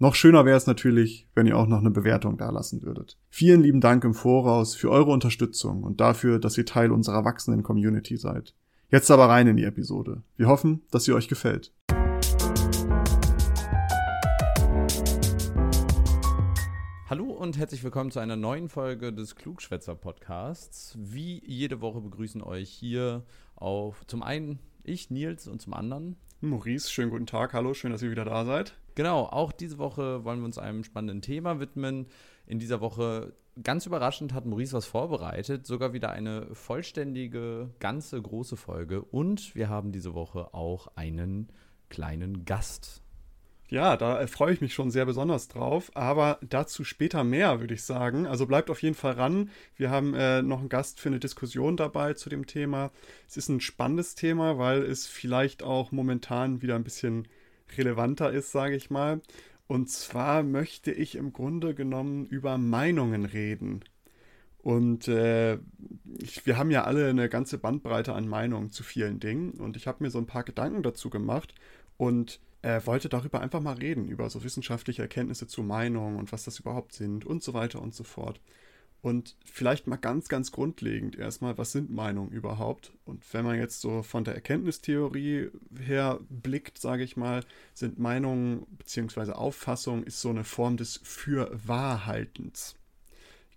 Noch schöner wäre es natürlich, wenn ihr auch noch eine Bewertung dalassen würdet. Vielen lieben Dank im Voraus für eure Unterstützung und dafür, dass ihr Teil unserer wachsenden Community seid. Jetzt aber rein in die Episode. Wir hoffen, dass sie euch gefällt. Hallo und herzlich willkommen zu einer neuen Folge des Klugschwätzer Podcasts. Wie jede Woche begrüßen euch hier auf zum einen ich, Nils, und zum anderen Maurice. Schönen guten Tag, hallo, schön, dass ihr wieder da seid. Genau, auch diese Woche wollen wir uns einem spannenden Thema widmen. In dieser Woche, ganz überraschend, hat Maurice was vorbereitet. Sogar wieder eine vollständige, ganze, große Folge. Und wir haben diese Woche auch einen kleinen Gast. Ja, da freue ich mich schon sehr besonders drauf, aber dazu später mehr, würde ich sagen. Also bleibt auf jeden Fall ran. Wir haben äh, noch einen Gast für eine Diskussion dabei zu dem Thema. Es ist ein spannendes Thema, weil es vielleicht auch momentan wieder ein bisschen relevanter ist, sage ich mal. Und zwar möchte ich im Grunde genommen über Meinungen reden. Und äh, ich, wir haben ja alle eine ganze Bandbreite an Meinungen zu vielen Dingen. Und ich habe mir so ein paar Gedanken dazu gemacht und äh, wollte darüber einfach mal reden, über so wissenschaftliche Erkenntnisse zu Meinungen und was das überhaupt sind und so weiter und so fort. Und vielleicht mal ganz, ganz grundlegend erstmal, was sind Meinungen überhaupt? Und wenn man jetzt so von der Erkenntnistheorie her blickt, sage ich mal, sind Meinungen bzw. Auffassung ist so eine Form des Fürwahrhaltens.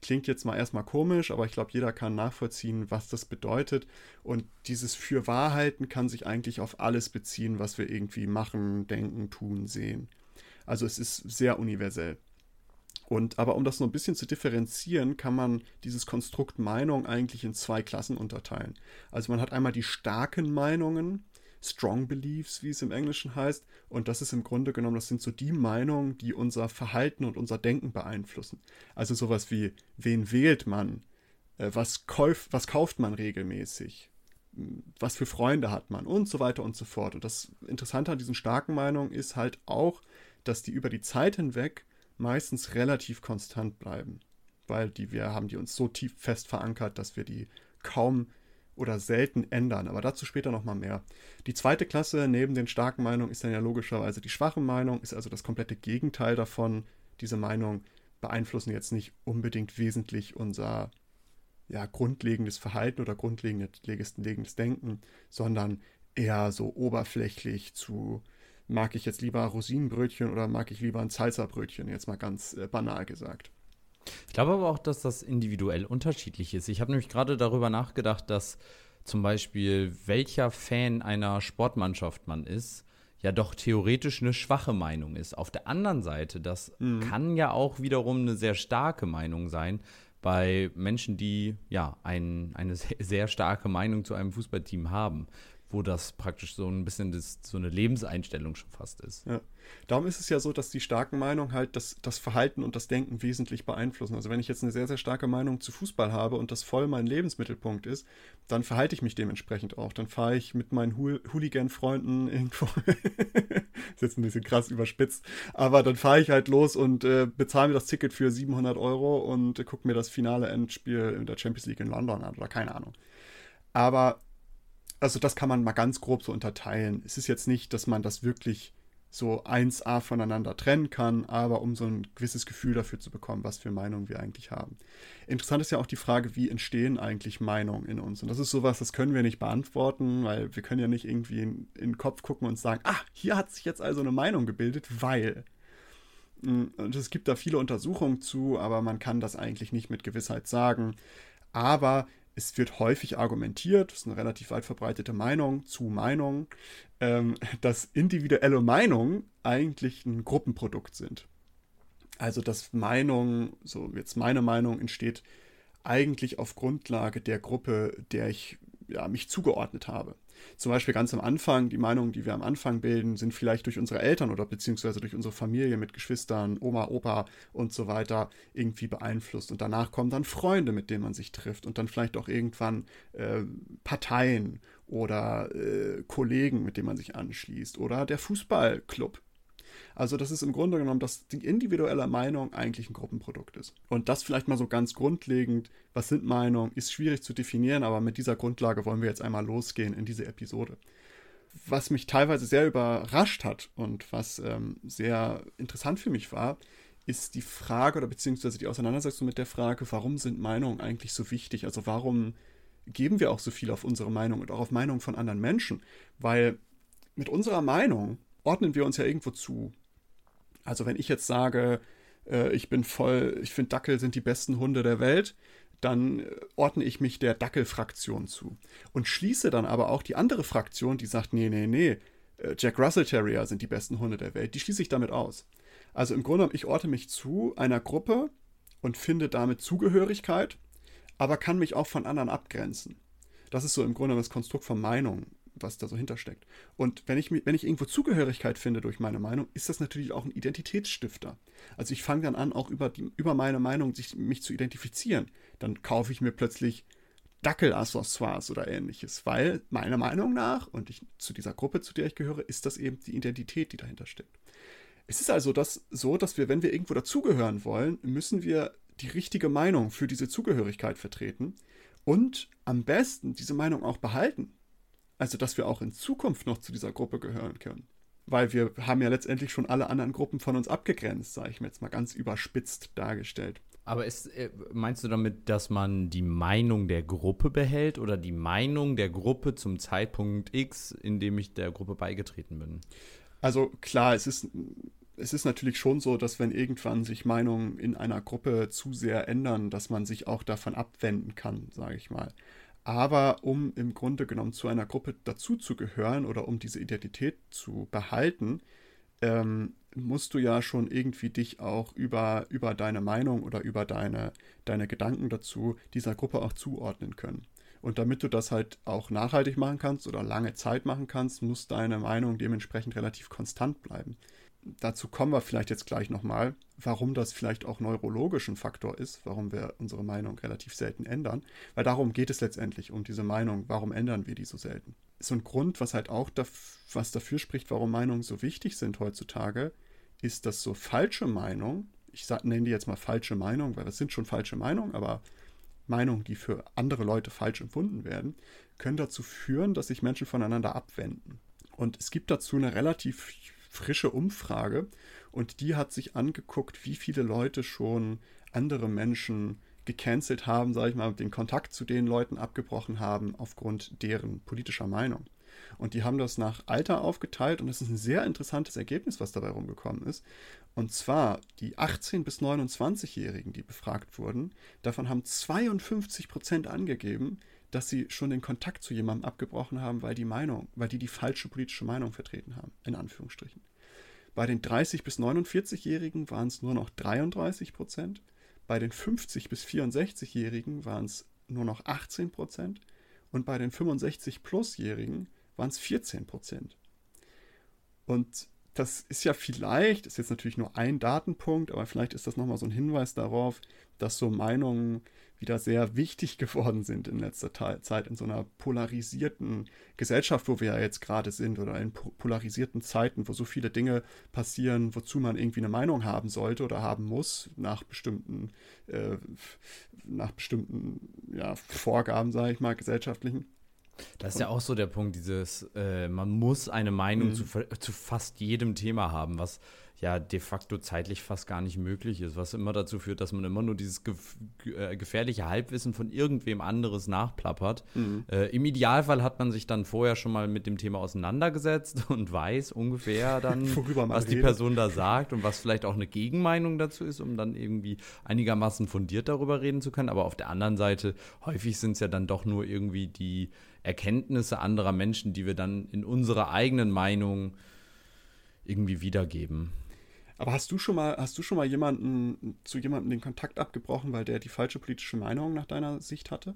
Klingt jetzt mal erstmal komisch, aber ich glaube, jeder kann nachvollziehen, was das bedeutet. Und dieses Fürwahrhalten kann sich eigentlich auf alles beziehen, was wir irgendwie machen, denken, tun, sehen. Also es ist sehr universell. Und aber um das noch ein bisschen zu differenzieren, kann man dieses Konstrukt Meinung eigentlich in zwei Klassen unterteilen. Also man hat einmal die starken Meinungen, Strong Beliefs, wie es im Englischen heißt, und das ist im Grunde genommen, das sind so die Meinungen, die unser Verhalten und unser Denken beeinflussen. Also sowas wie, wen wählt man, äh, was, kauf, was kauft man regelmäßig, was für Freunde hat man und so weiter und so fort. Und das Interessante an diesen starken Meinungen ist halt auch, dass die über die Zeit hinweg meistens relativ konstant bleiben, weil die wir haben die uns so tief fest verankert, dass wir die kaum oder selten ändern. Aber dazu später nochmal mehr. Die zweite Klasse neben den starken Meinungen ist dann ja logischerweise die schwache Meinung, ist also das komplette Gegenteil davon. Diese Meinungen beeinflussen jetzt nicht unbedingt wesentlich unser ja, grundlegendes Verhalten oder grundlegendes Denken, sondern eher so oberflächlich zu mag ich jetzt lieber Rosinenbrötchen oder mag ich lieber ein Salsa-Brötchen, jetzt mal ganz äh, banal gesagt. Ich glaube aber auch, dass das individuell unterschiedlich ist. Ich habe nämlich gerade darüber nachgedacht, dass zum Beispiel welcher Fan einer Sportmannschaft man ist, ja doch theoretisch eine schwache Meinung ist. Auf der anderen Seite, das mhm. kann ja auch wiederum eine sehr starke Meinung sein bei Menschen, die ja ein, eine sehr starke Meinung zu einem Fußballteam haben wo das praktisch so ein bisschen das, so eine Lebenseinstellung schon fast ist. Ja. Darum ist es ja so, dass die starken Meinungen halt das, das Verhalten und das Denken wesentlich beeinflussen. Also wenn ich jetzt eine sehr, sehr starke Meinung zu Fußball habe und das voll mein Lebensmittelpunkt ist, dann verhalte ich mich dementsprechend auch. Dann fahre ich mit meinen Hool Hooligan-Freunden irgendwo, ist jetzt ein bisschen krass überspitzt, aber dann fahre ich halt los und äh, bezahle mir das Ticket für 700 Euro und äh, gucke mir das finale Endspiel in der Champions League in London an oder keine Ahnung. Aber also das kann man mal ganz grob so unterteilen. Es ist jetzt nicht, dass man das wirklich so 1a voneinander trennen kann, aber um so ein gewisses Gefühl dafür zu bekommen, was für Meinungen wir eigentlich haben. Interessant ist ja auch die Frage, wie entstehen eigentlich Meinungen in uns? Und das ist sowas, das können wir nicht beantworten, weil wir können ja nicht irgendwie in, in den Kopf gucken und sagen, ah, hier hat sich jetzt also eine Meinung gebildet, weil. Hm, und es gibt da viele Untersuchungen zu, aber man kann das eigentlich nicht mit Gewissheit sagen. Aber es wird häufig argumentiert, das ist eine relativ weit verbreitete Meinung zu Meinungen, ähm, dass individuelle Meinungen eigentlich ein Gruppenprodukt sind. Also dass Meinung, so jetzt meine Meinung, entsteht eigentlich auf Grundlage der Gruppe, der ich ja, mich zugeordnet habe. Zum Beispiel ganz am Anfang, die Meinungen, die wir am Anfang bilden, sind vielleicht durch unsere Eltern oder beziehungsweise durch unsere Familie mit Geschwistern, Oma, Opa und so weiter irgendwie beeinflusst. Und danach kommen dann Freunde, mit denen man sich trifft und dann vielleicht auch irgendwann äh, Parteien oder äh, Kollegen, mit denen man sich anschließt oder der Fußballclub also das ist im Grunde genommen, dass die individuelle Meinung eigentlich ein Gruppenprodukt ist. Und das vielleicht mal so ganz grundlegend, was sind Meinungen, ist schwierig zu definieren, aber mit dieser Grundlage wollen wir jetzt einmal losgehen in diese Episode. Was mich teilweise sehr überrascht hat und was ähm, sehr interessant für mich war, ist die Frage oder beziehungsweise die Auseinandersetzung mit der Frage, warum sind Meinungen eigentlich so wichtig? Also warum geben wir auch so viel auf unsere Meinung und auch auf Meinungen von anderen Menschen? Weil mit unserer Meinung ordnen wir uns ja irgendwo zu. Also wenn ich jetzt sage, äh, ich bin voll, ich finde Dackel sind die besten Hunde der Welt, dann äh, ordne ich mich der Dackel-Fraktion zu. Und schließe dann aber auch die andere Fraktion, die sagt, nee, nee, nee, äh, Jack Russell Terrier sind die besten Hunde der Welt, die schließe ich damit aus. Also im Grunde, ich ordne mich zu einer Gruppe und finde damit Zugehörigkeit, aber kann mich auch von anderen abgrenzen. Das ist so im Grunde das Konstrukt von Meinung was da so hintersteckt. Und wenn ich, wenn ich irgendwo Zugehörigkeit finde durch meine Meinung, ist das natürlich auch ein Identitätsstifter. Also ich fange dann an, auch über, die, über meine Meinung sich, mich zu identifizieren. Dann kaufe ich mir plötzlich Dackelaccessoires oder ähnliches, weil meiner Meinung nach, und ich, zu dieser Gruppe, zu der ich gehöre, ist das eben die Identität, die dahinter steckt. Es ist also das, so, dass wir, wenn wir irgendwo dazugehören wollen, müssen wir die richtige Meinung für diese Zugehörigkeit vertreten und am besten diese Meinung auch behalten. Also, dass wir auch in Zukunft noch zu dieser Gruppe gehören können. Weil wir haben ja letztendlich schon alle anderen Gruppen von uns abgegrenzt, sage ich mir jetzt mal ganz überspitzt dargestellt. Aber ist, äh, meinst du damit, dass man die Meinung der Gruppe behält oder die Meinung der Gruppe zum Zeitpunkt X, in dem ich der Gruppe beigetreten bin? Also klar, es ist, es ist natürlich schon so, dass wenn irgendwann sich Meinungen in einer Gruppe zu sehr ändern, dass man sich auch davon abwenden kann, sage ich mal. Aber um im Grunde genommen zu einer Gruppe dazuzugehören oder um diese Identität zu behalten, ähm, musst du ja schon irgendwie dich auch über, über deine Meinung oder über deine, deine Gedanken dazu dieser Gruppe auch zuordnen können. Und damit du das halt auch nachhaltig machen kannst oder lange Zeit machen kannst, muss deine Meinung dementsprechend relativ konstant bleiben dazu kommen wir vielleicht jetzt gleich nochmal, warum das vielleicht auch neurologisch ein Faktor ist, warum wir unsere Meinung relativ selten ändern. Weil darum geht es letztendlich, um diese Meinung, warum ändern wir die so selten. So ein Grund, was halt auch daf was dafür spricht, warum Meinungen so wichtig sind heutzutage, ist, dass so falsche Meinungen, ich nenne die jetzt mal falsche Meinungen, weil das sind schon falsche Meinungen, aber Meinungen, die für andere Leute falsch empfunden werden, können dazu führen, dass sich Menschen voneinander abwenden. Und es gibt dazu eine relativ frische Umfrage und die hat sich angeguckt, wie viele Leute schon andere Menschen gecancelt haben, sage ich mal, den Kontakt zu den Leuten abgebrochen haben aufgrund deren politischer Meinung. Und die haben das nach Alter aufgeteilt und das ist ein sehr interessantes Ergebnis, was dabei rumgekommen ist. Und zwar die 18- bis 29-Jährigen, die befragt wurden, davon haben 52 Prozent angegeben, dass sie schon den Kontakt zu jemandem abgebrochen haben, weil die Meinung, weil die die falsche politische Meinung vertreten haben, in Anführungsstrichen. Bei den 30 bis 49-Jährigen waren es nur noch 33 Prozent. Bei den 50 bis 64-Jährigen waren es nur noch 18 Prozent. Und bei den 65-plus-Jährigen waren es 14 Prozent. Und das ist ja vielleicht, ist jetzt natürlich nur ein Datenpunkt, aber vielleicht ist das nochmal so ein Hinweis darauf, dass so Meinungen wieder sehr wichtig geworden sind in letzter Zeit in so einer polarisierten Gesellschaft, wo wir ja jetzt gerade sind, oder in polarisierten Zeiten, wo so viele Dinge passieren, wozu man irgendwie eine Meinung haben sollte oder haben muss, nach bestimmten, äh, nach bestimmten ja, Vorgaben, sage ich mal, gesellschaftlichen. Das ist ja auch so der Punkt, dieses, äh, man muss eine Meinung mhm. zu, zu fast jedem Thema haben, was ja de facto zeitlich fast gar nicht möglich ist, was immer dazu führt, dass man immer nur dieses gef äh, gefährliche Halbwissen von irgendwem anderes nachplappert. Mhm. Äh, Im Idealfall hat man sich dann vorher schon mal mit dem Thema auseinandergesetzt und weiß ungefähr dann, was die Person da sagt und was vielleicht auch eine Gegenmeinung dazu ist, um dann irgendwie einigermaßen fundiert darüber reden zu können. Aber auf der anderen Seite, häufig sind es ja dann doch nur irgendwie die Erkenntnisse anderer Menschen, die wir dann in unserer eigenen Meinung irgendwie wiedergeben. Aber hast du schon mal, hast du schon mal jemanden zu jemandem den Kontakt abgebrochen, weil der die falsche politische Meinung nach deiner Sicht hatte?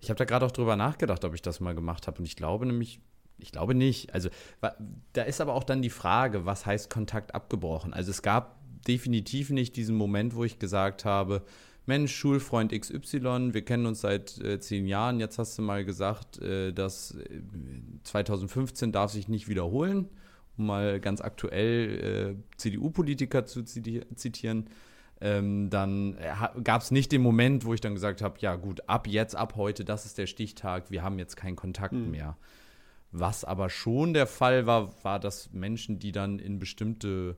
Ich habe da gerade auch drüber nachgedacht, ob ich das mal gemacht habe. Und ich glaube nämlich, ich glaube nicht. Also da ist aber auch dann die Frage, was heißt Kontakt abgebrochen? Also es gab definitiv nicht diesen Moment, wo ich gesagt habe, Mensch, Schulfreund XY, wir kennen uns seit äh, zehn Jahren, jetzt hast du mal gesagt, äh, dass äh, 2015 darf sich nicht wiederholen, um mal ganz aktuell äh, CDU-Politiker zu zitieren. Ähm, dann äh, gab es nicht den Moment, wo ich dann gesagt habe, ja gut, ab jetzt, ab heute, das ist der Stichtag, wir haben jetzt keinen Kontakt mhm. mehr. Was aber schon der Fall war, war, dass Menschen, die dann in bestimmte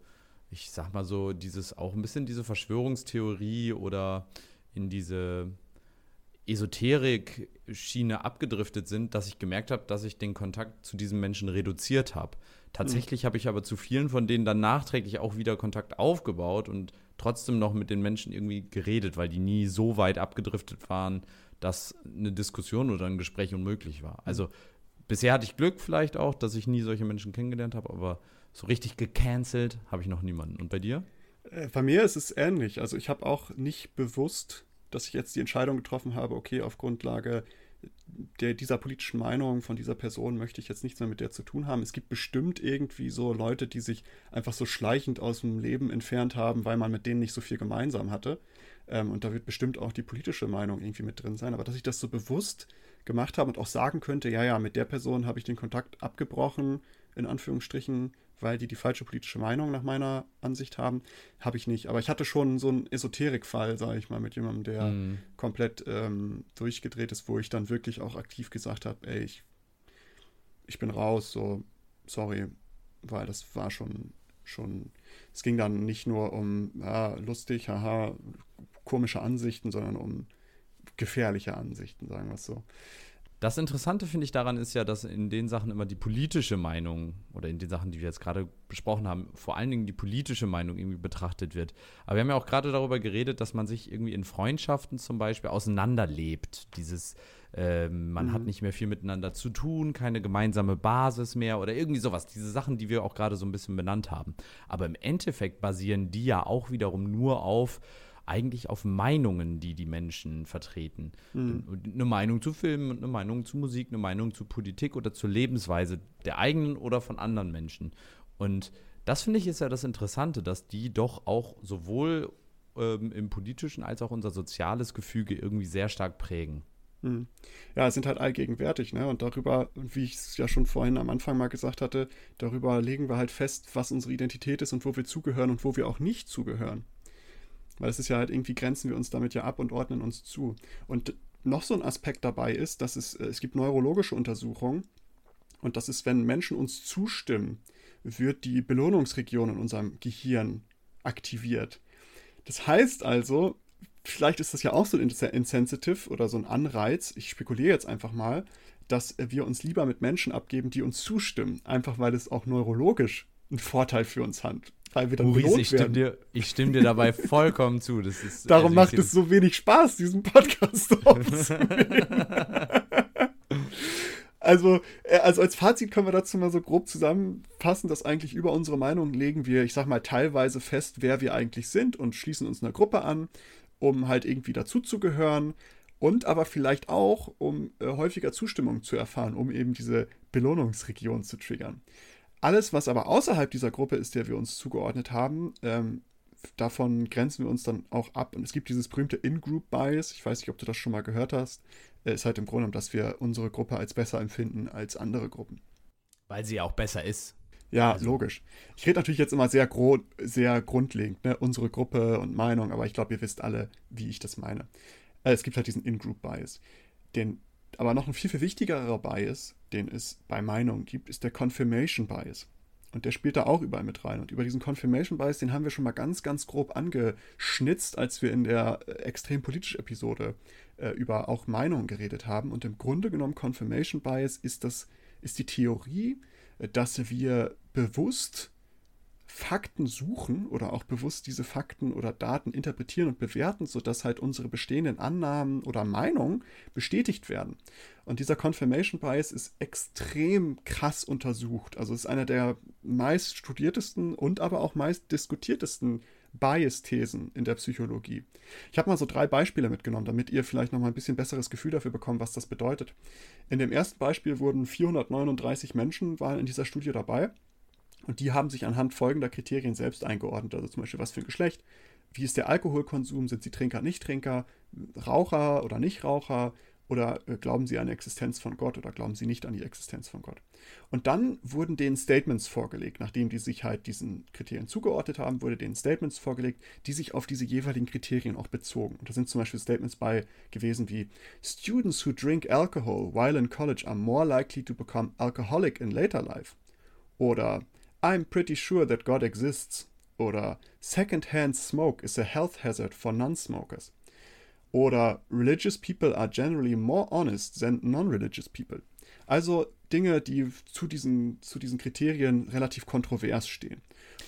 ich sag mal so, dieses auch ein bisschen diese Verschwörungstheorie oder in diese Esoterik-Schiene abgedriftet sind, dass ich gemerkt habe, dass ich den Kontakt zu diesen Menschen reduziert habe. Tatsächlich mhm. habe ich aber zu vielen von denen dann nachträglich auch wieder Kontakt aufgebaut und trotzdem noch mit den Menschen irgendwie geredet, weil die nie so weit abgedriftet waren, dass eine Diskussion oder ein Gespräch unmöglich war. Also bisher hatte ich Glück vielleicht auch, dass ich nie solche Menschen kennengelernt habe, aber so richtig gecancelt habe ich noch niemanden. Und bei dir? Äh, bei mir ist es ähnlich. Also ich habe auch nicht bewusst, dass ich jetzt die Entscheidung getroffen habe, okay, auf Grundlage der, dieser politischen Meinung von dieser Person möchte ich jetzt nichts mehr mit der zu tun haben. Es gibt bestimmt irgendwie so Leute, die sich einfach so schleichend aus dem Leben entfernt haben, weil man mit denen nicht so viel gemeinsam hatte. Ähm, und da wird bestimmt auch die politische Meinung irgendwie mit drin sein. Aber dass ich das so bewusst gemacht habe und auch sagen könnte, ja, ja, mit der Person habe ich den Kontakt abgebrochen, in Anführungsstrichen, weil die die falsche politische Meinung nach meiner Ansicht haben, habe ich nicht. Aber ich hatte schon so einen Esoterik-Fall, sage ich mal, mit jemandem, der mm. komplett ähm, durchgedreht ist, wo ich dann wirklich auch aktiv gesagt habe, ey, ich, ich bin raus, so, sorry, weil das war schon, schon, es ging dann nicht nur um, ja, lustig, haha, komische Ansichten, sondern um gefährliche Ansichten, sagen wir es so. Das Interessante finde ich daran ist ja, dass in den Sachen immer die politische Meinung oder in den Sachen, die wir jetzt gerade besprochen haben, vor allen Dingen die politische Meinung irgendwie betrachtet wird. Aber wir haben ja auch gerade darüber geredet, dass man sich irgendwie in Freundschaften zum Beispiel auseinanderlebt. Dieses, äh, man mhm. hat nicht mehr viel miteinander zu tun, keine gemeinsame Basis mehr oder irgendwie sowas. Diese Sachen, die wir auch gerade so ein bisschen benannt haben. Aber im Endeffekt basieren die ja auch wiederum nur auf eigentlich auf Meinungen, die die Menschen vertreten. Mhm. Eine Meinung zu Filmen, eine Meinung zu Musik, eine Meinung zu Politik oder zur Lebensweise der eigenen oder von anderen Menschen. Und das finde ich ist ja das Interessante, dass die doch auch sowohl ähm, im politischen als auch unser soziales Gefüge irgendwie sehr stark prägen. Mhm. Ja, sind halt allgegenwärtig, ne? Und darüber, wie ich es ja schon vorhin am Anfang mal gesagt hatte, darüber legen wir halt fest, was unsere Identität ist und wo wir zugehören und wo wir auch nicht zugehören. Weil es ist ja halt irgendwie grenzen wir uns damit ja ab und ordnen uns zu. Und noch so ein Aspekt dabei ist, dass es, äh, es gibt neurologische Untersuchungen und das ist, wenn Menschen uns zustimmen, wird die Belohnungsregion in unserem Gehirn aktiviert. Das heißt also, vielleicht ist das ja auch so ein Insensitive oder so ein Anreiz, ich spekuliere jetzt einfach mal, dass wir uns lieber mit Menschen abgeben, die uns zustimmen, einfach weil es auch neurologisch einen Vorteil für uns hat weil wir dann Maurice, ich stimme, dir, ich stimme dir dabei vollkommen zu. Das ist, Darum also macht es so wenig Spaß, diesen Podcast also, äh, also als Fazit können wir dazu mal so grob zusammenfassen, dass eigentlich über unsere Meinung legen wir, ich sag mal, teilweise fest, wer wir eigentlich sind und schließen uns einer Gruppe an, um halt irgendwie dazuzugehören und aber vielleicht auch, um äh, häufiger Zustimmung zu erfahren, um eben diese Belohnungsregion zu triggern. Alles, was aber außerhalb dieser Gruppe ist, der wir uns zugeordnet haben, ähm, davon grenzen wir uns dann auch ab. Und es gibt dieses berühmte In-Group-Bias, ich weiß nicht, ob du das schon mal gehört hast, äh, ist halt im Grunde, dass wir unsere Gruppe als besser empfinden als andere Gruppen. Weil sie auch besser ist. Ja, also. logisch. Ich rede natürlich jetzt immer sehr, gro sehr grundlegend, ne? unsere Gruppe und Meinung, aber ich glaube, ihr wisst alle, wie ich das meine. Äh, es gibt halt diesen In-Group-Bias. Den aber noch ein viel, viel wichtigerer Bias, den es bei Meinungen gibt, ist der Confirmation Bias. Und der spielt da auch überall mit rein. Und über diesen Confirmation Bias, den haben wir schon mal ganz, ganz grob angeschnitzt, als wir in der äh, extrem politischen Episode äh, über auch Meinungen geredet haben. Und im Grunde genommen, Confirmation Bias ist, das, ist die Theorie, äh, dass wir bewusst Fakten suchen oder auch bewusst diese Fakten oder Daten interpretieren und bewerten, sodass halt unsere bestehenden Annahmen oder Meinungen bestätigt werden. Und dieser Confirmation Bias ist extrem krass untersucht. Also ist einer der meist studiertesten und aber auch meist diskutiertesten Bias-Thesen in der Psychologie. Ich habe mal so drei Beispiele mitgenommen, damit ihr vielleicht noch mal ein bisschen besseres Gefühl dafür bekommt, was das bedeutet. In dem ersten Beispiel wurden 439 Menschen waren in dieser Studie dabei und die haben sich anhand folgender Kriterien selbst eingeordnet. Also zum Beispiel, was für ein Geschlecht, wie ist der Alkoholkonsum, sind sie Trinker, Nicht-Trinker, Raucher oder Nichtraucher oder äh, glauben sie an die Existenz von Gott oder glauben sie nicht an die Existenz von Gott. Und dann wurden denen Statements vorgelegt, nachdem die sich halt diesen Kriterien zugeordnet haben, wurde denen Statements vorgelegt, die sich auf diese jeweiligen Kriterien auch bezogen. Und da sind zum Beispiel Statements bei gewesen wie Students who drink alcohol while in college are more likely to become alcoholic in later life. Oder I'm pretty sure that God exists. Oder Secondhand smoke is a health hazard for non-smokers. Oder Religious people are generally more honest than non-religious people. Also Dinge, die zu diesen, zu diesen Kriterien relativ kontrovers stehen.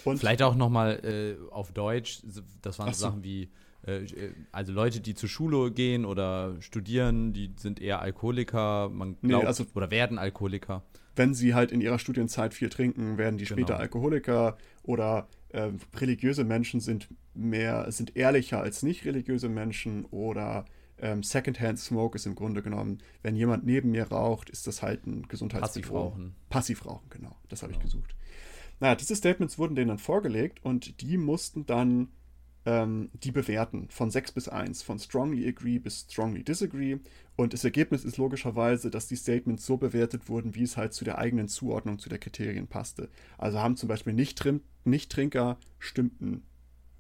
Und Vielleicht auch nochmal äh, auf Deutsch, das waren so. Sachen wie, äh, äh, also Leute, die zur Schule gehen oder studieren, die sind eher Alkoholiker, man glaubt, nee, also, oder werden Alkoholiker. Wenn sie halt in ihrer Studienzeit viel trinken, werden die genau. später Alkoholiker oder äh, religiöse Menschen sind mehr, sind ehrlicher als nicht religiöse Menschen oder ähm, Secondhand Smoke ist im Grunde genommen, wenn jemand neben mir raucht, ist das halt ein Gesundheitsrisiko. Passivrauchen. Passivrauchen, genau. Das habe genau. ich gesucht. Naja, diese Statements wurden denen dann vorgelegt und die mussten dann ähm, die bewerten von 6 bis 1, von strongly agree bis strongly disagree. Und das Ergebnis ist logischerweise, dass die Statements so bewertet wurden, wie es halt zu der eigenen Zuordnung zu der Kriterien passte. Also haben zum Beispiel Nicht-Trinker stimmten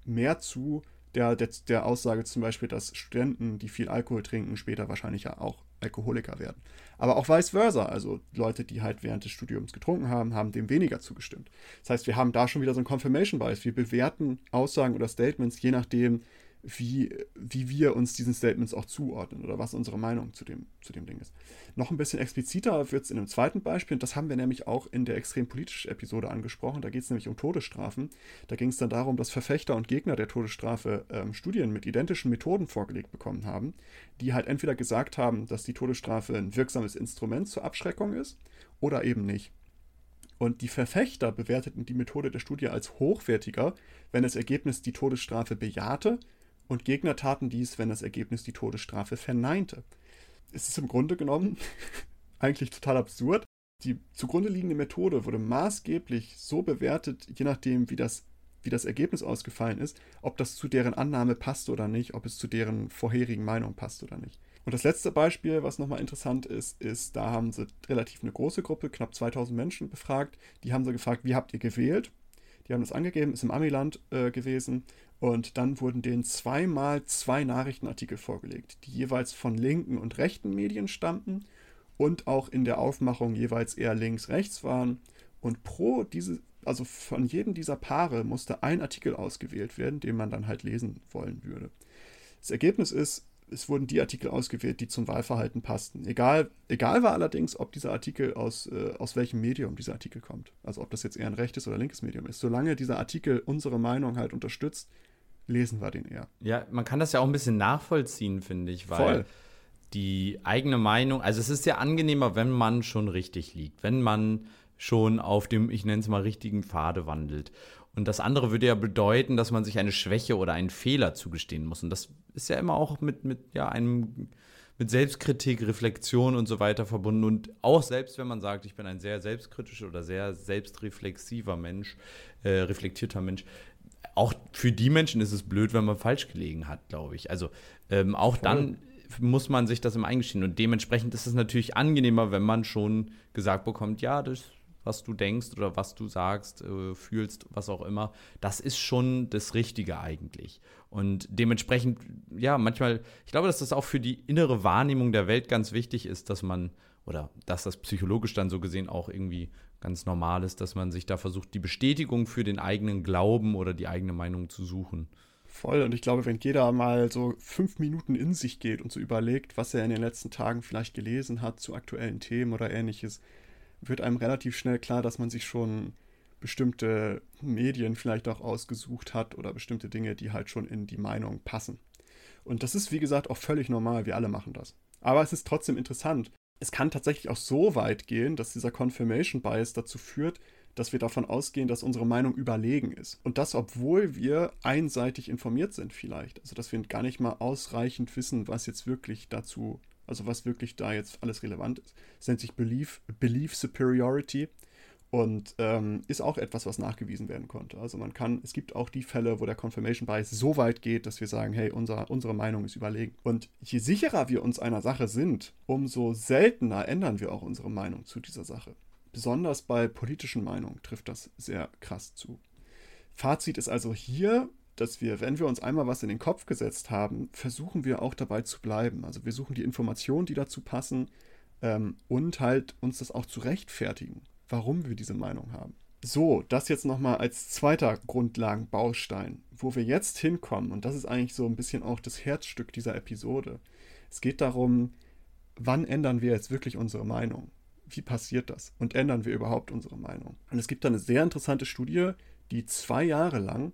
mehr zu der, der, der Aussage zum Beispiel, dass Studenten, die viel Alkohol trinken, später wahrscheinlich auch Alkoholiker werden. Aber auch vice versa, also Leute, die halt während des Studiums getrunken haben, haben dem weniger zugestimmt. Das heißt, wir haben da schon wieder so ein Confirmation Bias. Wir bewerten Aussagen oder Statements je nachdem, wie, wie wir uns diesen Statements auch zuordnen oder was unsere Meinung zu dem, zu dem Ding ist. Noch ein bisschen expliziter wird es in einem zweiten Beispiel, und das haben wir nämlich auch in der extrem politischen Episode angesprochen. Da geht es nämlich um Todesstrafen. Da ging es dann darum, dass Verfechter und Gegner der Todesstrafe ähm, Studien mit identischen Methoden vorgelegt bekommen haben, die halt entweder gesagt haben, dass die Todesstrafe ein wirksames Instrument zur Abschreckung ist oder eben nicht. Und die Verfechter bewerteten die Methode der Studie als hochwertiger, wenn das Ergebnis die Todesstrafe bejahte und Gegner taten dies, wenn das Ergebnis die Todesstrafe verneinte. Es ist im Grunde genommen eigentlich total absurd. Die zugrunde liegende Methode wurde maßgeblich so bewertet, je nachdem, wie das, wie das Ergebnis ausgefallen ist, ob das zu deren Annahme passt oder nicht, ob es zu deren vorherigen Meinung passt oder nicht. Und das letzte Beispiel, was nochmal interessant ist, ist, da haben sie relativ eine große Gruppe, knapp 2000 Menschen befragt. Die haben sie gefragt, wie habt ihr gewählt? Die haben das angegeben, ist im Amiland äh, gewesen. Und dann wurden denen zweimal zwei Nachrichtenartikel vorgelegt, die jeweils von linken und rechten Medien stammten und auch in der Aufmachung jeweils eher links-rechts waren. Und pro diese, also von jedem dieser Paare musste ein Artikel ausgewählt werden, den man dann halt lesen wollen würde. Das Ergebnis ist, es wurden die Artikel ausgewählt, die zum Wahlverhalten passten. Egal, egal war allerdings, ob dieser Artikel aus, äh, aus welchem Medium dieser Artikel kommt. Also ob das jetzt eher ein rechtes oder linkes Medium ist. Solange dieser Artikel unsere Meinung halt unterstützt, lesen wir den eher. Ja, man kann das ja auch ein bisschen nachvollziehen, finde ich, weil Voll. die eigene Meinung, also es ist ja angenehmer, wenn man schon richtig liegt, wenn man schon auf dem, ich nenne es mal, richtigen Pfade wandelt. Und das andere würde ja bedeuten, dass man sich eine Schwäche oder einen Fehler zugestehen muss. Und das ist ja immer auch mit, mit ja, einem mit Selbstkritik, Reflexion und so weiter verbunden. Und auch selbst wenn man sagt, ich bin ein sehr selbstkritischer oder sehr selbstreflexiver Mensch, äh, reflektierter Mensch, auch für die Menschen ist es blöd, wenn man falsch gelegen hat, glaube ich. Also ähm, auch Voll. dann muss man sich das immer eingestehen. Und dementsprechend ist es natürlich angenehmer, wenn man schon gesagt bekommt, ja, das was du denkst oder was du sagst, äh, fühlst, was auch immer, das ist schon das Richtige eigentlich. Und dementsprechend, ja, manchmal, ich glaube, dass das auch für die innere Wahrnehmung der Welt ganz wichtig ist, dass man, oder dass das psychologisch dann so gesehen auch irgendwie ganz normal ist, dass man sich da versucht, die Bestätigung für den eigenen Glauben oder die eigene Meinung zu suchen. Voll. Und ich glaube, wenn jeder mal so fünf Minuten in sich geht und so überlegt, was er in den letzten Tagen vielleicht gelesen hat zu aktuellen Themen oder ähnliches, wird einem relativ schnell klar, dass man sich schon bestimmte Medien vielleicht auch ausgesucht hat oder bestimmte Dinge, die halt schon in die Meinung passen. Und das ist, wie gesagt, auch völlig normal. Wir alle machen das. Aber es ist trotzdem interessant. Es kann tatsächlich auch so weit gehen, dass dieser Confirmation Bias dazu führt, dass wir davon ausgehen, dass unsere Meinung überlegen ist. Und das, obwohl wir einseitig informiert sind vielleicht. Also dass wir gar nicht mal ausreichend wissen, was jetzt wirklich dazu, also was wirklich da jetzt alles relevant ist. Es nennt sich Belief, Belief Superiority und ähm, ist auch etwas, was nachgewiesen werden konnte. Also man kann, es gibt auch die Fälle, wo der Confirmation Bias so weit geht, dass wir sagen, hey, unser, unsere Meinung ist überlegen. Und je sicherer wir uns einer Sache sind, umso seltener ändern wir auch unsere Meinung zu dieser Sache. Besonders bei politischen Meinungen trifft das sehr krass zu. Fazit ist also hier, dass wir, wenn wir uns einmal was in den Kopf gesetzt haben, versuchen wir auch dabei zu bleiben. Also wir suchen die Informationen, die dazu passen ähm, und halt uns das auch zu rechtfertigen, warum wir diese Meinung haben. So, das jetzt nochmal als zweiter Grundlagenbaustein, wo wir jetzt hinkommen, und das ist eigentlich so ein bisschen auch das Herzstück dieser Episode. Es geht darum, wann ändern wir jetzt wirklich unsere Meinung? wie passiert das? Und ändern wir überhaupt unsere Meinung? Und es gibt da eine sehr interessante Studie, die zwei Jahre lang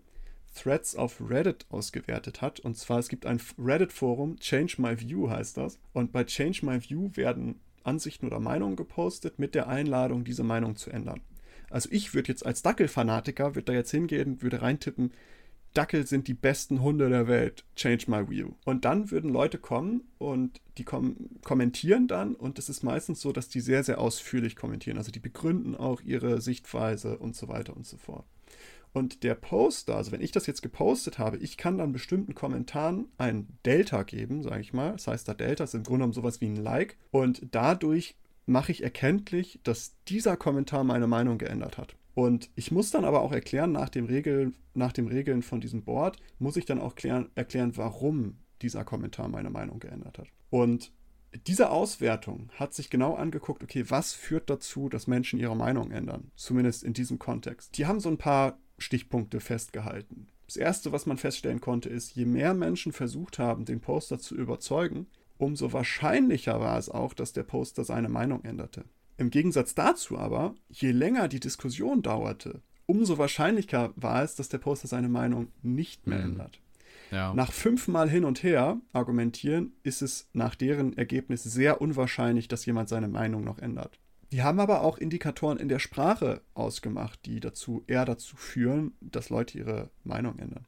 Threads auf Reddit ausgewertet hat. Und zwar, es gibt ein Reddit-Forum, Change My View heißt das. Und bei Change My View werden Ansichten oder Meinungen gepostet mit der Einladung, diese Meinung zu ändern. Also ich würde jetzt als Dackel-Fanatiker, würde da jetzt hingehen, würde reintippen, Dackel sind die besten Hunde der Welt. Change my view. Und dann würden Leute kommen und die kom kommentieren dann und es ist meistens so, dass die sehr, sehr ausführlich kommentieren. Also die begründen auch ihre Sichtweise und so weiter und so fort. Und der Poster, also wenn ich das jetzt gepostet habe, ich kann dann bestimmten Kommentaren ein Delta geben, sage ich mal. Das heißt, da Delta ist im Grunde genommen sowas wie ein Like. Und dadurch mache ich erkenntlich, dass dieser Kommentar meine Meinung geändert hat. Und ich muss dann aber auch erklären, nach dem, Regel, nach dem Regeln von diesem Board, muss ich dann auch klären, erklären, warum dieser Kommentar meine Meinung geändert hat. Und diese Auswertung hat sich genau angeguckt, okay, was führt dazu, dass Menschen ihre Meinung ändern? Zumindest in diesem Kontext. Die haben so ein paar Stichpunkte festgehalten. Das erste, was man feststellen konnte, ist, je mehr Menschen versucht haben, den Poster zu überzeugen, umso wahrscheinlicher war es auch, dass der Poster seine Meinung änderte. Im Gegensatz dazu aber, je länger die Diskussion dauerte, umso wahrscheinlicher war es, dass der Poster seine Meinung nicht mehr mhm. ändert. Ja. Nach fünfmal hin und her argumentieren ist es nach deren Ergebnis sehr unwahrscheinlich, dass jemand seine Meinung noch ändert. Die haben aber auch Indikatoren in der Sprache ausgemacht, die dazu eher dazu führen, dass Leute ihre Meinung ändern.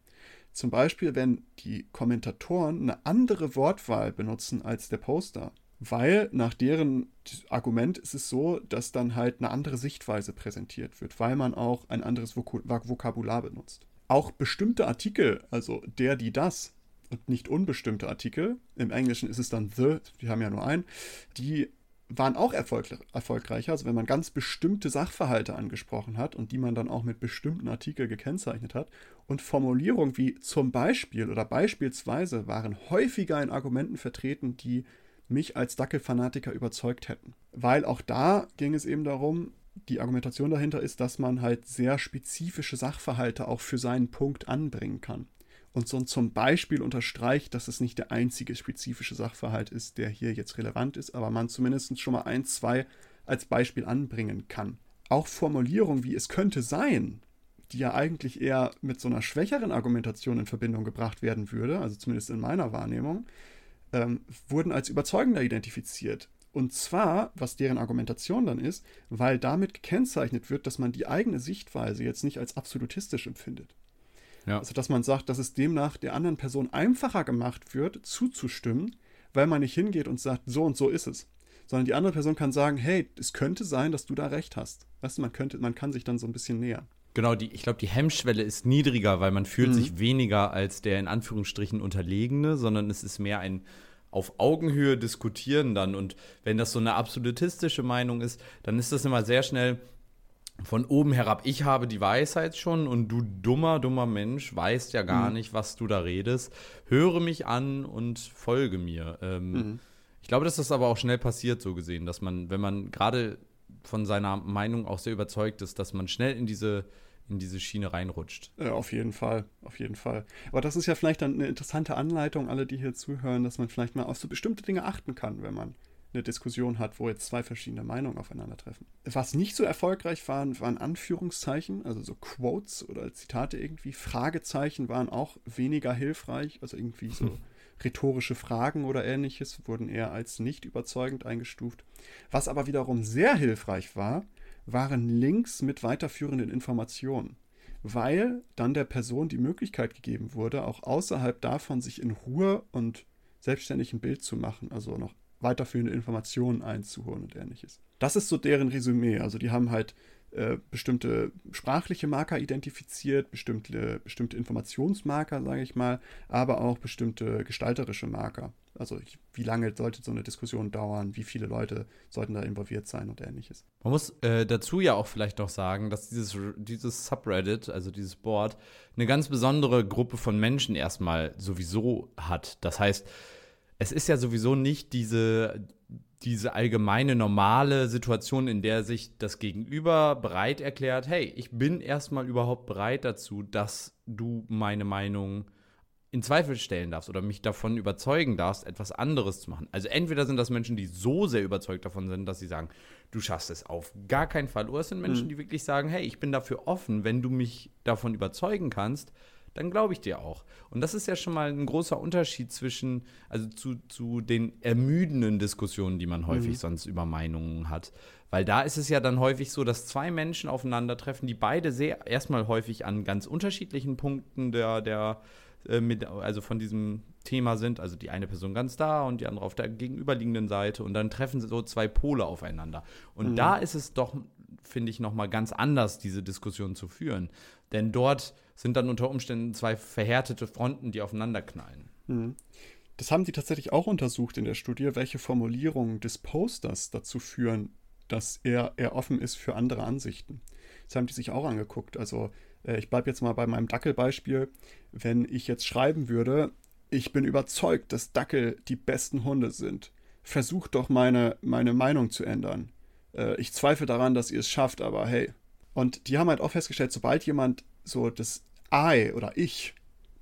Zum Beispiel, wenn die Kommentatoren eine andere Wortwahl benutzen als der Poster weil nach deren Argument ist es so, dass dann halt eine andere Sichtweise präsentiert wird, weil man auch ein anderes Vok Vokabular benutzt. Auch bestimmte Artikel, also der, die, das und nicht unbestimmte Artikel, im Englischen ist es dann the, wir haben ja nur einen, die waren auch erfolg erfolgreicher. Also wenn man ganz bestimmte Sachverhalte angesprochen hat und die man dann auch mit bestimmten Artikeln gekennzeichnet hat. Und Formulierungen wie zum Beispiel oder beispielsweise waren häufiger in Argumenten vertreten, die mich als Dackelfanatiker überzeugt hätten. Weil auch da ging es eben darum, die Argumentation dahinter ist, dass man halt sehr spezifische Sachverhalte auch für seinen Punkt anbringen kann. Und so zum Beispiel unterstreicht, dass es nicht der einzige spezifische Sachverhalt ist, der hier jetzt relevant ist, aber man zumindest schon mal ein, zwei als Beispiel anbringen kann. Auch Formulierungen wie es könnte sein, die ja eigentlich eher mit so einer schwächeren Argumentation in Verbindung gebracht werden würde, also zumindest in meiner Wahrnehmung, ähm, wurden als überzeugender identifiziert. Und zwar, was deren Argumentation dann ist, weil damit gekennzeichnet wird, dass man die eigene Sichtweise jetzt nicht als absolutistisch empfindet. Ja. Also, dass man sagt, dass es demnach der anderen Person einfacher gemacht wird, zuzustimmen, weil man nicht hingeht und sagt, so und so ist es. Sondern die andere Person kann sagen, hey, es könnte sein, dass du da recht hast. Weißt du, man könnte, man kann sich dann so ein bisschen nähern. Genau, die, ich glaube, die Hemmschwelle ist niedriger, weil man fühlt mhm. sich weniger als der in Anführungsstrichen Unterlegene, sondern es ist mehr ein auf Augenhöhe diskutieren dann. Und wenn das so eine absolutistische Meinung ist, dann ist das immer sehr schnell von oben herab. Ich habe die Weisheit schon und du dummer, dummer Mensch weißt ja gar mhm. nicht, was du da redest. Höre mich an und folge mir. Ähm, mhm. Ich glaube, dass das aber auch schnell passiert, so gesehen, dass man, wenn man gerade von seiner Meinung auch sehr überzeugt ist, dass man schnell in diese in diese Schiene reinrutscht. Ja, auf jeden Fall, auf jeden Fall. Aber das ist ja vielleicht dann eine interessante Anleitung, alle, die hier zuhören, dass man vielleicht mal auf so bestimmte Dinge achten kann, wenn man eine Diskussion hat, wo jetzt zwei verschiedene Meinungen aufeinandertreffen. Was nicht so erfolgreich waren, waren Anführungszeichen, also so Quotes oder Zitate irgendwie. Fragezeichen waren auch weniger hilfreich, also irgendwie so rhetorische Fragen oder ähnliches wurden eher als nicht überzeugend eingestuft. Was aber wiederum sehr hilfreich war, waren Links mit weiterführenden Informationen, weil dann der Person die Möglichkeit gegeben wurde, auch außerhalb davon sich in Ruhe und selbstständig ein Bild zu machen, also noch weiterführende Informationen einzuholen und ähnliches. Das ist so deren Resümee. Also die haben halt äh, bestimmte sprachliche Marker identifiziert, bestimmte, bestimmte Informationsmarker, sage ich mal, aber auch bestimmte gestalterische Marker. Also wie lange sollte so eine Diskussion dauern, wie viele Leute sollten da involviert sein und ähnliches. Man muss äh, dazu ja auch vielleicht noch sagen, dass dieses, dieses Subreddit, also dieses Board, eine ganz besondere Gruppe von Menschen erstmal sowieso hat. Das heißt, es ist ja sowieso nicht diese, diese allgemeine normale Situation, in der sich das Gegenüber bereit erklärt, hey, ich bin erstmal überhaupt bereit dazu, dass du meine Meinung in Zweifel stellen darfst oder mich davon überzeugen darfst, etwas anderes zu machen. Also entweder sind das Menschen, die so sehr überzeugt davon sind, dass sie sagen, du schaffst es auf gar keinen Fall, oder es sind Menschen, mhm. die wirklich sagen, hey, ich bin dafür offen, wenn du mich davon überzeugen kannst, dann glaube ich dir auch. Und das ist ja schon mal ein großer Unterschied zwischen, also zu, zu den ermüdenden Diskussionen, die man häufig mhm. sonst über Meinungen hat. Weil da ist es ja dann häufig so, dass zwei Menschen aufeinandertreffen, die beide sehr erstmal häufig an ganz unterschiedlichen Punkten der, der äh, mit, also von diesem Thema sind. Also die eine Person ganz da und die andere auf der gegenüberliegenden Seite. Und dann treffen so zwei Pole aufeinander. Und mhm. da ist es doch, finde ich, nochmal ganz anders, diese Diskussion zu führen. Denn dort sind dann unter Umständen zwei verhärtete Fronten, die aufeinanderknallen. Mhm. Das haben die tatsächlich auch untersucht in der Studie, welche Formulierungen des Posters dazu führen, dass er, er offen ist für andere Ansichten. Das haben die sich auch angeguckt. Also äh, ich bleibe jetzt mal bei meinem Dackelbeispiel. Wenn ich jetzt schreiben würde, ich bin überzeugt, dass Dackel die besten Hunde sind. Versucht doch meine, meine Meinung zu ändern. Äh, ich zweifle daran, dass ihr es schafft, aber hey, und die haben halt auch festgestellt, sobald jemand so das I oder Ich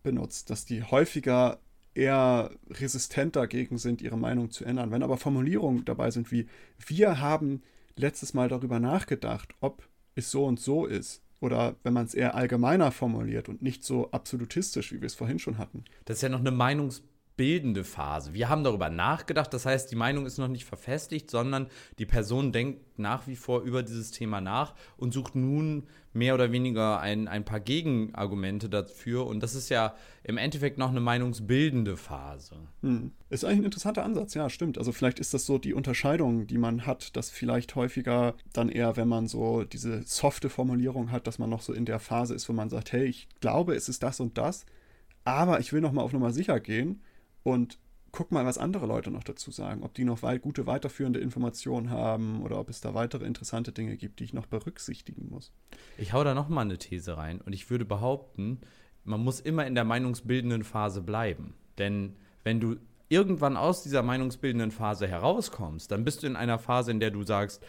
benutzt, dass die häufiger eher resistent dagegen sind, ihre Meinung zu ändern. Wenn aber Formulierungen dabei sind wie wir haben letztes Mal darüber nachgedacht, ob es so und so ist, oder wenn man es eher allgemeiner formuliert und nicht so absolutistisch, wie wir es vorhin schon hatten. Das ist ja noch eine Meinungs bildende Phase. Wir haben darüber nachgedacht, das heißt, die Meinung ist noch nicht verfestigt, sondern die Person denkt nach wie vor über dieses Thema nach und sucht nun mehr oder weniger ein, ein paar Gegenargumente dafür. Und das ist ja im Endeffekt noch eine meinungsbildende Phase. Hm. Ist eigentlich ein interessanter Ansatz, ja, stimmt. Also vielleicht ist das so die Unterscheidung, die man hat, dass vielleicht häufiger dann eher, wenn man so diese softe Formulierung hat, dass man noch so in der Phase ist, wo man sagt, hey, ich glaube, es ist das und das, aber ich will noch mal auf Nummer sicher gehen und guck mal, was andere Leute noch dazu sagen, ob die noch weit, gute weiterführende Informationen haben oder ob es da weitere interessante Dinge gibt, die ich noch berücksichtigen muss. Ich hau da noch mal eine These rein und ich würde behaupten, man muss immer in der meinungsbildenden Phase bleiben, denn wenn du irgendwann aus dieser meinungsbildenden Phase herauskommst, dann bist du in einer Phase, in der du sagst,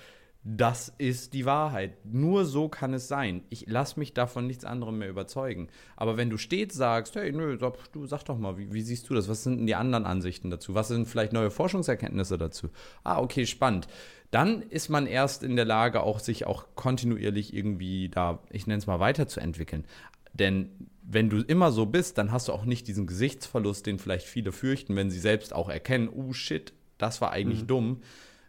das ist die Wahrheit. Nur so kann es sein. Ich lasse mich davon nichts anderem mehr überzeugen. Aber wenn du stets sagst, hey, nö, du sag doch mal, wie, wie, siehst du das? Was sind denn die anderen Ansichten dazu? Was sind vielleicht neue Forschungserkenntnisse dazu? Ah, okay, spannend. Dann ist man erst in der Lage, auch sich auch kontinuierlich irgendwie da, ich nenne es mal, weiterzuentwickeln. Denn wenn du immer so bist, dann hast du auch nicht diesen Gesichtsverlust, den vielleicht viele fürchten, wenn sie selbst auch erkennen, oh shit, das war eigentlich mhm. dumm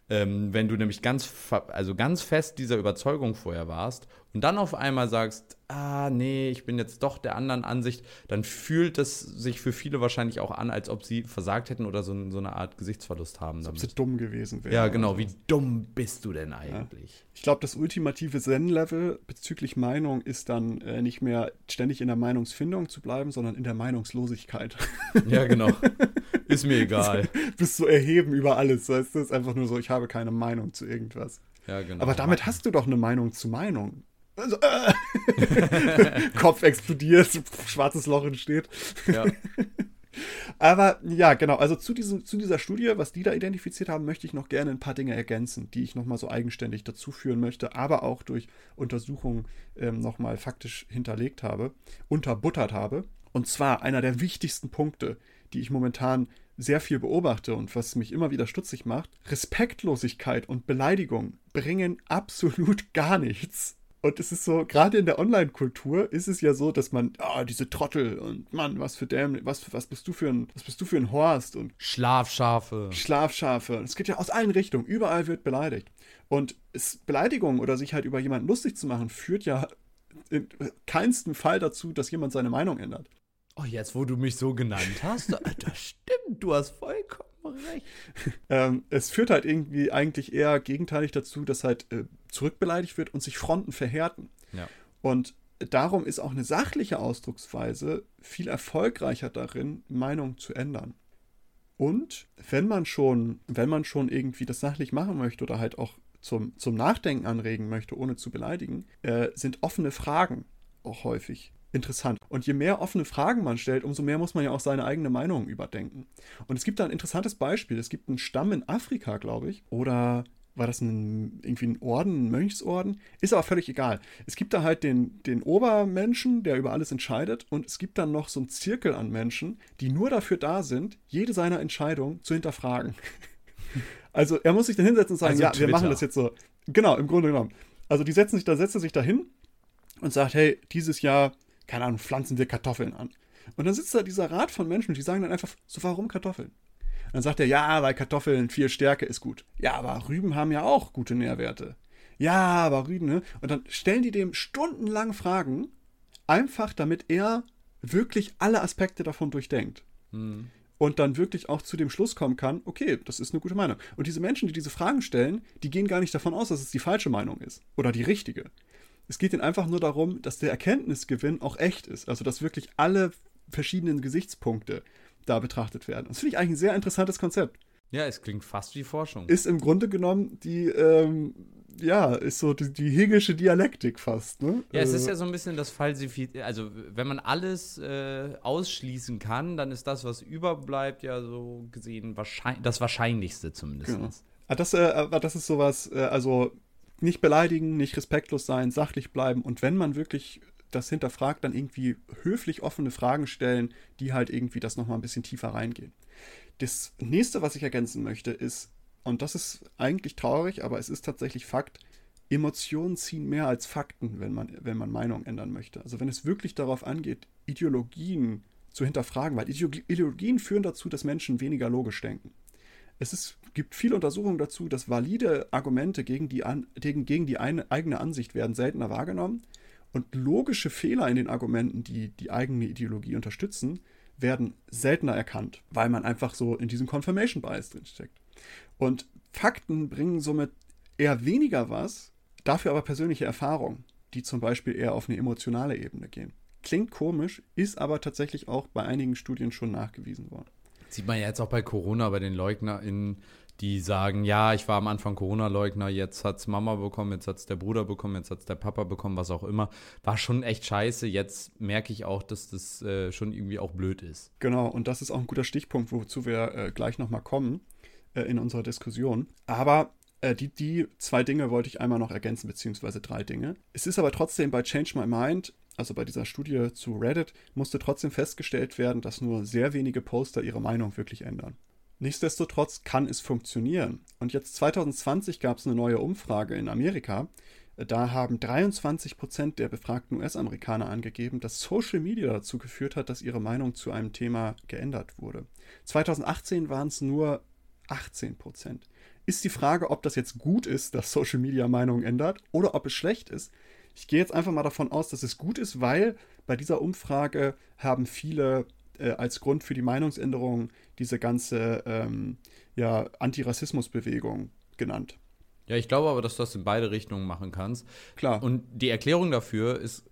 ähm, wenn du nämlich ganz, also ganz fest dieser Überzeugung vorher warst und dann auf einmal sagst, ah, nee, ich bin jetzt doch der anderen Ansicht, dann fühlt es sich für viele wahrscheinlich auch an, als ob sie versagt hätten oder so, so eine Art Gesichtsverlust haben. Als ob sie dumm gewesen wären. Ja, genau. Wie dumm bist du denn eigentlich? Ja. Ich glaube, das ultimative Zen-Level bezüglich Meinung ist dann äh, nicht mehr ständig in der Meinungsfindung zu bleiben, sondern in der Meinungslosigkeit. Ja, genau. Ist mir egal. Bist so erheben über alles. Weißt du? ist einfach nur so, ich habe keine Meinung zu irgendwas. Ja, genau. Aber damit hast du doch eine Meinung zu Meinung. Also, äh. Kopf explodiert, schwarzes Loch entsteht. Ja. Aber ja, genau, also zu, diesem, zu dieser Studie, was die da identifiziert haben, möchte ich noch gerne ein paar Dinge ergänzen, die ich nochmal so eigenständig dazu führen möchte, aber auch durch Untersuchungen ähm, nochmal faktisch hinterlegt habe, unterbuttert habe. Und zwar einer der wichtigsten Punkte, die ich momentan sehr viel beobachte und was mich immer wieder stutzig macht. Respektlosigkeit und Beleidigung bringen absolut gar nichts Und es ist so, gerade in der Online-Kultur ist es ja so, dass man, ah, diese Trottel und Mann, was für dämlich, was, was bist du für ein, was bist du für ein Horst und Schlafschafe. Schlafschafe. Es geht ja aus allen Richtungen. Überall wird beleidigt. Und Beleidigung oder sich halt über jemanden lustig zu machen, führt ja in keinsten Fall dazu, dass jemand seine Meinung ändert. Oh, jetzt, wo du mich so genannt hast, das stimmt, du hast vollkommen recht. ähm, es führt halt irgendwie eigentlich eher gegenteilig dazu, dass halt äh, zurückbeleidigt wird und sich Fronten verhärten. Ja. Und darum ist auch eine sachliche Ausdrucksweise viel erfolgreicher darin, Meinungen zu ändern. Und wenn man schon, wenn man schon irgendwie das sachlich machen möchte oder halt auch zum, zum Nachdenken anregen möchte, ohne zu beleidigen, äh, sind offene Fragen auch häufig interessant. Und je mehr offene Fragen man stellt, umso mehr muss man ja auch seine eigene Meinung überdenken. Und es gibt da ein interessantes Beispiel. Es gibt einen Stamm in Afrika, glaube ich, oder war das ein, irgendwie ein Orden, ein Mönchsorden? Ist aber völlig egal. Es gibt da halt den, den Obermenschen, der über alles entscheidet, und es gibt dann noch so einen Zirkel an Menschen, die nur dafür da sind, jede seiner Entscheidungen zu hinterfragen. also er muss sich dann hinsetzen und sagen, also ja, Twitter. wir machen das jetzt so. Genau, im Grunde genommen. Also die setzen sich da, setzt er sich da hin und sagt, hey, dieses Jahr, keine Ahnung, pflanzen wir Kartoffeln an. Und dann sitzt da dieser Rat von Menschen, die sagen dann einfach, so warum Kartoffeln? Dann sagt er, ja, weil Kartoffeln viel Stärke ist gut. Ja, aber Rüben haben ja auch gute Nährwerte. Ja, aber Rüben, ne? Und dann stellen die dem stundenlang Fragen, einfach damit er wirklich alle Aspekte davon durchdenkt. Hm. Und dann wirklich auch zu dem Schluss kommen kann, okay, das ist eine gute Meinung. Und diese Menschen, die diese Fragen stellen, die gehen gar nicht davon aus, dass es die falsche Meinung ist. Oder die richtige. Es geht ihnen einfach nur darum, dass der Erkenntnisgewinn auch echt ist. Also, dass wirklich alle verschiedenen Gesichtspunkte da betrachtet werden. Das finde ich eigentlich ein sehr interessantes Konzept. Ja, es klingt fast wie Forschung. Ist im Grunde genommen die, ähm, ja, ist so die, die hegelische Dialektik fast, ne? Ja, es ist äh, ja so ein bisschen das Falsifizieren. Also, wenn man alles äh, ausschließen kann, dann ist das, was überbleibt, ja so gesehen wahrscheinlich, das Wahrscheinlichste zumindest. Genau. Ah, das, äh, das ist sowas, äh, also nicht beleidigen, nicht respektlos sein, sachlich bleiben und wenn man wirklich das hinterfragt, dann irgendwie höflich offene Fragen stellen, die halt irgendwie das nochmal ein bisschen tiefer reingehen. Das nächste, was ich ergänzen möchte, ist, und das ist eigentlich traurig, aber es ist tatsächlich Fakt, Emotionen ziehen mehr als Fakten, wenn man, wenn man Meinung ändern möchte. Also wenn es wirklich darauf angeht, Ideologien zu hinterfragen, weil Ideologien führen dazu, dass Menschen weniger logisch denken. Es ist, gibt viele Untersuchungen dazu, dass valide Argumente gegen die, an, gegen, gegen die eine, eigene Ansicht werden seltener wahrgenommen und logische Fehler in den Argumenten, die die eigene Ideologie unterstützen, werden seltener erkannt, weil man einfach so in diesem Confirmation Bias drinsteckt. Und Fakten bringen somit eher weniger was, dafür aber persönliche Erfahrungen, die zum Beispiel eher auf eine emotionale Ebene gehen. Klingt komisch, ist aber tatsächlich auch bei einigen Studien schon nachgewiesen worden. Sieht man ja jetzt auch bei Corona, bei den LeugnerInnen, die sagen, ja, ich war am Anfang Corona-Leugner, jetzt hat es Mama bekommen, jetzt hat es der Bruder bekommen, jetzt hat es der Papa bekommen, was auch immer. War schon echt scheiße. Jetzt merke ich auch, dass das äh, schon irgendwie auch blöd ist. Genau, und das ist auch ein guter Stichpunkt, wozu wir äh, gleich nochmal kommen äh, in unserer Diskussion. Aber äh, die, die zwei Dinge wollte ich einmal noch ergänzen, beziehungsweise drei Dinge. Es ist aber trotzdem bei Change My Mind also bei dieser Studie zu Reddit, musste trotzdem festgestellt werden, dass nur sehr wenige Poster ihre Meinung wirklich ändern. Nichtsdestotrotz kann es funktionieren. Und jetzt 2020 gab es eine neue Umfrage in Amerika. Da haben 23 Prozent der befragten US-Amerikaner angegeben, dass Social Media dazu geführt hat, dass ihre Meinung zu einem Thema geändert wurde. 2018 waren es nur 18 Prozent. Ist die Frage, ob das jetzt gut ist, dass Social Media Meinungen ändert oder ob es schlecht ist. Ich gehe jetzt einfach mal davon aus, dass es gut ist, weil bei dieser Umfrage haben viele äh, als Grund für die Meinungsänderung diese ganze ähm, ja, Antirassismusbewegung genannt. Ja, ich glaube aber, dass du das in beide Richtungen machen kannst. Klar. Und die Erklärung dafür ist,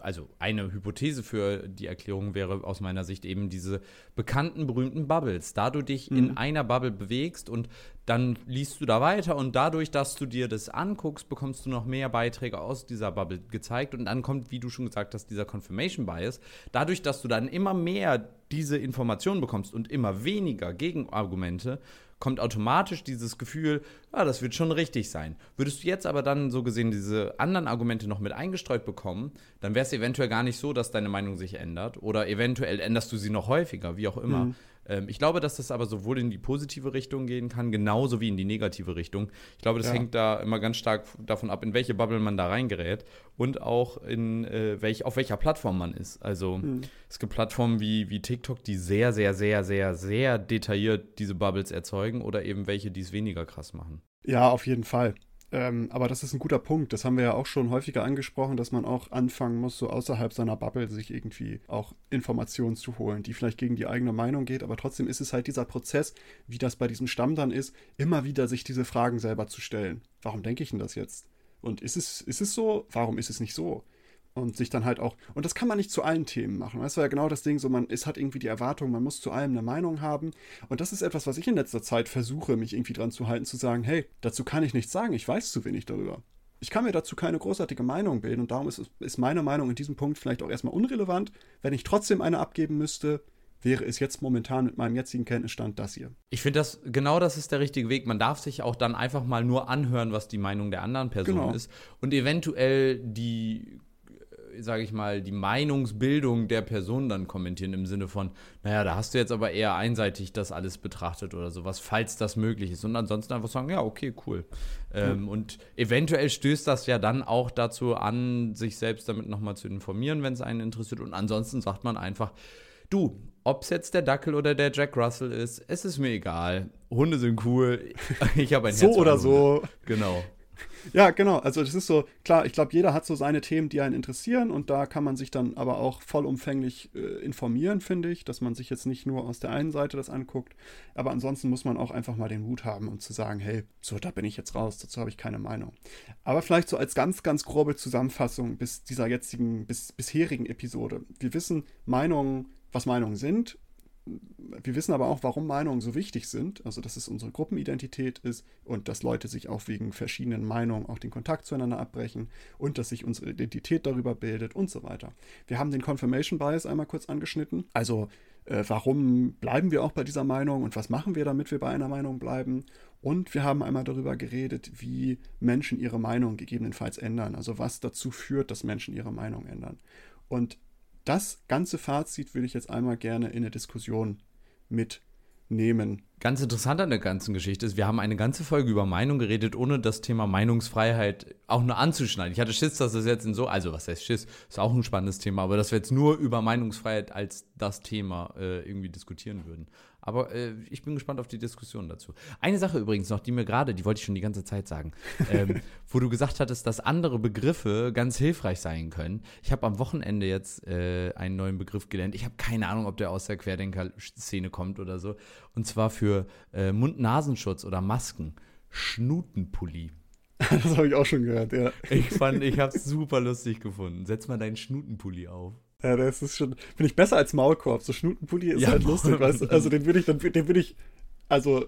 also eine Hypothese für die Erklärung wäre aus meiner Sicht eben diese bekannten, berühmten Bubbles. Da du dich mhm. in einer Bubble bewegst und dann liest du da weiter und dadurch, dass du dir das anguckst, bekommst du noch mehr Beiträge aus dieser Bubble gezeigt und dann kommt, wie du schon gesagt hast, dieser Confirmation Bias. Dadurch, dass du dann immer mehr diese Informationen bekommst und immer weniger Gegenargumente, kommt automatisch dieses Gefühl, ja, das wird schon richtig sein. Würdest du jetzt aber dann so gesehen diese anderen Argumente noch mit eingestreut bekommen, dann wäre es eventuell gar nicht so, dass deine Meinung sich ändert oder eventuell änderst du sie noch häufiger, wie auch immer. Mhm. Ähm, ich glaube, dass das aber sowohl in die positive Richtung gehen kann, genauso wie in die negative Richtung. Ich glaube, das ja. hängt da immer ganz stark davon ab, in welche Bubble man da reingerät und auch in äh, welch, auf welcher Plattform man ist. Also mhm. es gibt Plattformen wie, wie TikTok, die sehr, sehr, sehr, sehr, sehr detailliert diese Bubbles erzeugen oder eben welche, die es weniger krass machen. Ja, auf jeden Fall. Ähm, aber das ist ein guter Punkt. Das haben wir ja auch schon häufiger angesprochen, dass man auch anfangen muss, so außerhalb seiner Bubble sich irgendwie auch Informationen zu holen, die vielleicht gegen die eigene Meinung geht. Aber trotzdem ist es halt dieser Prozess, wie das bei diesem Stamm dann ist, immer wieder sich diese Fragen selber zu stellen. Warum denke ich denn das jetzt? Und ist es, ist es so? Warum ist es nicht so? Und sich dann halt auch, und das kann man nicht zu allen Themen machen. Das war ja genau das Ding, so man, es hat irgendwie die Erwartung, man muss zu allem eine Meinung haben. Und das ist etwas, was ich in letzter Zeit versuche, mich irgendwie dran zu halten, zu sagen, hey, dazu kann ich nichts sagen, ich weiß zu wenig darüber. Ich kann mir dazu keine großartige Meinung bilden und darum ist, ist meine Meinung in diesem Punkt vielleicht auch erstmal unrelevant. Wenn ich trotzdem eine abgeben müsste, wäre es jetzt momentan mit meinem jetzigen Kenntnisstand das hier. Ich finde das, genau das ist der richtige Weg. Man darf sich auch dann einfach mal nur anhören, was die Meinung der anderen Person genau. ist und eventuell die sage ich mal, die Meinungsbildung der Person dann kommentieren im Sinne von, naja, da hast du jetzt aber eher einseitig das alles betrachtet oder sowas, falls das möglich ist. Und ansonsten einfach sagen, ja, okay, cool. Ähm, Und eventuell stößt das ja dann auch dazu an, sich selbst damit nochmal zu informieren, wenn es einen interessiert. Und ansonsten sagt man einfach, du, ob es jetzt der Dackel oder der Jack Russell ist, es ist mir egal. Hunde sind cool. Ich habe ein so Herz. So oder so. Genau. Ja, genau. Also das ist so, klar, ich glaube, jeder hat so seine Themen, die einen interessieren und da kann man sich dann aber auch vollumfänglich äh, informieren, finde ich, dass man sich jetzt nicht nur aus der einen Seite das anguckt. Aber ansonsten muss man auch einfach mal den Mut haben, um zu sagen, hey, so, da bin ich jetzt raus, dazu habe ich keine Meinung. Aber vielleicht so als ganz, ganz grobe Zusammenfassung bis dieser jetzigen, bis bisherigen Episode. Wir wissen Meinungen, was Meinungen sind wir wissen aber auch, warum Meinungen so wichtig sind. Also, dass es unsere Gruppenidentität ist und dass Leute sich auch wegen verschiedenen Meinungen auch den Kontakt zueinander abbrechen und dass sich unsere Identität darüber bildet und so weiter. Wir haben den Confirmation Bias einmal kurz angeschnitten. Also, äh, warum bleiben wir auch bei dieser Meinung und was machen wir, damit wir bei einer Meinung bleiben? Und wir haben einmal darüber geredet, wie Menschen ihre Meinung gegebenenfalls ändern. Also, was dazu führt, dass Menschen ihre Meinung ändern. Und das ganze Fazit würde ich jetzt einmal gerne in eine Diskussion mitnehmen. Ganz interessant an der ganzen Geschichte ist, wir haben eine ganze Folge über Meinung geredet, ohne das Thema Meinungsfreiheit auch nur anzuschneiden. Ich hatte Schiss, dass es jetzt in so, also was heißt Schiss, ist auch ein spannendes Thema, aber dass wir jetzt nur über Meinungsfreiheit als das Thema äh, irgendwie diskutieren würden. Aber äh, ich bin gespannt auf die Diskussion dazu. Eine Sache übrigens noch, die mir gerade, die wollte ich schon die ganze Zeit sagen, ähm, wo du gesagt hattest, dass andere Begriffe ganz hilfreich sein können. Ich habe am Wochenende jetzt äh, einen neuen Begriff gelernt. Ich habe keine Ahnung, ob der aus der Querdenker-Szene kommt oder so. Und zwar für äh, Mund-Nasenschutz oder Masken. Schnutenpulli. Das habe ich auch schon gehört, ja. Ich fand, ich habe es super lustig gefunden. Setz mal deinen Schnutenpulli auf. Ja, das ist schon, finde ich besser als Maulkorb. So Schnutenpulli ist ja, halt lustig, weißt du? Also den würde ich, dann, den würde ich, also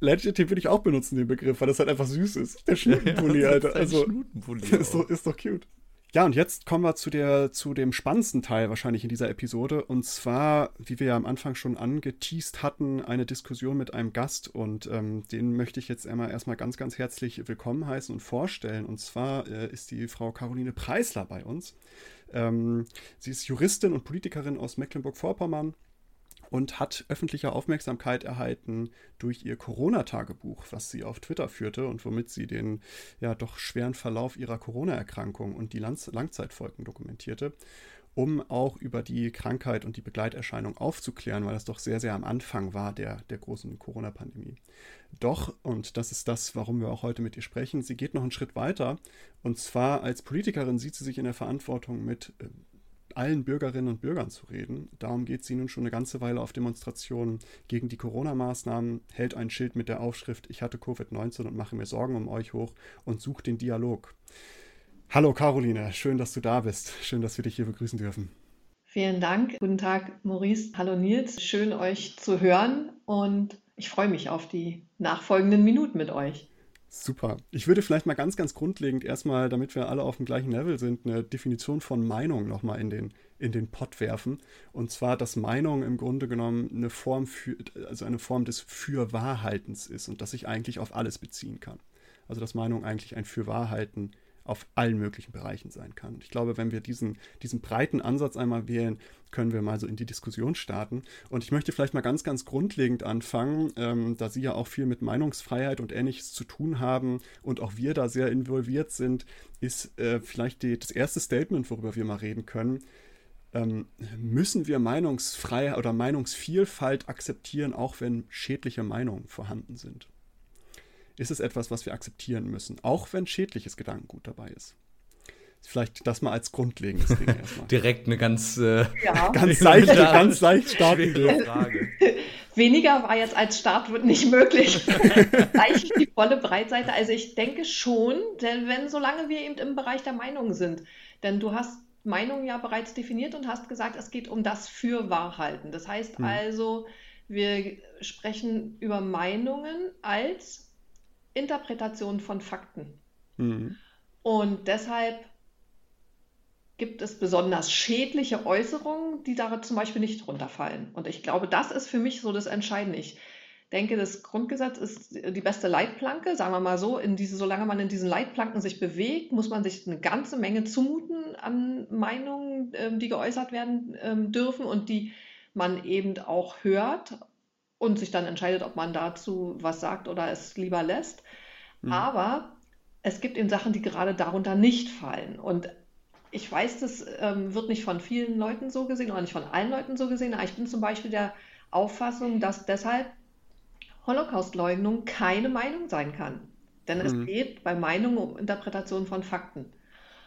legit, den würde ich auch benutzen, den Begriff, weil das halt einfach süß ist. Der Schnutenpulli, ja, Alter. Also, Schnutenpulli ist, doch, ist doch cute. Ja, und jetzt kommen wir zu, der, zu dem spannendsten Teil wahrscheinlich in dieser Episode. Und zwar, wie wir ja am Anfang schon angeteased hatten, eine Diskussion mit einem Gast. Und ähm, den möchte ich jetzt einmal erstmal ganz, ganz herzlich willkommen heißen und vorstellen. Und zwar äh, ist die Frau Caroline Preisler bei uns. Ähm, sie ist Juristin und Politikerin aus Mecklenburg-Vorpommern und hat öffentliche Aufmerksamkeit erhalten durch ihr Corona-Tagebuch, was sie auf Twitter führte und womit sie den ja doch schweren Verlauf ihrer Corona-Erkrankung und die Langzeitfolgen dokumentierte um auch über die Krankheit und die Begleiterscheinung aufzuklären, weil das doch sehr, sehr am Anfang war der, der großen Corona-Pandemie. Doch, und das ist das, warum wir auch heute mit ihr sprechen, sie geht noch einen Schritt weiter. Und zwar als Politikerin sieht sie sich in der Verantwortung, mit äh, allen Bürgerinnen und Bürgern zu reden. Darum geht sie nun schon eine ganze Weile auf Demonstrationen gegen die Corona-Maßnahmen, hält ein Schild mit der Aufschrift Ich hatte Covid-19 und mache mir Sorgen um euch hoch und sucht den Dialog. Hallo Caroline, schön, dass du da bist. Schön, dass wir dich hier begrüßen dürfen. Vielen Dank. Guten Tag, Maurice. Hallo Nils. Schön, euch zu hören und ich freue mich auf die nachfolgenden Minuten mit euch. Super. Ich würde vielleicht mal ganz, ganz grundlegend erstmal, damit wir alle auf dem gleichen Level sind, eine Definition von Meinung nochmal in den, in den Pott werfen. Und zwar, dass Meinung im Grunde genommen eine Form für, also eine Form des Fürwahrhaltens ist und dass sich eigentlich auf alles beziehen kann. Also dass Meinung eigentlich ein Fürwahrhalten auf allen möglichen Bereichen sein kann. Ich glaube, wenn wir diesen, diesen breiten Ansatz einmal wählen, können wir mal so in die Diskussion starten. Und ich möchte vielleicht mal ganz, ganz grundlegend anfangen, ähm, da Sie ja auch viel mit Meinungsfreiheit und Ähnliches zu tun haben und auch wir da sehr involviert sind, ist äh, vielleicht die, das erste Statement, worüber wir mal reden können. Ähm, müssen wir Meinungsfreiheit oder Meinungsvielfalt akzeptieren, auch wenn schädliche Meinungen vorhanden sind? Ist es etwas, was wir akzeptieren müssen, auch wenn schädliches Gedankengut dabei ist? Vielleicht das mal als grundlegendes Ding erstmal. Direkt eine ganz, äh, ja. ganz leicht, ganz leicht startende Frage. Weniger war jetzt als Start nicht möglich. Leicht die volle Breitseite. Also ich denke schon, denn wenn solange wir eben im Bereich der Meinung sind, denn du hast Meinung ja bereits definiert und hast gesagt, es geht um das Fürwahrhalten. Das heißt hm. also, wir sprechen über Meinungen als Interpretation von Fakten. Hm. Und deshalb gibt es besonders schädliche Äußerungen, die da zum Beispiel nicht runterfallen. Und ich glaube, das ist für mich so das Entscheidende. Ich denke, das Grundgesetz ist die beste Leitplanke, sagen wir mal so. In diese, solange man in diesen Leitplanken sich bewegt, muss man sich eine ganze Menge zumuten an Meinungen, ähm, die geäußert werden ähm, dürfen und die man eben auch hört und sich dann entscheidet, ob man dazu was sagt oder es lieber lässt. Mhm. Aber es gibt eben Sachen, die gerade darunter nicht fallen. Und ich weiß, das ähm, wird nicht von vielen Leuten so gesehen oder nicht von allen Leuten so gesehen, aber ich bin zum Beispiel der Auffassung, dass deshalb Holocaustleugnung keine Meinung sein kann. Denn mhm. es geht bei Meinung um Interpretation von Fakten.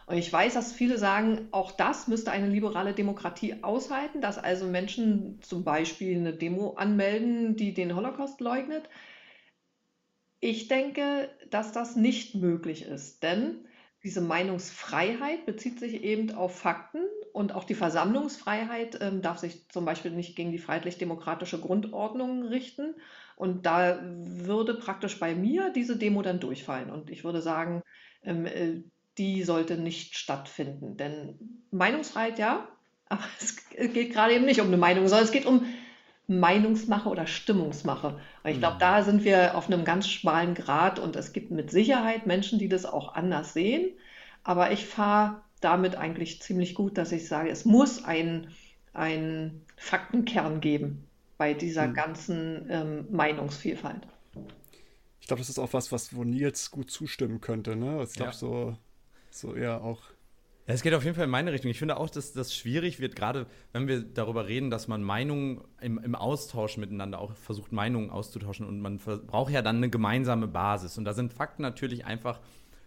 Und ich weiß, dass viele sagen, auch das müsste eine liberale Demokratie aushalten, dass also Menschen zum Beispiel eine Demo anmelden, die den Holocaust leugnet. Ich denke, dass das nicht möglich ist, denn diese Meinungsfreiheit bezieht sich eben auf Fakten und auch die Versammlungsfreiheit ähm, darf sich zum Beispiel nicht gegen die freiheitlich-demokratische Grundordnung richten. Und da würde praktisch bei mir diese Demo dann durchfallen. Und ich würde sagen, ähm, äh, die sollte nicht stattfinden. Denn Meinungsfreiheit ja, aber es geht gerade eben nicht um eine Meinung, sondern es geht um Meinungsmache oder Stimmungsmache. Und ich glaube, mhm. da sind wir auf einem ganz schmalen Grad und es gibt mit Sicherheit Menschen, die das auch anders sehen. Aber ich fahre damit eigentlich ziemlich gut, dass ich sage, es muss einen Faktenkern geben bei dieser mhm. ganzen ähm, Meinungsvielfalt. Ich glaube, das ist auch was, was wo Nils gut zustimmen könnte. Ne? Ich glaube, ja. so, so eher auch es geht auf jeden Fall in meine Richtung. Ich finde auch, dass das schwierig wird, gerade wenn wir darüber reden, dass man Meinungen im, im Austausch miteinander auch versucht, Meinungen auszutauschen und man braucht ja dann eine gemeinsame Basis. Und da sind Fakten natürlich einfach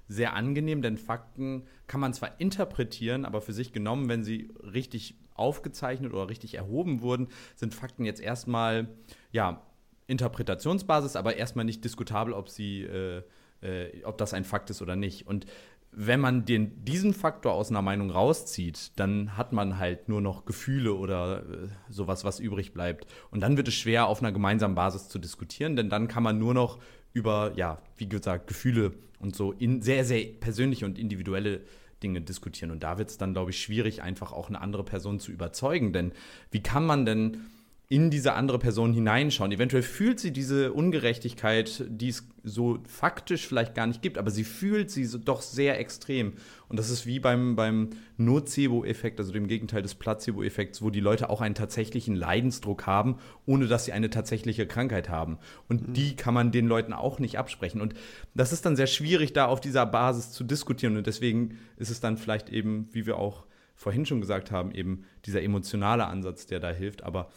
sehr angenehm, denn Fakten kann man zwar interpretieren, aber für sich genommen, wenn sie richtig aufgezeichnet oder richtig erhoben wurden, sind Fakten jetzt erstmal, ja, Interpretationsbasis, aber erstmal nicht diskutabel, ob sie, äh, äh, ob das ein Fakt ist oder nicht. Und wenn man den, diesen Faktor aus einer Meinung rauszieht, dann hat man halt nur noch Gefühle oder äh, sowas, was übrig bleibt. Und dann wird es schwer, auf einer gemeinsamen Basis zu diskutieren, denn dann kann man nur noch über, ja, wie gesagt, Gefühle und so in sehr, sehr persönliche und individuelle Dinge diskutieren. Und da wird es dann, glaube ich, schwierig, einfach auch eine andere Person zu überzeugen. Denn wie kann man denn in diese andere Person hineinschauen. Eventuell fühlt sie diese Ungerechtigkeit, die es so faktisch vielleicht gar nicht gibt, aber sie fühlt sie so doch sehr extrem. Und das ist wie beim, beim Nocebo-Effekt, also dem Gegenteil des Placebo-Effekts, wo die Leute auch einen tatsächlichen Leidensdruck haben, ohne dass sie eine tatsächliche Krankheit haben. Und mhm. die kann man den Leuten auch nicht absprechen. Und das ist dann sehr schwierig, da auf dieser Basis zu diskutieren. Und deswegen ist es dann vielleicht eben, wie wir auch vorhin schon gesagt haben, eben dieser emotionale Ansatz, der da hilft. Aber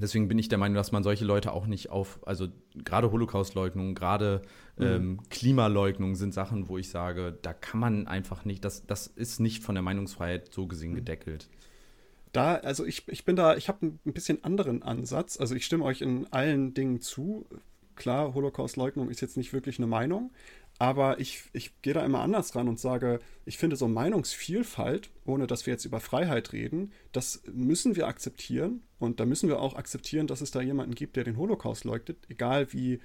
Deswegen bin ich der Meinung, dass man solche Leute auch nicht auf, also gerade Holocaustleugnung, gerade mhm. ähm, Klimaleugnung sind Sachen, wo ich sage, da kann man einfach nicht, das, das ist nicht von der Meinungsfreiheit so gesehen mhm. gedeckelt. Da, also ich, ich bin da, ich habe ein bisschen anderen Ansatz. Also ich stimme euch in allen Dingen zu. Klar, Holocaustleugnung ist jetzt nicht wirklich eine Meinung, aber ich, ich gehe da immer anders ran und sage, ich finde so Meinungsvielfalt, ohne dass wir jetzt über Freiheit reden, das müssen wir akzeptieren. Und da müssen wir auch akzeptieren, dass es da jemanden gibt, der den Holocaust leugnet, egal wie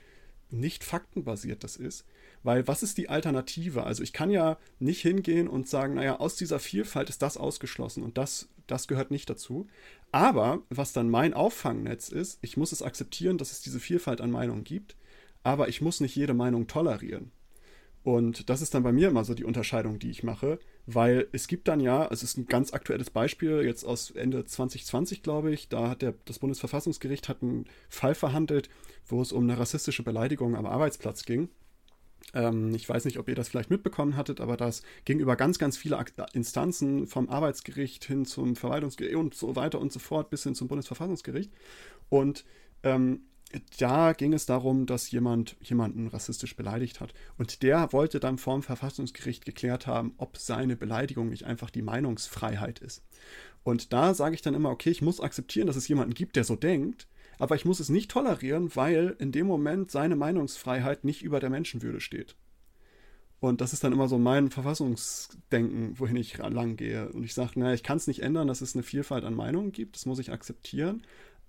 nicht faktenbasiert das ist. Weil was ist die Alternative? Also ich kann ja nicht hingehen und sagen, naja, aus dieser Vielfalt ist das ausgeschlossen und das, das gehört nicht dazu. Aber was dann mein Auffangnetz ist, ich muss es akzeptieren, dass es diese Vielfalt an Meinungen gibt, aber ich muss nicht jede Meinung tolerieren. Und das ist dann bei mir immer so die Unterscheidung, die ich mache, weil es gibt dann ja, es ist ein ganz aktuelles Beispiel, jetzt aus Ende 2020, glaube ich, da hat der, das Bundesverfassungsgericht hat einen Fall verhandelt, wo es um eine rassistische Beleidigung am Arbeitsplatz ging. Ähm, ich weiß nicht, ob ihr das vielleicht mitbekommen hattet, aber das ging über ganz, ganz viele Instanzen, vom Arbeitsgericht hin zum Verwaltungsgericht und so weiter und so fort bis hin zum Bundesverfassungsgericht. Und ähm, da ging es darum, dass jemand jemanden rassistisch beleidigt hat. Und der wollte dann vorm Verfassungsgericht geklärt haben, ob seine Beleidigung nicht einfach die Meinungsfreiheit ist. Und da sage ich dann immer, okay, ich muss akzeptieren, dass es jemanden gibt, der so denkt, aber ich muss es nicht tolerieren, weil in dem Moment seine Meinungsfreiheit nicht über der Menschenwürde steht. Und das ist dann immer so mein Verfassungsdenken, wohin ich lang gehe. Und ich sage, naja, ich kann es nicht ändern, dass es eine Vielfalt an Meinungen gibt, das muss ich akzeptieren.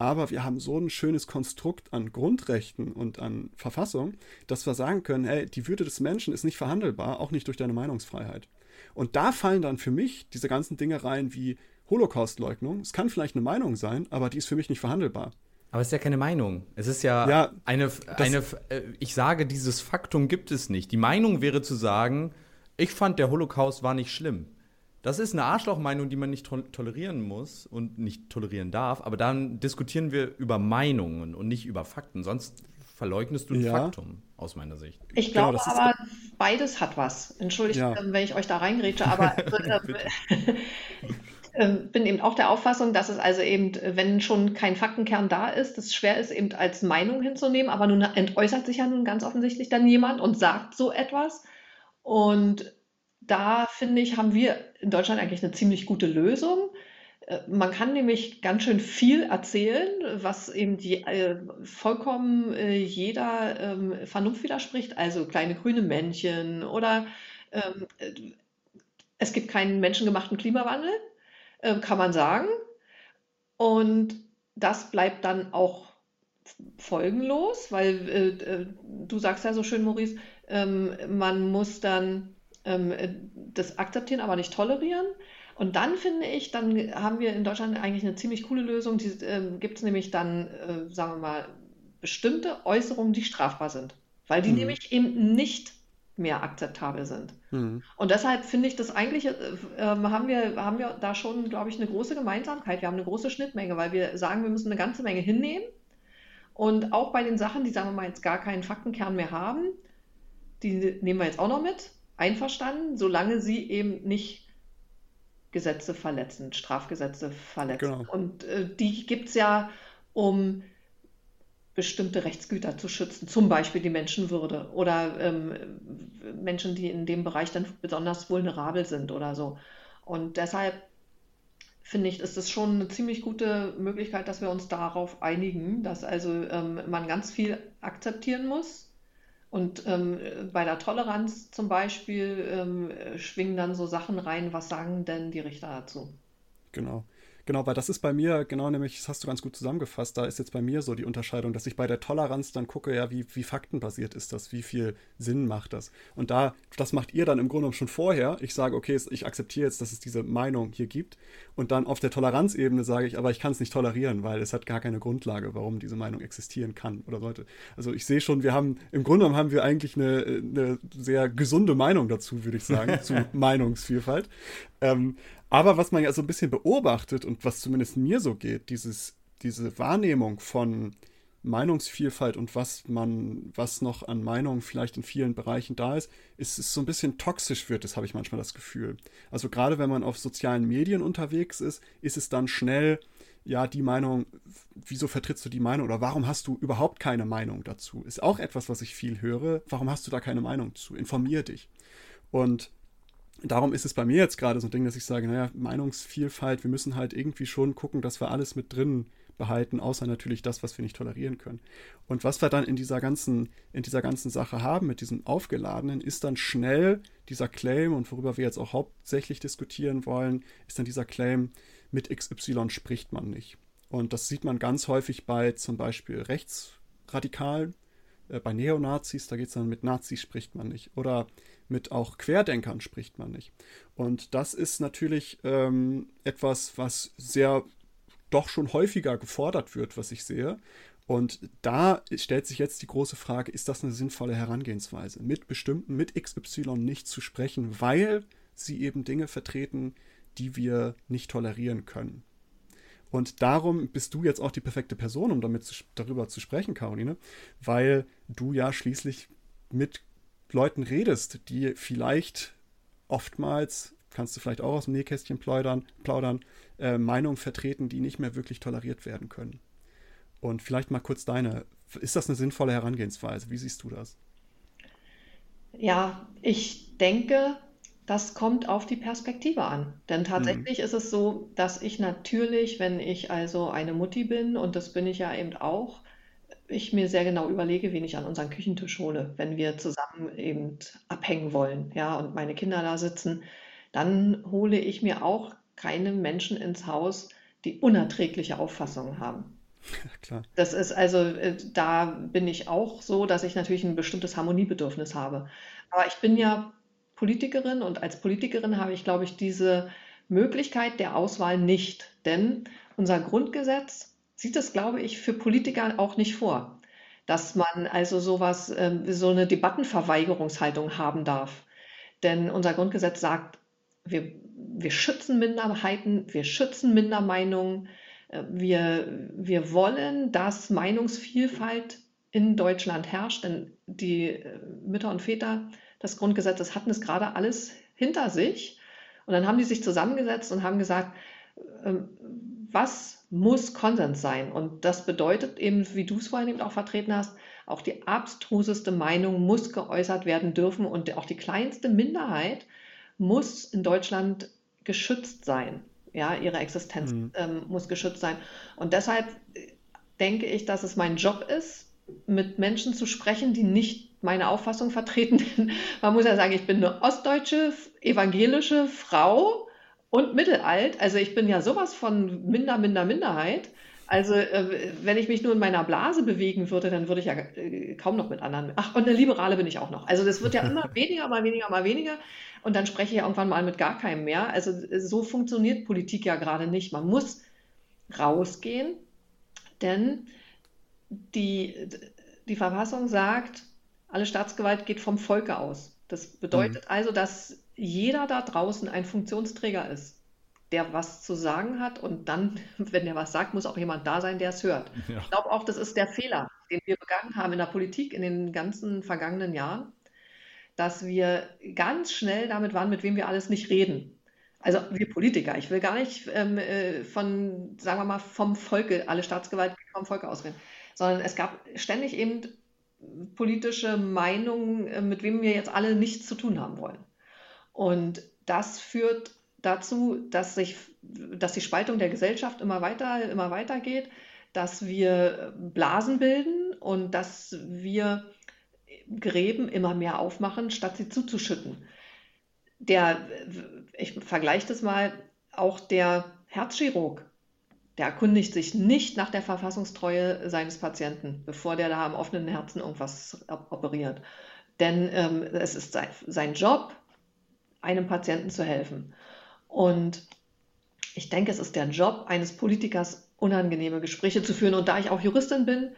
Aber wir haben so ein schönes Konstrukt an Grundrechten und an Verfassung, dass wir sagen können, hey, die Würde des Menschen ist nicht verhandelbar, auch nicht durch deine Meinungsfreiheit. Und da fallen dann für mich diese ganzen Dinge rein wie Holocaustleugnung. Es kann vielleicht eine Meinung sein, aber die ist für mich nicht verhandelbar. Aber es ist ja keine Meinung. Es ist ja, ja eine, eine, äh, ich sage, dieses Faktum gibt es nicht. Die Meinung wäre zu sagen, ich fand, der Holocaust war nicht schlimm. Das ist eine Arschlochmeinung, die man nicht to tolerieren muss und nicht tolerieren darf. Aber dann diskutieren wir über Meinungen und nicht über Fakten. Sonst verleugnest du ein ja. Faktum, aus meiner Sicht. Ich genau, glaube genau, aber, beides hat was. Entschuldigt, ja. Ähm, wenn ich euch da reingrätsche, aber äh, bin eben auch der Auffassung, dass es also eben, wenn schon kein Faktenkern da ist, es schwer ist, eben als Meinung hinzunehmen. Aber nun entäußert sich ja nun ganz offensichtlich dann jemand und sagt so etwas. Und da finde ich, haben wir in Deutschland eigentlich eine ziemlich gute Lösung. Äh, man kann nämlich ganz schön viel erzählen, was eben die, äh, vollkommen äh, jeder ähm, Vernunft widerspricht. Also kleine grüne Männchen oder ähm, äh, es gibt keinen menschengemachten Klimawandel, äh, kann man sagen. Und das bleibt dann auch folgenlos, weil äh, du sagst ja so schön, Maurice, ähm, man muss dann ähm, das akzeptieren, aber nicht tolerieren. Und dann finde ich, dann haben wir in Deutschland eigentlich eine ziemlich coole Lösung. Die ähm, gibt es nämlich dann, äh, sagen wir mal, bestimmte Äußerungen, die strafbar sind, weil die mhm. nämlich eben nicht mehr akzeptabel sind. Mhm. Und deshalb finde ich das eigentlich, äh, äh, haben, wir, haben wir da schon, glaube ich, eine große Gemeinsamkeit. Wir haben eine große Schnittmenge, weil wir sagen, wir müssen eine ganze Menge hinnehmen. Und auch bei den Sachen, die, sagen wir mal, jetzt gar keinen Faktenkern mehr haben, die nehmen wir jetzt auch noch mit einverstanden, solange sie eben nicht Gesetze verletzen, Strafgesetze verletzen. Genau. Und äh, die gibt es ja, um bestimmte Rechtsgüter zu schützen, zum Beispiel die Menschenwürde oder ähm, Menschen, die in dem Bereich dann besonders vulnerabel sind oder so. Und deshalb finde ich, ist es schon eine ziemlich gute Möglichkeit, dass wir uns darauf einigen, dass also ähm, man ganz viel akzeptieren muss, und ähm, bei der Toleranz zum Beispiel ähm, schwingen dann so Sachen rein, was sagen denn die Richter dazu? Genau. Genau, weil das ist bei mir, genau nämlich, das hast du ganz gut zusammengefasst, da ist jetzt bei mir so die Unterscheidung, dass ich bei der Toleranz dann gucke, ja, wie, wie faktenbasiert ist das, wie viel Sinn macht das. Und da, das macht ihr dann im Grunde schon vorher. Ich sage, okay, ich akzeptiere jetzt, dass es diese Meinung hier gibt. Und dann auf der Toleranzebene sage ich, aber ich kann es nicht tolerieren, weil es hat gar keine Grundlage, warum diese Meinung existieren kann oder sollte. Also ich sehe schon, wir haben, im Grunde genommen haben wir eigentlich eine, eine sehr gesunde Meinung dazu, würde ich sagen, zu Meinungsvielfalt. Ähm, aber was man ja so ein bisschen beobachtet und was zumindest mir so geht, dieses, diese Wahrnehmung von Meinungsvielfalt und was man, was noch an Meinungen vielleicht in vielen Bereichen da ist, ist es so ein bisschen toxisch wird, das habe ich manchmal das Gefühl. Also gerade wenn man auf sozialen Medien unterwegs ist, ist es dann schnell, ja, die Meinung, wieso vertrittst du die Meinung oder warum hast du überhaupt keine Meinung dazu? Ist auch etwas, was ich viel höre. Warum hast du da keine Meinung zu? Informier dich. Und darum ist es bei mir jetzt gerade so ein Ding, dass ich sage, naja, Meinungsvielfalt, wir müssen halt irgendwie schon gucken, dass wir alles mit drin behalten, außer natürlich das, was wir nicht tolerieren können. Und was wir dann in dieser ganzen, in dieser ganzen Sache haben, mit diesem Aufgeladenen, ist dann schnell dieser Claim, und worüber wir jetzt auch hauptsächlich diskutieren wollen, ist dann dieser Claim, mit XY spricht man nicht. Und das sieht man ganz häufig bei zum Beispiel Rechtsradikalen, äh, bei Neonazis, da geht es dann mit Nazis spricht man nicht. Oder mit auch Querdenkern spricht man nicht. Und das ist natürlich ähm, etwas, was sehr doch schon häufiger gefordert wird, was ich sehe. Und da stellt sich jetzt die große Frage, ist das eine sinnvolle Herangehensweise, mit bestimmten, mit XY nicht zu sprechen, weil sie eben Dinge vertreten, die wir nicht tolerieren können. Und darum bist du jetzt auch die perfekte Person, um damit zu, darüber zu sprechen, Caroline, weil du ja schließlich mit Leuten redest, die vielleicht oftmals, kannst du vielleicht auch aus dem Nähkästchen plaudern, plaudern äh, Meinungen vertreten, die nicht mehr wirklich toleriert werden können. Und vielleicht mal kurz deine, ist das eine sinnvolle Herangehensweise? Wie siehst du das? Ja, ich denke, das kommt auf die Perspektive an. Denn mhm. tatsächlich ist es so, dass ich natürlich, wenn ich also eine Mutti bin, und das bin ich ja eben auch, ich mir sehr genau überlege, wen ich an unseren Küchentisch hole, wenn wir zusammen eben abhängen wollen, ja, und meine Kinder da sitzen, dann hole ich mir auch keine Menschen ins Haus, die unerträgliche Auffassungen haben. Klar. Das ist also, äh, da bin ich auch so, dass ich natürlich ein bestimmtes Harmoniebedürfnis habe. Aber ich bin ja Politikerin und als Politikerin habe ich, glaube ich, diese Möglichkeit der Auswahl nicht. Denn unser Grundgesetz sieht es, glaube ich, für Politiker auch nicht vor, dass man also sowas, ähm, so eine Debattenverweigerungshaltung haben darf. Denn unser Grundgesetz sagt, wir, wir schützen Minderheiten, wir schützen Mindermeinungen, äh, wir, wir wollen, dass Meinungsvielfalt in Deutschland herrscht, denn die äh, Mütter und Väter des Grundgesetzes hatten es gerade alles hinter sich. Und dann haben die sich zusammengesetzt und haben gesagt, ähm, was muss Konsens sein? Und das bedeutet eben, wie du es vorhin eben auch vertreten hast, auch die abstruseste Meinung muss geäußert werden dürfen und auch die kleinste Minderheit muss in Deutschland geschützt sein. Ja, ihre Existenz mhm. ähm, muss geschützt sein. Und deshalb äh, denke ich, dass es mein Job ist, mit Menschen zu sprechen, die nicht meine Auffassung vertreten. Man muss ja sagen, ich bin eine ostdeutsche, evangelische Frau und mittelalt. Also ich bin ja sowas von minder, minder, Minderheit. Also äh, wenn ich mich nur in meiner Blase bewegen würde, dann würde ich ja äh, kaum noch mit anderen. Ach, und eine Liberale bin ich auch noch. Also das wird ja immer weniger, mal weniger, mal weniger. Und dann spreche ich ja irgendwann mal mit gar keinem mehr. Also so funktioniert Politik ja gerade nicht. Man muss rausgehen, denn die, die Verfassung sagt, alle Staatsgewalt geht vom Volke aus. Das bedeutet mhm. also, dass jeder da draußen ein Funktionsträger ist, der was zu sagen hat und dann, wenn er was sagt, muss auch jemand da sein, der es hört. Ja. Ich glaube auch, das ist der Fehler, den wir begangen haben in der Politik in den ganzen vergangenen Jahren, dass wir ganz schnell damit waren, mit wem wir alles nicht reden. Also wir Politiker, ich will gar nicht ähm, äh, von, sagen wir mal, vom Volke, alle Staatsgewalt vom Volke ausgehen, sondern es gab ständig eben politische Meinung, äh, mit wem wir jetzt alle nichts zu tun haben wollen. Und das führt dazu, dass sich, dass die Spaltung der Gesellschaft immer weiter, immer weiter geht, dass wir Blasen bilden und dass wir Gräben immer mehr aufmachen, statt sie zuzuschütten. Der, ich vergleiche das mal, auch der Herzchirurg der erkundigt sich nicht nach der Verfassungstreue seines Patienten, bevor der da am offenen Herzen irgendwas operiert. Denn ähm, es ist sein, sein Job, einem Patienten zu helfen. Und ich denke, es ist der Job eines Politikers, unangenehme Gespräche zu führen. Und da ich auch Juristin bin,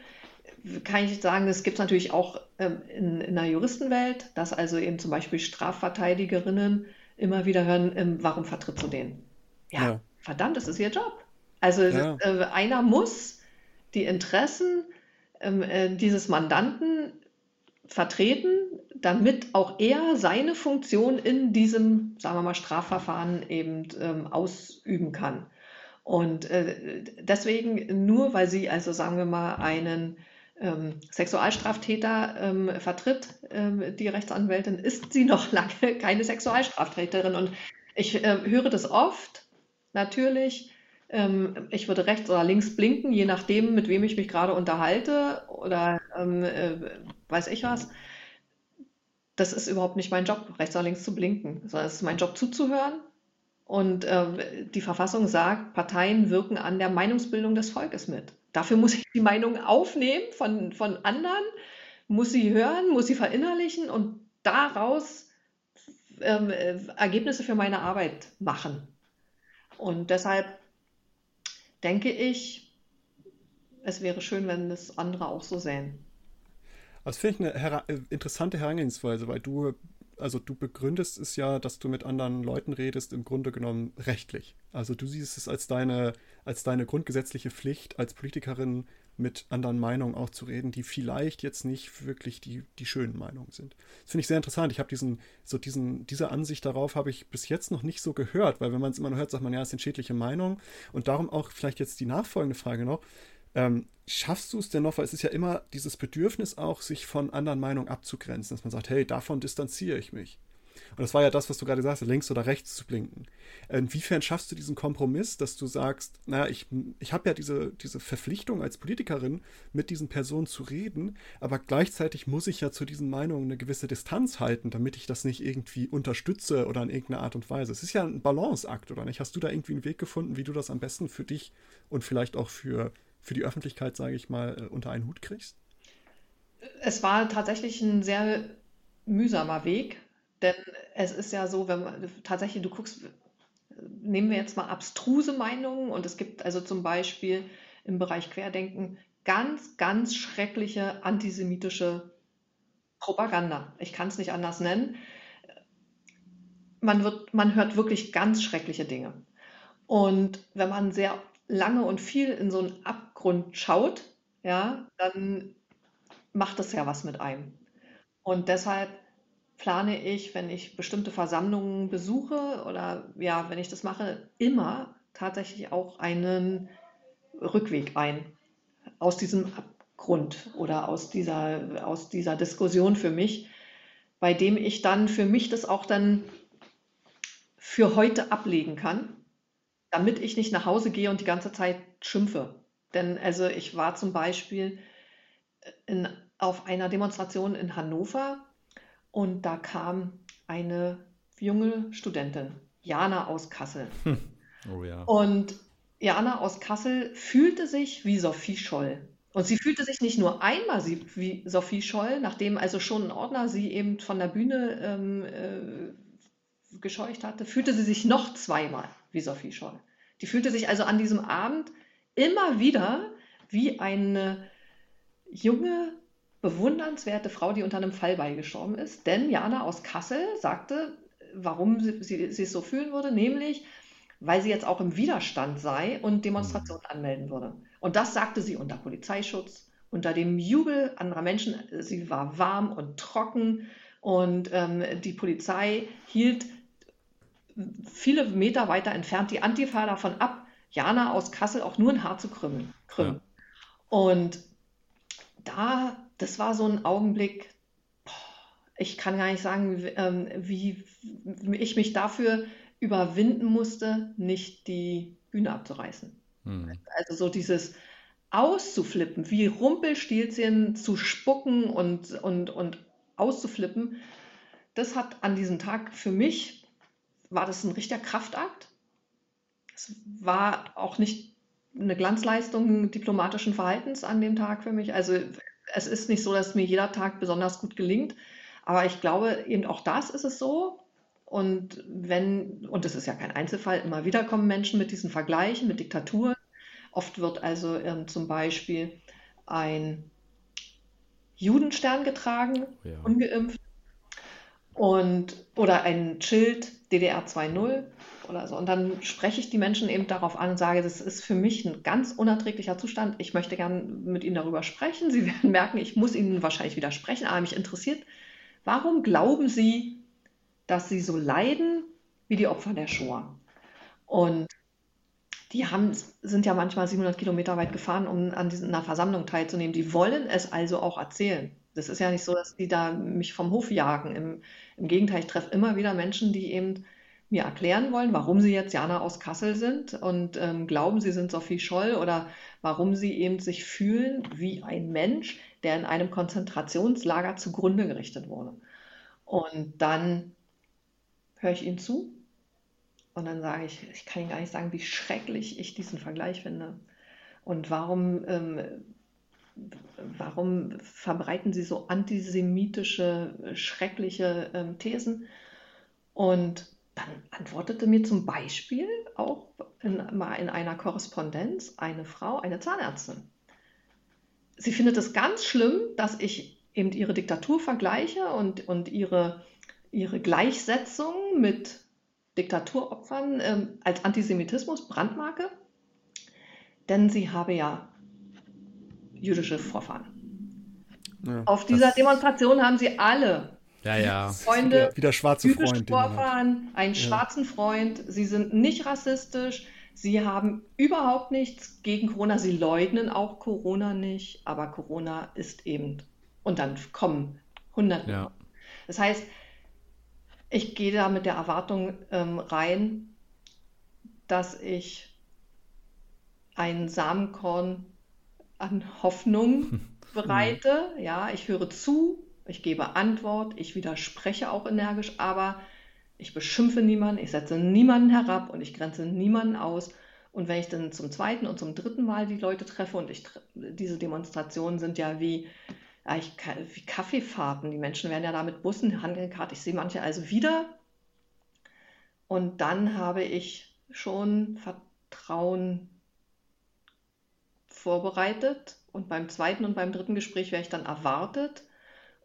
kann ich sagen, das gibt es natürlich auch ähm, in, in, der Juristenwelt, dass also eben zum Beispiel Strafverteidigerinnen immer wieder hören, ähm, warum vertrittst du den? Ja, ja, verdammt, das ist ihr Job. Also ja. äh, einer muss die Interessen ähm, äh, dieses Mandanten vertreten, damit auch er seine Funktion in diesem, sagen wir mal, Strafverfahren eben ähm, ausüben kann. Und äh, deswegen, nur weil sie also, sagen wir mal, einen ähm, Sexualstraftäter ähm, vertritt, ähm, die Rechtsanwältin, ist sie noch lange keine Sexualstraftäterin. Und ich äh, höre das oft, natürlich, ähm, ich würde rechts oder links blinken, je nachdem, mit wem ich mich gerade unterhalte oder ähm, äh, weiß ich was. Das ist überhaupt nicht mein Job, rechts oder links zu blinken, sondern es ist mein Job zuzuhören. Und äh, die Verfassung sagt, Parteien wirken an der Meinungsbildung des Volkes mit. Dafür muss ich die Meinung aufnehmen von, von anderen, muss sie hören, muss sie verinnerlichen und daraus ähm, äh, Ergebnisse für meine Arbeit machen. Und deshalb denke ich, es wäre schön, wenn das andere auch so sehen. Das finde ich eine hera äh, interessante Herangehensweise, weil du, also du begründest es ja, dass du mit anderen Leuten redest, im Grunde genommen rechtlich. Also du siehst es als deine, als deine grundgesetzliche Pflicht, als Politikerin mit anderen Meinungen auch zu reden, die vielleicht jetzt nicht wirklich die, die schönen Meinungen sind. Das finde ich sehr interessant. Ich habe diesen, so diesen, diese Ansicht darauf habe ich bis jetzt noch nicht so gehört, weil wenn man es immer nur hört, sagt man, ja, es sind schädliche Meinungen. Und darum auch vielleicht jetzt die nachfolgende Frage noch. Ähm, schaffst du es denn noch, weil es ist ja immer dieses Bedürfnis auch, sich von anderen Meinungen abzugrenzen, dass man sagt, hey, davon distanziere ich mich. Und das war ja das, was du gerade sagst, links oder rechts zu blinken. Inwiefern schaffst du diesen Kompromiss, dass du sagst, naja, ich, ich habe ja diese, diese Verpflichtung als Politikerin, mit diesen Personen zu reden, aber gleichzeitig muss ich ja zu diesen Meinungen eine gewisse Distanz halten, damit ich das nicht irgendwie unterstütze oder in irgendeiner Art und Weise. Es ist ja ein Balanceakt, oder nicht? Hast du da irgendwie einen Weg gefunden, wie du das am besten für dich und vielleicht auch für, für die Öffentlichkeit, sage ich mal, äh, unter einen Hut kriegst? Es war tatsächlich ein sehr mühsamer Weg, denn es ist ja so, wenn man tatsächlich, du guckst, nehmen wir jetzt mal abstruse Meinungen und es gibt also zum Beispiel im Bereich Querdenken ganz, ganz schreckliche antisemitische Propaganda. Ich kann es nicht anders nennen. Man, wird, man hört wirklich ganz schreckliche Dinge. Und wenn man sehr lange und viel in so einen Abgrund schaut, ja, dann macht das ja was mit einem. Und deshalb plane ich, wenn ich bestimmte Versammlungen besuche oder ja, wenn ich das mache, immer tatsächlich auch einen Rückweg ein aus diesem Abgrund oder aus dieser, aus dieser Diskussion für mich, bei dem ich dann für mich das auch dann für heute ablegen kann, damit ich nicht nach Hause gehe und die ganze Zeit schimpfe. Denn also ich war zum Beispiel in, auf einer Demonstration in Hannover und da kam eine junge Studentin, Jana aus Kassel. Hm. Oh ja. Und Jana aus Kassel fühlte sich wie Sophie Scholl. Und sie fühlte sich nicht nur einmal wie Sophie Scholl, nachdem also schon ein Ordner sie eben von der Bühne ähm, äh, gescheucht hatte, fühlte sie sich noch zweimal wie Sophie Scholl. Die fühlte sich also an diesem Abend immer wieder wie eine junge, bewundernswerte Frau, die unter einem Fallbeil gestorben ist. Denn Jana aus Kassel sagte, warum sie, sie, sie es so fühlen würde, nämlich weil sie jetzt auch im Widerstand sei und Demonstrationen mhm. anmelden würde. Und das sagte sie unter Polizeischutz, unter dem Jubel anderer Menschen. Sie war warm und trocken und ähm, die Polizei hielt viele Meter weiter entfernt die Antifa davon ab, Jana aus Kassel auch nur ein Haar zu krümmen. krümmen. Ja. Und da das war so ein Augenblick, ich kann gar nicht sagen, ähm, wie ich mich dafür überwinden musste, nicht die Bühne abzureißen. Hm. Also so dieses auszuflippen, wie Rumpelstilzchen zu spucken und, und, und auszuflippen, das hat an diesem Tag für mich, war das ein richtiger Kraftakt. Es war auch nicht eine Glanzleistung diplomatischen Verhaltens an dem Tag für mich. Also es ist nicht so, dass mir jeder Tag besonders gut gelingt, aber ich glaube, eben auch das ist es so. Und wenn, und das ist ja kein Einzelfall, immer wieder kommen Menschen mit diesen Vergleichen, mit Diktaturen. Oft wird also ähm, zum Beispiel ein Judenstern getragen, oh ja. ungeimpft, und, oder ein Schild DDR 2.0 oder so. Und dann spreche ich die Menschen eben darauf an und sage, das ist für mich ein ganz unerträglicher Zustand. Ich möchte gern mit Ihnen darüber sprechen. Sie werden merken, ich muss Ihnen wahrscheinlich widersprechen, aber mich interessiert, warum glauben Sie, dass Sie so leiden wie die Opfer der Shoah? Und die haben, sind ja manchmal 700 Kilometer weit gefahren, um an dieser Versammlung teilzunehmen. Die wollen es also auch erzählen. Das ist ja nicht so, dass die da mich vom Hof jagen. Im, im Gegenteil, ich treffe immer wieder Menschen, die eben mir erklären wollen, warum sie jetzt Jana aus Kassel sind und ähm, glauben, sie sind Sophie Scholl oder warum sie eben sich fühlen wie ein Mensch, der in einem Konzentrationslager zugrunde gerichtet wurde. Und dann höre ich ihnen zu und dann sage ich, ich kann Ihnen gar nicht sagen, wie schrecklich ich diesen Vergleich finde. Und warum, ähm, warum verbreiten Sie so antisemitische, schreckliche ähm, Thesen? Und dann antwortete mir zum Beispiel auch in, mal in einer Korrespondenz eine Frau, eine Zahnärztin, sie findet es ganz schlimm, dass ich eben ihre Diktatur vergleiche und, und ihre, ihre Gleichsetzung mit Diktaturopfern ähm, als Antisemitismus Brandmarke, denn sie habe ja jüdische Vorfahren. Ja, Auf dieser Demonstration haben sie alle ja, ja. Freunde, wieder schwarze Freunde, Vorfahren, einen ja. schwarzen Freund. Sie sind nicht rassistisch. Sie haben überhaupt nichts gegen Corona. Sie leugnen auch Corona nicht, aber Corona ist eben. Und dann kommen Hunderte. Ja. Das heißt, ich gehe da mit der Erwartung ähm, rein, dass ich ein Samenkorn an Hoffnung bereite. Ja, ich höre zu, ich gebe Antwort, ich widerspreche auch energisch, aber ich beschimpfe niemanden, ich setze niemanden herab und ich grenze niemanden aus. Und wenn ich dann zum zweiten und zum dritten Mal die Leute treffe und ich diese Demonstrationen sind ja wie, ja, ich, wie Kaffeefahrten, die Menschen werden ja da mit Bussen handgekarrt, ich sehe manche also wieder. Und dann habe ich schon Vertrauen vorbereitet und beim zweiten und beim dritten Gespräch werde ich dann erwartet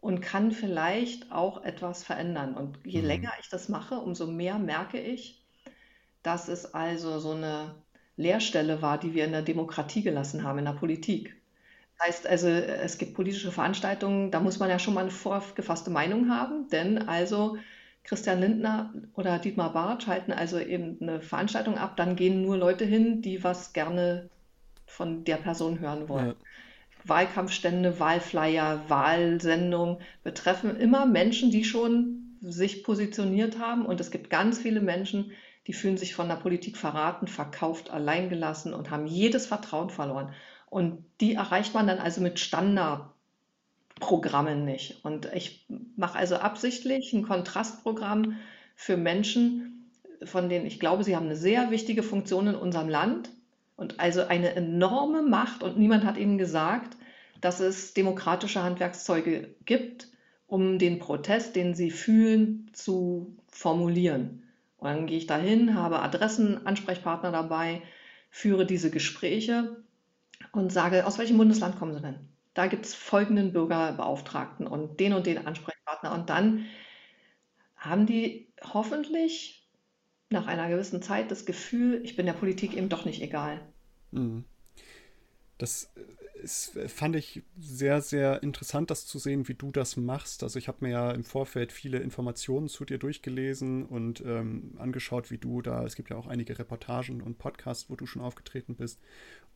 und kann vielleicht auch etwas verändern. Und je mhm. länger ich das mache, umso mehr merke ich, dass es also so eine Leerstelle war, die wir in der Demokratie gelassen haben, in der Politik. Das heißt also, es gibt politische Veranstaltungen, da muss man ja schon mal eine vorgefasste Meinung haben, denn also Christian Lindner oder Dietmar Bartsch halten also eben eine Veranstaltung ab, dann gehen nur Leute hin, die was gerne von der Person hören wollen. Ja. Wahlkampfstände, Wahlflyer, Wahlsendungen betreffen immer Menschen, die schon sich positioniert haben. Und es gibt ganz viele Menschen, die fühlen sich von der Politik verraten, verkauft, alleingelassen und haben jedes Vertrauen verloren. Und die erreicht man dann also mit Standardprogrammen nicht. Und ich mache also absichtlich ein Kontrastprogramm für Menschen, von denen ich glaube, sie haben eine sehr wichtige Funktion in unserem Land und also eine enorme Macht und niemand hat ihnen gesagt, dass es demokratische Handwerkszeuge gibt, um den Protest, den sie fühlen, zu formulieren. Und dann gehe ich dahin, habe Adressen, Ansprechpartner dabei, führe diese Gespräche und sage, aus welchem Bundesland kommen Sie denn? Da gibt es folgenden Bürgerbeauftragten und den und den Ansprechpartner. Und dann haben die hoffentlich nach einer gewissen Zeit das Gefühl, ich bin der Politik eben doch nicht egal. Mhm. Das ist, fand ich sehr, sehr interessant, das zu sehen, wie du das machst. Also ich habe mir ja im Vorfeld viele Informationen zu dir durchgelesen und ähm, angeschaut, wie du da, es gibt ja auch einige Reportagen und Podcasts, wo du schon aufgetreten bist.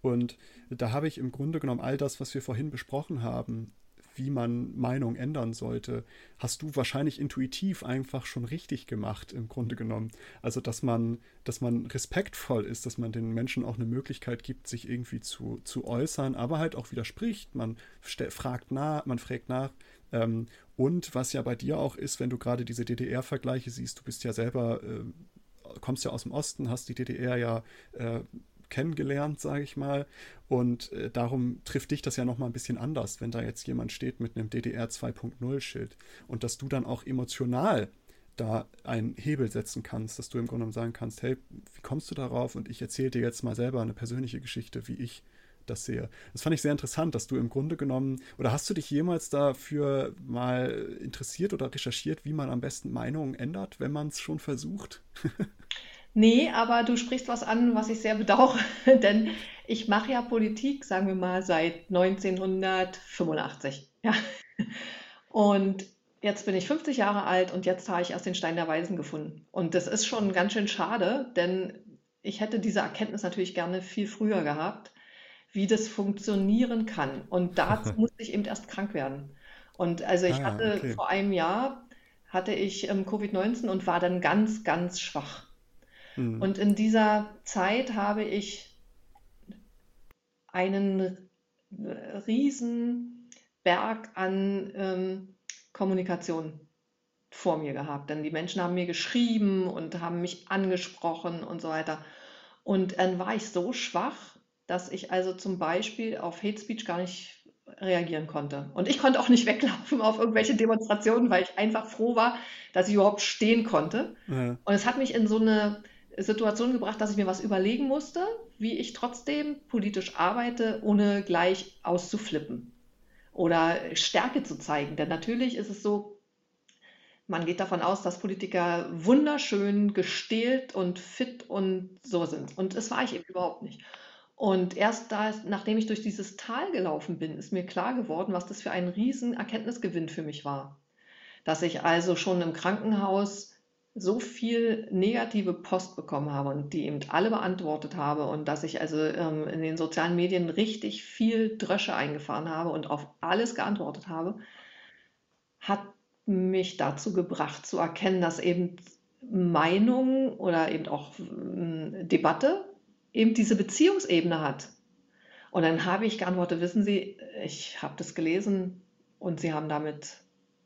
Und da habe ich im Grunde genommen all das, was wir vorhin besprochen haben, wie man Meinung ändern sollte, hast du wahrscheinlich intuitiv einfach schon richtig gemacht, im Grunde genommen. Also, dass man, dass man respektvoll ist, dass man den Menschen auch eine Möglichkeit gibt, sich irgendwie zu, zu äußern, aber halt auch widerspricht. Man fragt nach, man fragt nach. Ähm, und was ja bei dir auch ist, wenn du gerade diese DDR-Vergleiche siehst, du bist ja selber, äh, kommst ja aus dem Osten, hast die DDR ja äh, kennengelernt, sage ich mal. Und äh, darum trifft dich das ja nochmal ein bisschen anders, wenn da jetzt jemand steht mit einem DDR 2.0 Schild und dass du dann auch emotional da einen Hebel setzen kannst, dass du im Grunde genommen sagen kannst, hey, wie kommst du darauf? Und ich erzähle dir jetzt mal selber eine persönliche Geschichte, wie ich das sehe. Das fand ich sehr interessant, dass du im Grunde genommen, oder hast du dich jemals dafür mal interessiert oder recherchiert, wie man am besten Meinungen ändert, wenn man es schon versucht? Nee, aber du sprichst was an, was ich sehr bedauere, denn ich mache ja Politik, sagen wir mal, seit 1985. Ja. Und jetzt bin ich 50 Jahre alt und jetzt habe ich erst den Stein der Weisen gefunden. Und das ist schon ganz schön schade, denn ich hätte diese Erkenntnis natürlich gerne viel früher gehabt, wie das funktionieren kann. Und dazu musste ich eben erst krank werden. Und also ich ah, hatte okay. vor einem Jahr hatte ich ähm, Covid-19 und war dann ganz, ganz schwach. Mhm. Und in dieser Zeit habe ich einen riesen Berg an ähm, Kommunikation vor mir gehabt. Denn die Menschen haben mir geschrieben und haben mich angesprochen und so weiter. Und dann war ich so schwach, dass ich also zum Beispiel auf Hate Speech gar nicht reagieren konnte. Und ich konnte auch nicht weglaufen auf irgendwelche Demonstrationen, weil ich einfach froh war, dass ich überhaupt stehen konnte. Ja. Und es hat mich in so eine Situation gebracht, dass ich mir was überlegen musste, wie ich trotzdem politisch arbeite, ohne gleich auszuflippen oder Stärke zu zeigen. Denn natürlich ist es so, man geht davon aus, dass Politiker wunderschön gestählt und fit und so sind. Und das war ich eben überhaupt nicht. Und erst da, nachdem ich durch dieses Tal gelaufen bin, ist mir klar geworden, was das für ein riesen Erkenntnisgewinn für mich war. Dass ich also schon im Krankenhaus so viel negative Post bekommen habe und die eben alle beantwortet habe und dass ich also ähm, in den sozialen Medien richtig viel Drösche eingefahren habe und auf alles geantwortet habe, hat mich dazu gebracht zu erkennen, dass eben Meinung oder eben auch äh, Debatte eben diese Beziehungsebene hat. Und dann habe ich geantwortet, wissen Sie, ich habe das gelesen und Sie haben damit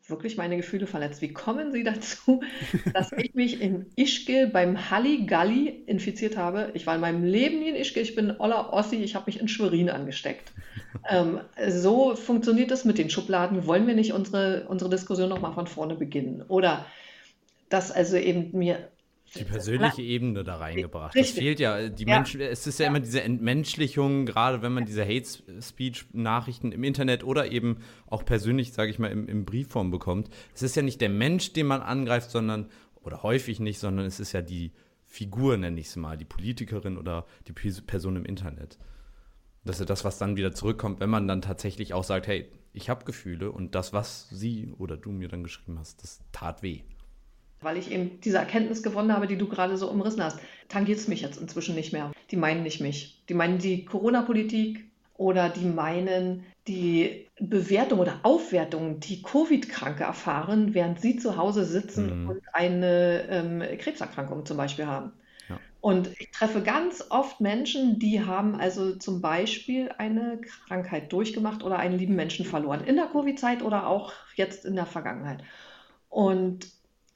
wirklich meine Gefühle verletzt. Wie kommen Sie dazu, dass ich mich in Ischgl beim Halligalli infiziert habe? Ich war in meinem Leben nie in Ischgl, ich bin Olla Ossi, ich habe mich in Schwerin angesteckt. ähm, so funktioniert das mit den Schubladen. Wollen wir nicht unsere, unsere Diskussion nochmal von vorne beginnen? Oder dass also eben mir die persönliche Ebene da reingebracht. Richtig. Das fehlt ja. Die ja. Menschen, es ist ja, ja, immer diese Entmenschlichung, gerade wenn man diese Hate Speech Nachrichten im Internet oder eben auch persönlich, sage ich mal, im, im Briefform bekommt. Es ist ja nicht der Mensch, den man angreift, sondern oder häufig nicht, sondern es ist ja die Figur, nenne ich es mal, die Politikerin oder die Person im Internet. Das ist ja das, was dann wieder zurückkommt, wenn man dann tatsächlich auch sagt, hey, ich habe Gefühle und das, was sie oder du mir dann geschrieben hast, das tat weh weil ich eben diese Erkenntnis gewonnen habe, die du gerade so umrissen hast. Tangiert es mich jetzt inzwischen nicht mehr. Die meinen nicht mich. Die meinen die Corona-Politik oder die meinen die Bewertung oder Aufwertung, die Covid-Kranke erfahren, während sie zu Hause sitzen mhm. und eine ähm, Krebserkrankung zum Beispiel haben. Ja. Und ich treffe ganz oft Menschen, die haben also zum Beispiel eine Krankheit durchgemacht oder einen lieben Menschen verloren. In der Covid-Zeit oder auch jetzt in der Vergangenheit. Und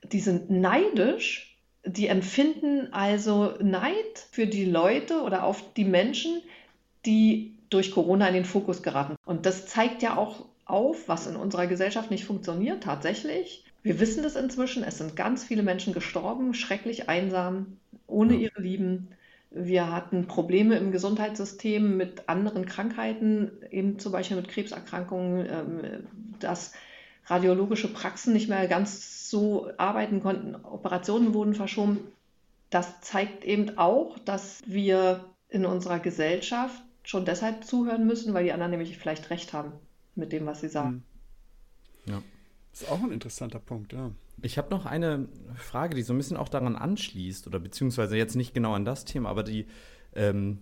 die sind neidisch, die empfinden also Neid für die Leute oder auf die Menschen, die durch Corona in den Fokus geraten. Und das zeigt ja auch auf, was in unserer Gesellschaft nicht funktioniert tatsächlich. Wir wissen das inzwischen, es sind ganz viele Menschen gestorben, schrecklich einsam, ohne ihre Lieben. Wir hatten Probleme im Gesundheitssystem mit anderen Krankheiten, eben zum Beispiel mit Krebserkrankungen, ähm, dass radiologische Praxen nicht mehr ganz so arbeiten konnten, Operationen wurden verschoben. Das zeigt eben auch, dass wir in unserer Gesellschaft schon deshalb zuhören müssen, weil die anderen nämlich vielleicht recht haben mit dem, was sie sagen. Hm. Ja. Das ist auch ein interessanter Punkt, ja. Ich habe noch eine Frage, die so ein bisschen auch daran anschließt, oder beziehungsweise jetzt nicht genau an das Thema, aber die ähm,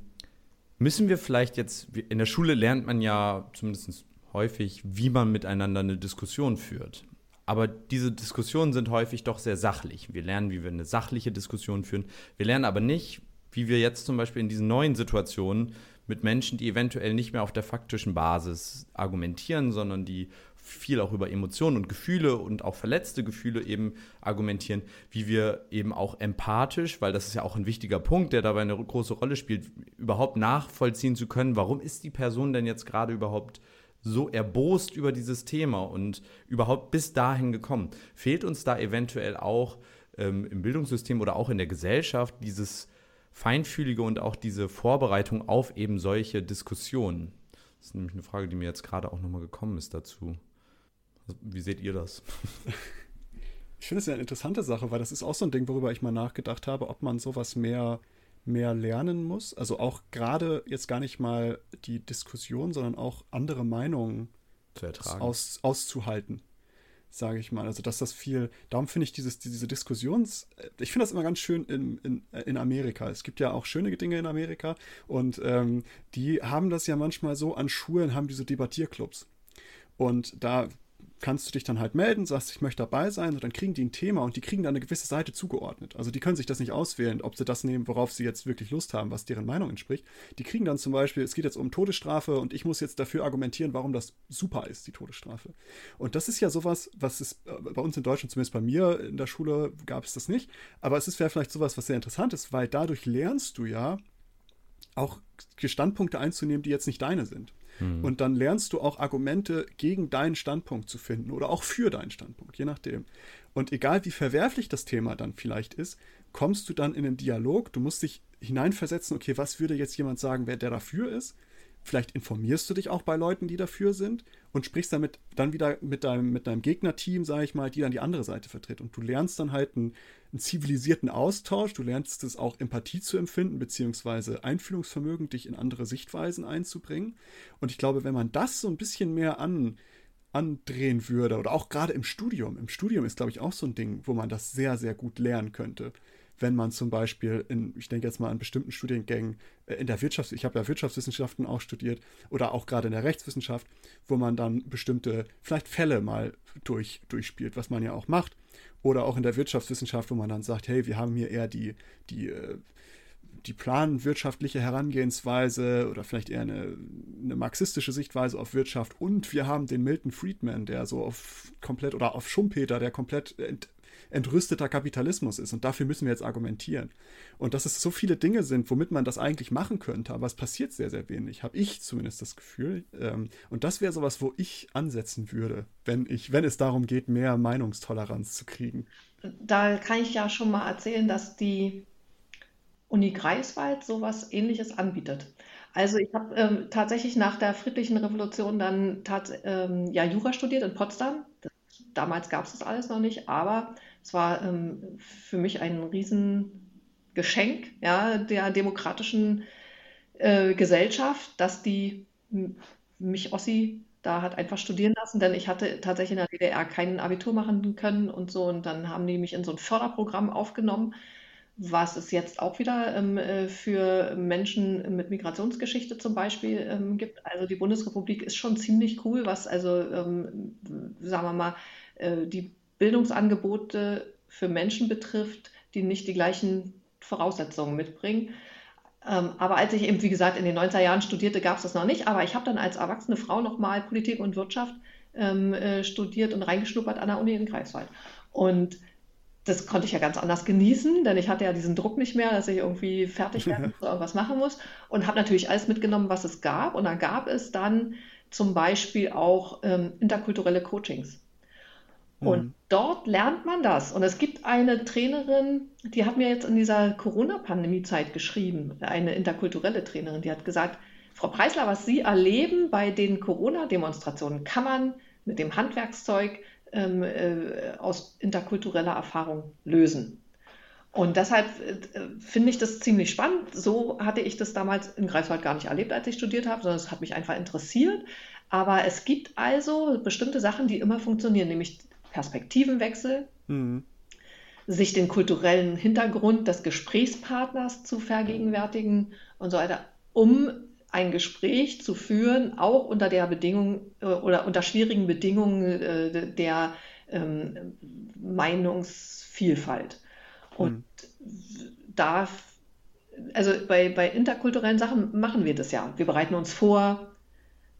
müssen wir vielleicht jetzt, in der Schule lernt man ja zumindest häufig, wie man miteinander eine Diskussion führt. Aber diese Diskussionen sind häufig doch sehr sachlich. Wir lernen, wie wir eine sachliche Diskussion führen. Wir lernen aber nicht, wie wir jetzt zum Beispiel in diesen neuen Situationen mit Menschen, die eventuell nicht mehr auf der faktischen Basis argumentieren, sondern die viel auch über Emotionen und Gefühle und auch verletzte Gefühle eben argumentieren, wie wir eben auch empathisch, weil das ist ja auch ein wichtiger Punkt, der dabei eine große Rolle spielt, überhaupt nachvollziehen zu können, warum ist die Person denn jetzt gerade überhaupt so erbost über dieses Thema und überhaupt bis dahin gekommen? Fehlt uns da eventuell auch ähm, im Bildungssystem oder auch in der Gesellschaft dieses Feinfühlige und auch diese Vorbereitung auf eben solche Diskussionen? Das ist nämlich eine Frage, die mir jetzt gerade auch nochmal gekommen ist dazu. Wie seht ihr das? Ich finde es ja eine interessante Sache, weil das ist auch so ein Ding, worüber ich mal nachgedacht habe, ob man sowas mehr mehr lernen muss. Also auch gerade jetzt gar nicht mal die Diskussion, sondern auch andere Meinungen aus, auszuhalten, sage ich mal. Also dass das viel, darum finde ich dieses, diese Diskussions, ich finde das immer ganz schön in, in, in Amerika. Es gibt ja auch schöne Dinge in Amerika und ähm, die haben das ja manchmal so an Schulen, haben diese Debattierclubs. Und da kannst du dich dann halt melden, sagst, ich möchte dabei sein und dann kriegen die ein Thema und die kriegen dann eine gewisse Seite zugeordnet. Also die können sich das nicht auswählen, ob sie das nehmen, worauf sie jetzt wirklich Lust haben, was deren Meinung entspricht. Die kriegen dann zum Beispiel, es geht jetzt um Todesstrafe und ich muss jetzt dafür argumentieren, warum das super ist, die Todesstrafe. Und das ist ja sowas, was es äh, bei uns in Deutschland, zumindest bei mir in der Schule gab es das nicht, aber es ist vielleicht sowas, was sehr interessant ist, weil dadurch lernst du ja auch Standpunkte einzunehmen, die jetzt nicht deine sind. Mhm. Und dann lernst du auch Argumente gegen deinen Standpunkt zu finden oder auch für deinen Standpunkt, je nachdem. Und egal wie verwerflich das Thema dann vielleicht ist, kommst du dann in einen Dialog. Du musst dich hineinversetzen, okay, was würde jetzt jemand sagen, wer der dafür ist? Vielleicht informierst du dich auch bei Leuten, die dafür sind und sprichst damit dann wieder mit deinem, mit deinem Gegnerteam, sage ich mal, die dann die andere Seite vertritt. Und du lernst dann halt einen, einen zivilisierten Austausch, du lernst es auch Empathie zu empfinden, beziehungsweise Einfühlungsvermögen, dich in andere Sichtweisen einzubringen. Und ich glaube, wenn man das so ein bisschen mehr an, andrehen würde, oder auch gerade im Studium, im Studium ist, glaube ich, auch so ein Ding, wo man das sehr, sehr gut lernen könnte wenn man zum Beispiel in, ich denke jetzt mal an bestimmten Studiengängen äh, in der Wirtschaft, ich habe ja Wirtschaftswissenschaften auch studiert oder auch gerade in der Rechtswissenschaft, wo man dann bestimmte vielleicht Fälle mal durch, durchspielt, was man ja auch macht. Oder auch in der Wirtschaftswissenschaft, wo man dann sagt, hey, wir haben hier eher die, die, äh, die planwirtschaftliche Herangehensweise oder vielleicht eher eine, eine, marxistische Sichtweise auf Wirtschaft. Und wir haben den Milton Friedman, der so auf komplett oder auf Schumpeter, der komplett ent, entrüsteter Kapitalismus ist. Und dafür müssen wir jetzt argumentieren. Und dass es so viele Dinge sind, womit man das eigentlich machen könnte, aber es passiert sehr, sehr wenig, habe ich zumindest das Gefühl. Ähm, und das wäre sowas, wo ich ansetzen würde, wenn ich, wenn es darum geht, mehr Meinungstoleranz zu kriegen. Da kann ich ja schon mal erzählen, dass die Uni Greifswald sowas ähnliches anbietet. Also ich habe ähm, tatsächlich nach der friedlichen Revolution dann ähm, ja, Jura studiert in Potsdam. Damals gab es das alles noch nicht, aber es war ähm, für mich ein Riesengeschenk ja, der demokratischen äh, Gesellschaft, dass die mich Ossi da hat einfach studieren lassen, denn ich hatte tatsächlich in der DDR kein Abitur machen können und so. Und dann haben die mich in so ein Förderprogramm aufgenommen, was es jetzt auch wieder ähm, äh, für Menschen mit Migrationsgeschichte zum Beispiel ähm, gibt. Also die Bundesrepublik ist schon ziemlich cool, was also, ähm, sagen wir mal, äh, die Bildungsangebote für Menschen betrifft, die nicht die gleichen Voraussetzungen mitbringen. Ähm, aber als ich eben, wie gesagt, in den 90er Jahren studierte, gab es das noch nicht. Aber ich habe dann als erwachsene Frau nochmal Politik und Wirtschaft ähm, äh, studiert und reingeschnuppert an der Uni in Greifswald. Und das konnte ich ja ganz anders genießen, denn ich hatte ja diesen Druck nicht mehr, dass ich irgendwie fertig werden muss, irgendwas machen muss. Und habe natürlich alles mitgenommen, was es gab. Und da gab es dann zum Beispiel auch ähm, interkulturelle Coachings. Und mhm. dort lernt man das. Und es gibt eine Trainerin, die hat mir jetzt in dieser Corona-Pandemie-Zeit geschrieben, eine interkulturelle Trainerin, die hat gesagt, Frau Preisler, was Sie erleben bei den Corona-Demonstrationen, kann man mit dem Handwerkszeug ähm, äh, aus interkultureller Erfahrung lösen. Und deshalb äh, finde ich das ziemlich spannend. So hatte ich das damals in Greifswald gar nicht erlebt, als ich studiert habe, sondern es hat mich einfach interessiert. Aber es gibt also bestimmte Sachen, die immer funktionieren, nämlich Perspektivenwechsel, mhm. sich den kulturellen Hintergrund des Gesprächspartners zu vergegenwärtigen und so weiter, um ein Gespräch zu führen, auch unter der Bedingung äh, oder unter schwierigen Bedingungen äh, der ähm, Meinungsvielfalt. Und mhm. da, also bei, bei interkulturellen Sachen machen wir das ja. Wir bereiten uns vor,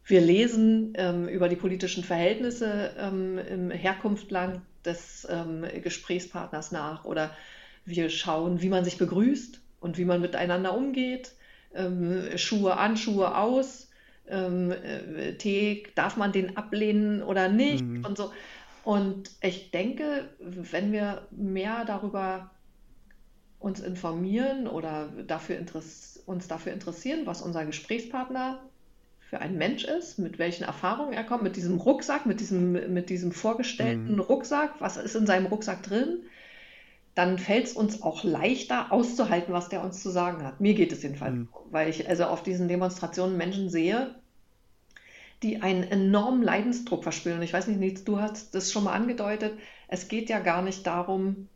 wir lesen ähm, über die politischen Verhältnisse ähm, im Herkunftland des ähm, Gesprächspartners nach oder wir schauen, wie man sich begrüßt und wie man miteinander umgeht. Ähm, Schuhe an, Schuhe aus. Ähm, äh, Tee, darf man den ablehnen oder nicht mhm. und so. Und ich denke, wenn wir mehr darüber uns informieren oder dafür uns dafür interessieren, was unser Gesprächspartner für ein Mensch ist, mit welchen Erfahrungen er kommt, mit diesem Rucksack, mit diesem, mit diesem vorgestellten mhm. Rucksack, was ist in seinem Rucksack drin, dann fällt es uns auch leichter auszuhalten, was der uns zu sagen hat. Mir geht es jedenfalls, mhm. weil ich also auf diesen Demonstrationen Menschen sehe, die einen enormen Leidensdruck verspüren. Und ich weiß nicht, Nils, du hast das schon mal angedeutet. Es geht ja gar nicht darum,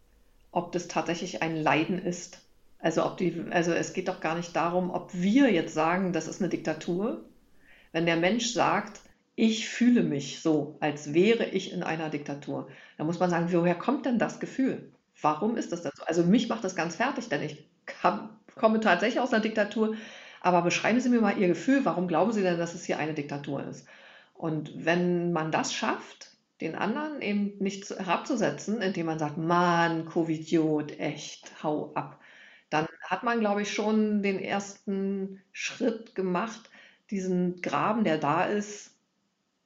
ob das tatsächlich ein Leiden ist. Also, ob die, also es geht doch gar nicht darum, ob wir jetzt sagen, das ist eine Diktatur, wenn der Mensch sagt, ich fühle mich so, als wäre ich in einer Diktatur, dann muss man sagen, woher kommt denn das Gefühl? Warum ist das denn so? Also mich macht das ganz fertig, denn ich kam, komme tatsächlich aus einer Diktatur. Aber beschreiben Sie mir mal Ihr Gefühl, warum glauben Sie denn, dass es hier eine Diktatur ist? Und wenn man das schafft, den anderen eben nicht herabzusetzen, indem man sagt, Mann, Covidiot, echt, hau ab, dann hat man, glaube ich, schon den ersten Schritt gemacht, diesen Graben, der da ist,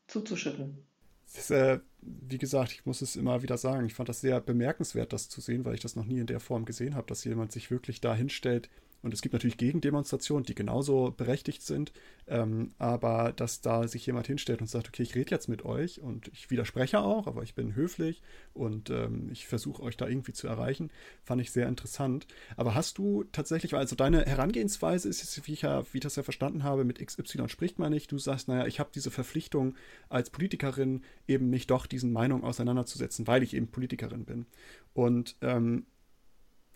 zuzuschütten. Ist, äh, wie gesagt, ich muss es immer wieder sagen, ich fand das sehr bemerkenswert, das zu sehen, weil ich das noch nie in der Form gesehen habe, dass jemand sich wirklich da hinstellt und es gibt natürlich Gegendemonstrationen, die genauso berechtigt sind, ähm, aber dass da sich jemand hinstellt und sagt, okay, ich rede jetzt mit euch und ich widerspreche auch, aber ich bin höflich und ähm, ich versuche euch da irgendwie zu erreichen, fand ich sehr interessant. Aber hast du tatsächlich, also deine Herangehensweise ist jetzt, wie ich, ja, wie ich das ja verstanden habe, mit XY spricht man nicht. Du sagst, naja, ich habe diese Verpflichtung als Politikerin eben mich doch diesen Meinungen auseinanderzusetzen, weil ich eben Politikerin bin. Und ähm,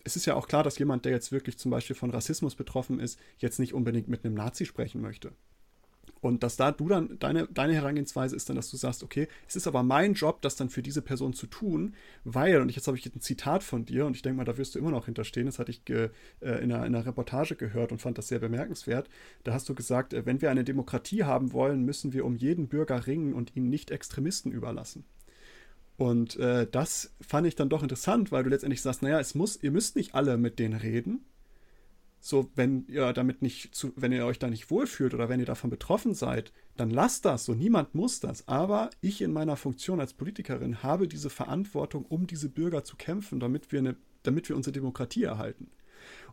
es ist ja auch klar, dass jemand, der jetzt wirklich zum Beispiel von Rassismus betroffen ist, jetzt nicht unbedingt mit einem Nazi sprechen möchte. Und dass da du dann, deine, deine Herangehensweise ist dann, dass du sagst, okay, es ist aber mein Job, das dann für diese Person zu tun, weil, und jetzt habe ich ein Zitat von dir, und ich denke mal, da wirst du immer noch hinterstehen, das hatte ich äh, in, einer, in, einer, Reportage gehört und fand das sehr bemerkenswert. Da hast du gesagt, äh, wenn wir eine Demokratie haben wollen, müssen wir um jeden Bürger ringen und ihn nicht Extremisten überlassen. Und äh, das fand ich dann doch interessant, weil du letztendlich sagst, naja, es muss, ihr müsst nicht alle mit denen reden. So, wenn ihr damit nicht zu, wenn ihr euch da nicht wohlfühlt oder wenn ihr davon betroffen seid, dann lasst das. So, niemand muss das. Aber ich in meiner Funktion als Politikerin habe diese Verantwortung, um diese Bürger zu kämpfen, damit wir, eine, damit wir unsere Demokratie erhalten.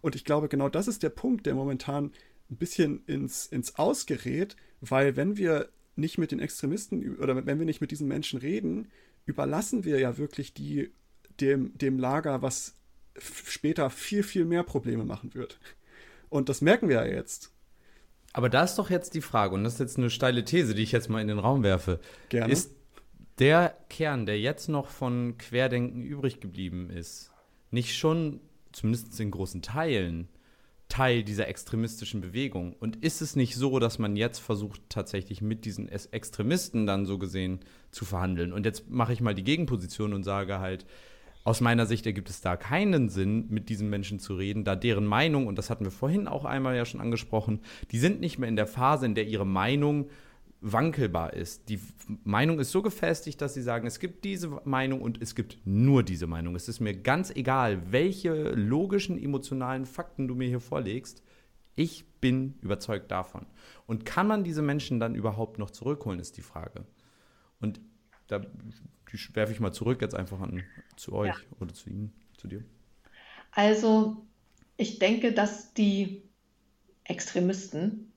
Und ich glaube, genau das ist der Punkt, der momentan ein bisschen ins, ins Ausgerät, weil wenn wir nicht mit den Extremisten oder wenn wir nicht mit diesen Menschen reden, überlassen wir ja wirklich die dem, dem Lager, was später viel, viel mehr Probleme machen wird. Und das merken wir ja jetzt. Aber da ist doch jetzt die Frage, und das ist jetzt eine steile These, die ich jetzt mal in den Raum werfe. Gerne. Ist der Kern, der jetzt noch von Querdenken übrig geblieben ist, nicht schon, zumindest in großen Teilen, Teil dieser extremistischen Bewegung? Und ist es nicht so, dass man jetzt versucht, tatsächlich mit diesen Extremisten dann so gesehen zu verhandeln? Und jetzt mache ich mal die Gegenposition und sage halt, aus meiner Sicht ergibt es da keinen Sinn, mit diesen Menschen zu reden, da deren Meinung, und das hatten wir vorhin auch einmal ja schon angesprochen, die sind nicht mehr in der Phase, in der ihre Meinung wankelbar ist. Die Meinung ist so gefestigt, dass sie sagen, es gibt diese Meinung und es gibt nur diese Meinung. Es ist mir ganz egal, welche logischen, emotionalen Fakten du mir hier vorlegst. Ich bin überzeugt davon. Und kann man diese Menschen dann überhaupt noch zurückholen, ist die Frage. Und da werfe ich mal zurück jetzt einfach an, zu euch ja. oder zu Ihnen, zu dir. Also, ich denke, dass die Extremisten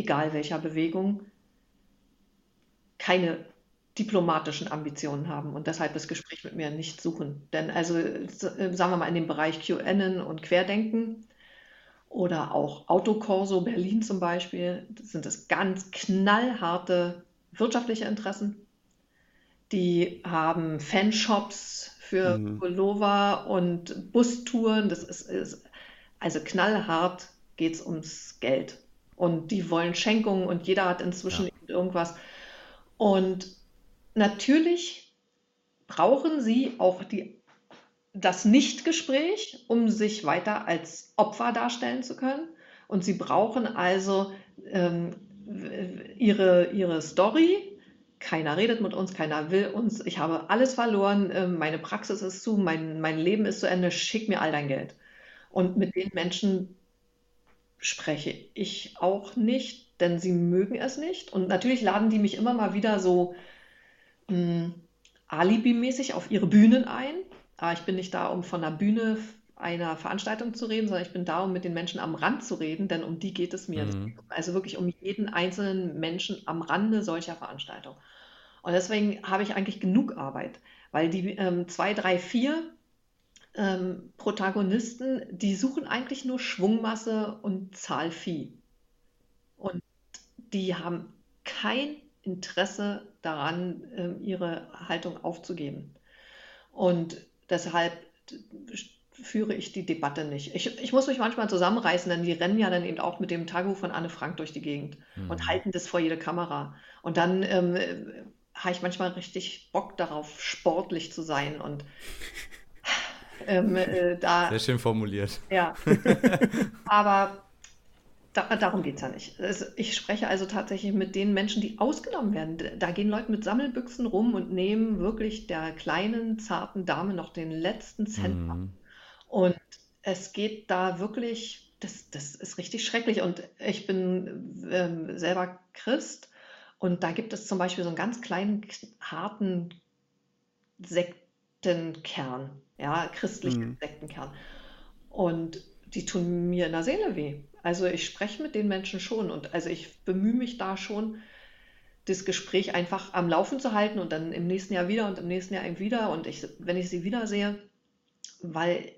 egal welcher Bewegung, keine diplomatischen Ambitionen haben und deshalb das Gespräch mit mir nicht suchen. Denn also, sagen wir mal, in dem Bereich QAnon und Querdenken oder auch Autokorso Berlin zum Beispiel, sind es ganz knallharte wirtschaftliche Interessen. Die haben Fanshops für mhm. Pullover und Bustouren. Das ist, ist also knallhart geht es ums Geld und die wollen Schenkungen und jeder hat inzwischen ja. irgendwas. Und natürlich brauchen sie auch die, das Nichtgespräch, um sich weiter als Opfer darstellen zu können. Und sie brauchen also ähm, ihre, ihre Story. Keiner redet mit uns, keiner will uns. Ich habe alles verloren, äh, meine Praxis ist zu, mein, mein Leben ist zu Ende, schick mir all dein Geld. Und mit den Menschen spreche ich auch nicht, denn sie mögen es nicht. Und natürlich laden die mich immer mal wieder so hm, alibimäßig auf ihre Bühnen ein. Aber ich bin nicht da, um von der Bühne einer Veranstaltung zu reden, sondern ich bin da, um mit den Menschen am Rand zu reden, denn um die geht es mir. Mhm. Also wirklich um jeden einzelnen Menschen am Rande solcher Veranstaltung. Und deswegen habe ich eigentlich genug Arbeit, weil die ähm, zwei, drei, vier ähm, Protagonisten, die suchen eigentlich nur Schwungmasse und Zahlvieh. Und die haben kein Interesse daran, ähm, ihre Haltung aufzugeben. Und deshalb führe ich die Debatte nicht. Ich, ich, muss mich manchmal zusammenreißen, denn die rennen ja dann eben auch mit dem Tagu von Anne Frank durch die Gegend mhm. und halten das vor jede Kamera. Und dann ähm, habe ich manchmal richtig Bock darauf, sportlich zu sein und ähm, äh, da, Sehr schön formuliert. Ja. Aber da, darum geht es ja nicht. Also ich spreche also tatsächlich mit den Menschen, die ausgenommen werden. Da gehen Leute mit Sammelbüchsen rum und nehmen wirklich der kleinen, zarten Dame noch den letzten Cent mhm. ab. Und es geht da wirklich das, das ist richtig schrecklich. Und ich bin ähm, selber Christ und da gibt es zum Beispiel so einen ganz kleinen, harten Sektenkern, ja, christlichen mhm. Sektenkern. Und die tun mir in der Seele weh. Also ich spreche mit den Menschen schon und also ich bemühe mich da schon, das Gespräch einfach am Laufen zu halten und dann im nächsten Jahr wieder und im nächsten Jahr eben wieder und ich, wenn ich sie wiedersehe, weil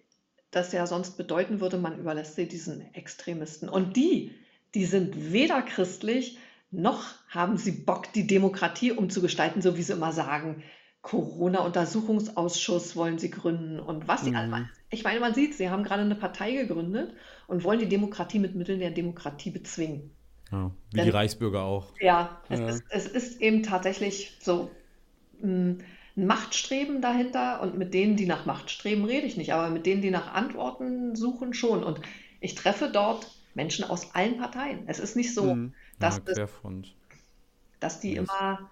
das ja sonst bedeuten würde, man überlässt sie diesen Extremisten. Und die, die sind weder christlich, noch haben sie Bock, die Demokratie umzugestalten, so wie sie immer sagen. Corona-Untersuchungsausschuss wollen sie gründen und was sie mhm. Ich meine, man sieht, sie haben gerade eine Partei gegründet und wollen die Demokratie mit Mitteln der Demokratie bezwingen. Ja, wie Denn, die Reichsbürger auch. Ja, es, ja. Ist, es ist eben tatsächlich so hm, ein Machtstreben dahinter und mit denen, die nach Macht streben, rede ich nicht, aber mit denen, die nach Antworten suchen, schon. Und ich treffe dort Menschen aus allen Parteien. Es ist nicht so, mhm. dass, ja, es, dass die yes. immer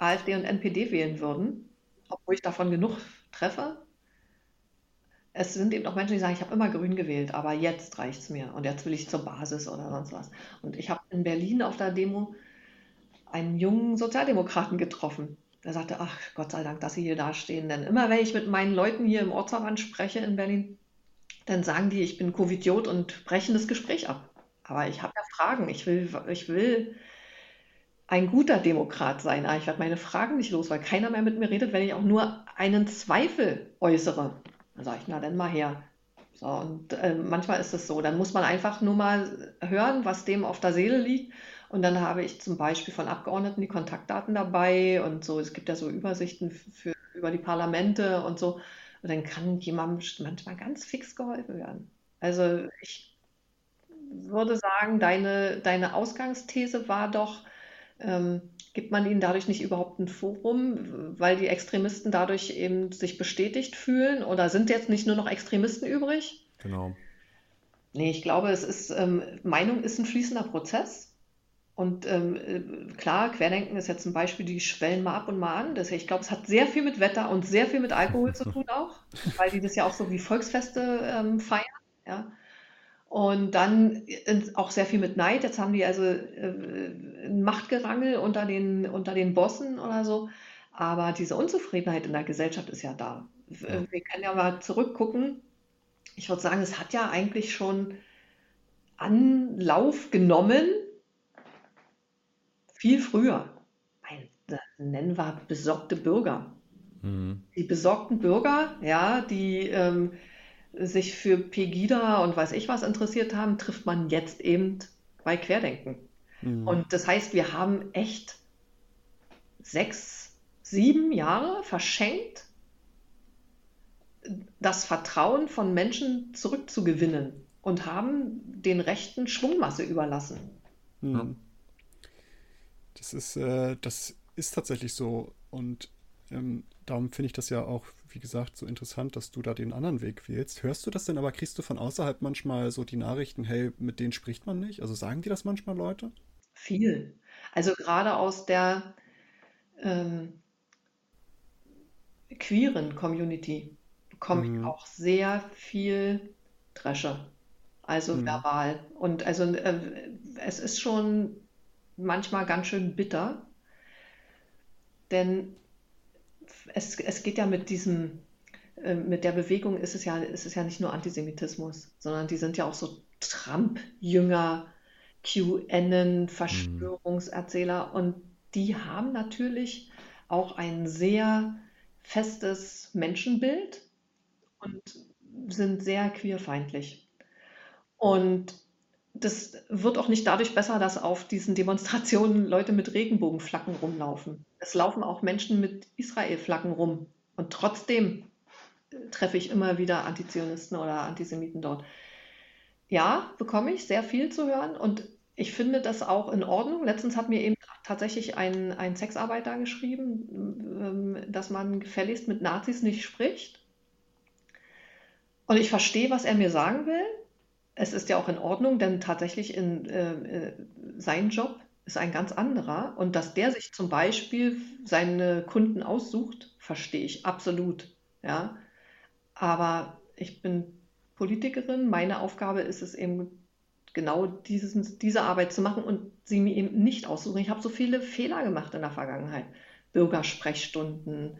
AfD und NPD wählen würden, obwohl ich davon genug treffe. Es sind eben auch Menschen, die sagen, ich habe immer grün gewählt, aber jetzt reicht es mir und jetzt will ich zur Basis oder sonst was. Und ich habe in Berlin auf der Demo einen jungen Sozialdemokraten getroffen. Der sagte, ach Gott sei Dank, dass Sie hier dastehen. Denn immer wenn ich mit meinen Leuten hier im Ortsverband spreche in Berlin, dann sagen die, ich bin Covidiot und brechen das Gespräch ab. Aber ich habe ja Fragen. Ich will, ich will ein guter Demokrat sein. Aber ich werde meine Fragen nicht los, weil keiner mehr mit mir redet, wenn ich auch nur einen Zweifel äußere. Dann sage ich, na dann mal her. So, und äh, manchmal ist es so. Dann muss man einfach nur mal hören, was dem auf der Seele liegt. Und dann habe ich zum Beispiel von Abgeordneten die Kontaktdaten dabei und so. Es gibt ja so Übersichten für, über die Parlamente und so. Und dann kann jemandem manchmal ganz fix geholfen werden. Also ich würde sagen, deine, deine Ausgangsthese war doch, ähm, gibt man ihnen dadurch nicht überhaupt ein Forum, weil die Extremisten dadurch eben sich bestätigt fühlen? Oder sind jetzt nicht nur noch Extremisten übrig? Genau. Nee, ich glaube, es ist, ähm, Meinung ist ein fließender Prozess. Und ähm, äh, klar, Querdenken ist jetzt zum Beispiel, die schwellen mal ab und mal an. Das, ich glaube, es hat sehr viel mit Wetter und sehr viel mit Alkohol zu tun auch, weil die das ja auch so wie Volksfeste ähm, feiern. Ja. Und dann auch sehr viel mit Neid. Jetzt haben die also äh, ein Machtgerangel unter den, unter den Bossen oder so. Aber diese Unzufriedenheit in der Gesellschaft ist ja da. Ja. Wir können ja mal zurückgucken. Ich würde sagen, es hat ja eigentlich schon Anlauf genommen, viel früher. nennen wir besorgte Bürger. Mhm. Die besorgten Bürger, ja, die ähm, sich für Pegida und weiß ich was interessiert haben, trifft man jetzt eben bei Querdenken. Mhm. Und das heißt, wir haben echt sechs, sieben Jahre verschenkt, das Vertrauen von Menschen zurückzugewinnen und haben den Rechten Schwungmasse überlassen. Mhm. Das ist, äh, das ist tatsächlich so. Und ähm, darum finde ich das ja auch, wie gesagt, so interessant, dass du da den anderen Weg wählst. Hörst du das denn aber, kriegst du von außerhalb manchmal so die Nachrichten, hey, mit denen spricht man nicht? Also sagen die das manchmal Leute? Viel. Also gerade aus der ähm, queeren Community bekomme mhm. ich auch sehr viel Dresche. Also mhm. verbal. Und also äh, es ist schon manchmal ganz schön bitter, denn es, es geht ja mit diesem, äh, mit der Bewegung ist es ja, ist es ja nicht nur Antisemitismus, sondern die sind ja auch so Trump-Jünger, QAnon, Verschwörungserzähler mhm. und die haben natürlich auch ein sehr festes Menschenbild und sind sehr queerfeindlich. Und das wird auch nicht dadurch besser, dass auf diesen Demonstrationen Leute mit Regenbogenflaggen rumlaufen. Es laufen auch Menschen mit Israel-Flaggen rum. Und trotzdem treffe ich immer wieder Antizionisten oder Antisemiten dort. Ja, bekomme ich sehr viel zu hören und ich finde das auch in Ordnung. Letztens hat mir eben tatsächlich ein, ein Sexarbeiter geschrieben, ähm, dass man gefälligst mit Nazis nicht spricht. Und ich verstehe, was er mir sagen will es ist ja auch in Ordnung, denn tatsächlich in, äh, äh, sein Job ist ein ganz anderer. Und dass der sich zum Beispiel seine Kunden aussucht, verstehe ich absolut. Ja. Aber ich bin Politikerin. Meine Aufgabe ist es eben genau dieses, diese Arbeit zu machen und sie mir eben nicht aussuchen. Ich habe so viele Fehler gemacht in der Vergangenheit. Bürgersprechstunden,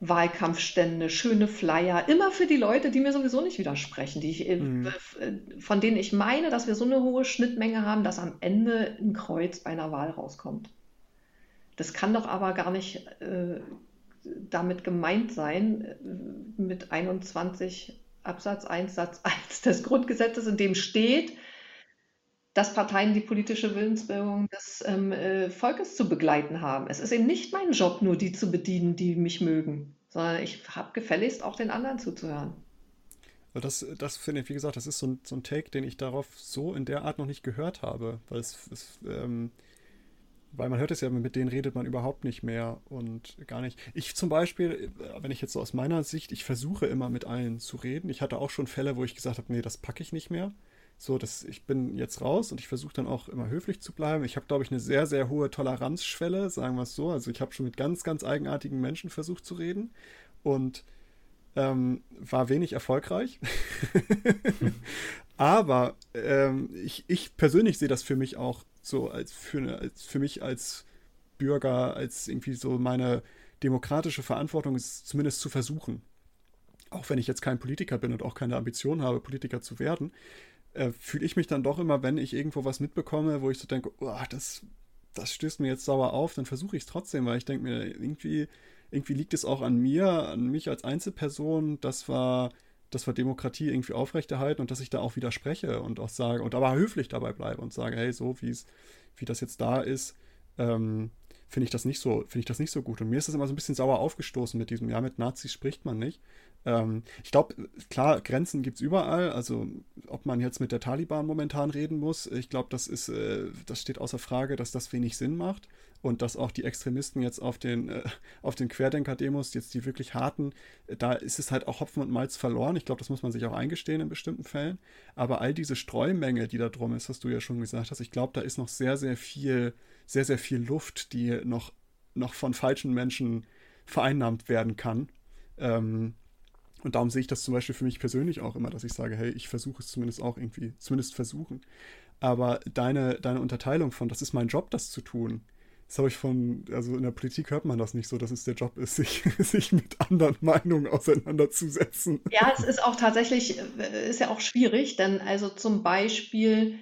Wahlkampfstände, schöne Flyer, immer für die Leute, die mir sowieso nicht widersprechen, die ich, äh, mhm. von denen ich meine, dass wir so eine hohe Schnittmenge haben, dass am Ende ein Kreuz bei einer Wahl rauskommt. Das kann doch aber gar nicht äh, damit gemeint sein, äh, mit 21 Absatz 1 Satz 1 des Grundgesetzes, in dem steht, dass Parteien die politische Willensbildung des ähm, äh, Volkes zu begleiten haben. Es ist eben nicht mein Job, nur die zu bedienen, die mich mögen, sondern ich habe gefälligst auch den anderen zuzuhören. Das, das finde ich, wie gesagt, das ist so ein, so ein Take, den ich darauf so in der Art noch nicht gehört habe, weil es, es ähm, weil man hört es ja, mit denen redet man überhaupt nicht mehr und gar nicht. Ich zum Beispiel, äh, wenn ich jetzt so aus meiner Sicht, ich versuche immer mit allen zu reden. Ich hatte auch schon Fälle, wo ich gesagt habe, nee, das packe ich nicht mehr. So, dass ich bin jetzt raus und ich versuche dann auch immer höflich zu bleiben. Ich habe, glaube ich, eine sehr, sehr hohe Toleranzschwelle, sagen wir es so. Also ich habe schon mit ganz, ganz eigenartigen Menschen versucht zu reden und ähm, war wenig erfolgreich. Aber ähm, ich, ich persönlich sehe das für mich auch so als für, eine, als für mich als Bürger, als irgendwie so meine demokratische Verantwortung ist, zumindest zu versuchen. Auch wenn ich jetzt kein Politiker bin und auch keine Ambition habe, Politiker zu werden, äh, fühle ich mich dann doch immer, wenn ich irgendwo was mitbekomme, wo ich so denke, oh, das, das stößt mir jetzt sauer auf, dann versuche ich es trotzdem, weil ich denke mir, irgendwie, irgendwie liegt es auch an mir, an mich als Einzelperson, dass wir, dass wir Demokratie irgendwie aufrechterhalten und dass ich da auch widerspreche und auch sage, und aber höflich dabei bleibe und sage, hey, so wie es, wie das jetzt da ist, ähm, finde ich das nicht so, finde ich das nicht so gut. Und mir ist das immer so ein bisschen sauer aufgestoßen mit diesem, ja, mit Nazis spricht man nicht. Ähm, ich glaube, klar, Grenzen gibt es überall. Also, ob man jetzt mit der Taliban momentan reden muss, ich glaube, das äh, das steht außer Frage, dass das wenig Sinn macht und dass auch die Extremisten jetzt auf den, äh, den Querdenker-Demos, jetzt die wirklich harten, da ist es halt auch Hopfen und Malz verloren. Ich glaube, das muss man sich auch eingestehen in bestimmten Fällen. Aber all diese Streumenge, die da drum ist, hast du ja schon gesagt hast, ich glaube, da ist noch sehr, sehr viel, sehr, sehr viel Luft, die noch, noch von falschen Menschen vereinnahmt werden kann. Ähm, und darum sehe ich das zum Beispiel für mich persönlich auch immer, dass ich sage, hey, ich versuche es zumindest auch irgendwie, zumindest versuchen. Aber deine, deine Unterteilung von, das ist mein Job, das zu tun, das habe ich von, also in der Politik hört man das nicht so, dass es der Job ist, sich, sich mit anderen Meinungen auseinanderzusetzen. Ja, es ist auch tatsächlich, äh, ist ja auch schwierig, denn also zum Beispiel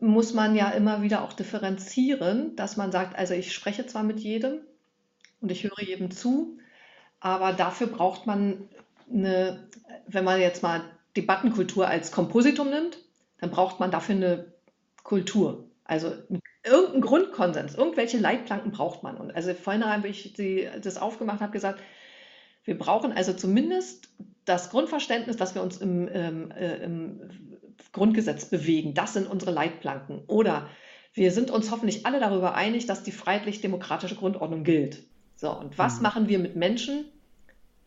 muss man ja immer wieder auch differenzieren, dass man sagt, also ich spreche zwar mit jedem und ich höre jedem zu, aber dafür braucht man eine, wenn man jetzt mal Debattenkultur als Kompositum nimmt, dann braucht man dafür eine Kultur. Also irgendeinen Grundkonsens, irgendwelche Leitplanken braucht man. Und also vorhin habe ich die, das aufgemacht, habe gesagt, wir brauchen also zumindest das Grundverständnis, dass wir uns im, ähm, äh, im Grundgesetz bewegen. Das sind unsere Leitplanken. Oder wir sind uns hoffentlich alle darüber einig, dass die freiheitlich-demokratische Grundordnung gilt. So, und was mhm. machen wir mit Menschen,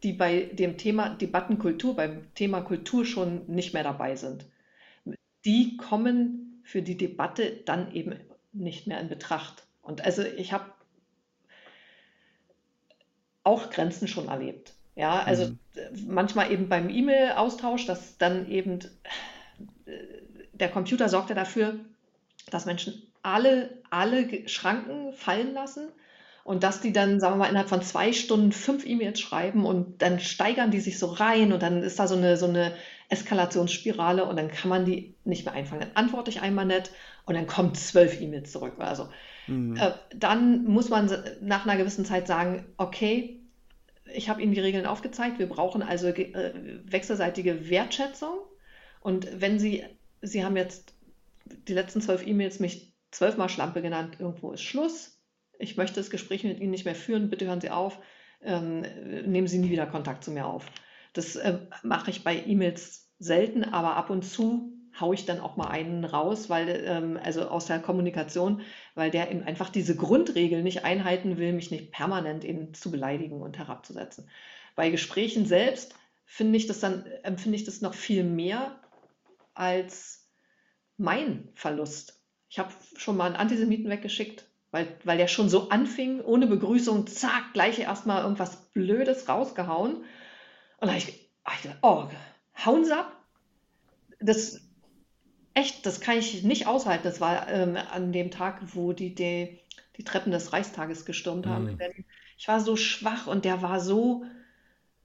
die bei dem Thema Debattenkultur, beim Thema Kultur schon nicht mehr dabei sind. Die kommen für die Debatte dann eben nicht mehr in Betracht. Und also ich habe auch Grenzen schon erlebt. Ja, also mhm. manchmal eben beim E-Mail-Austausch, dass dann eben äh, der Computer sorgt ja dafür, dass Menschen alle, alle Schranken fallen lassen und dass die dann, sagen wir mal, innerhalb von zwei Stunden fünf E-Mails schreiben und dann steigern die sich so rein und dann ist da so eine, so eine Eskalationsspirale und dann kann man die nicht mehr einfangen. Dann antworte ich einmal nett und dann kommen zwölf E-Mails zurück. Also mhm. äh, dann muss man nach einer gewissen Zeit sagen, okay, ich habe Ihnen die Regeln aufgezeigt, wir brauchen also äh, wechselseitige Wertschätzung. Und wenn Sie, Sie haben jetzt die letzten zwölf E-Mails mich zwölfmal Schlampe genannt, irgendwo ist Schluss ich möchte das Gespräch mit Ihnen nicht mehr führen, bitte hören Sie auf, ähm, nehmen Sie nie wieder Kontakt zu mir auf. Das äh, mache ich bei E-Mails selten, aber ab und zu haue ich dann auch mal einen raus, weil, ähm, also aus der Kommunikation, weil der eben einfach diese Grundregel nicht einhalten will, mich nicht permanent eben zu beleidigen und herabzusetzen. Bei Gesprächen selbst finde ich das dann, empfinde ich das noch viel mehr als mein Verlust. Ich habe schon mal einen Antisemiten weggeschickt, weil, weil der schon so anfing, ohne Begrüßung, zack, gleich erstmal irgendwas Blödes rausgehauen. Und da habe ich, hab ich gedacht, oh, hauen Sie ab, das echt, das kann ich nicht aushalten. Das war ähm, an dem Tag, wo die, die, die Treppen des Reichstages gestürmt haben. Mhm. Ich war so schwach und der war so,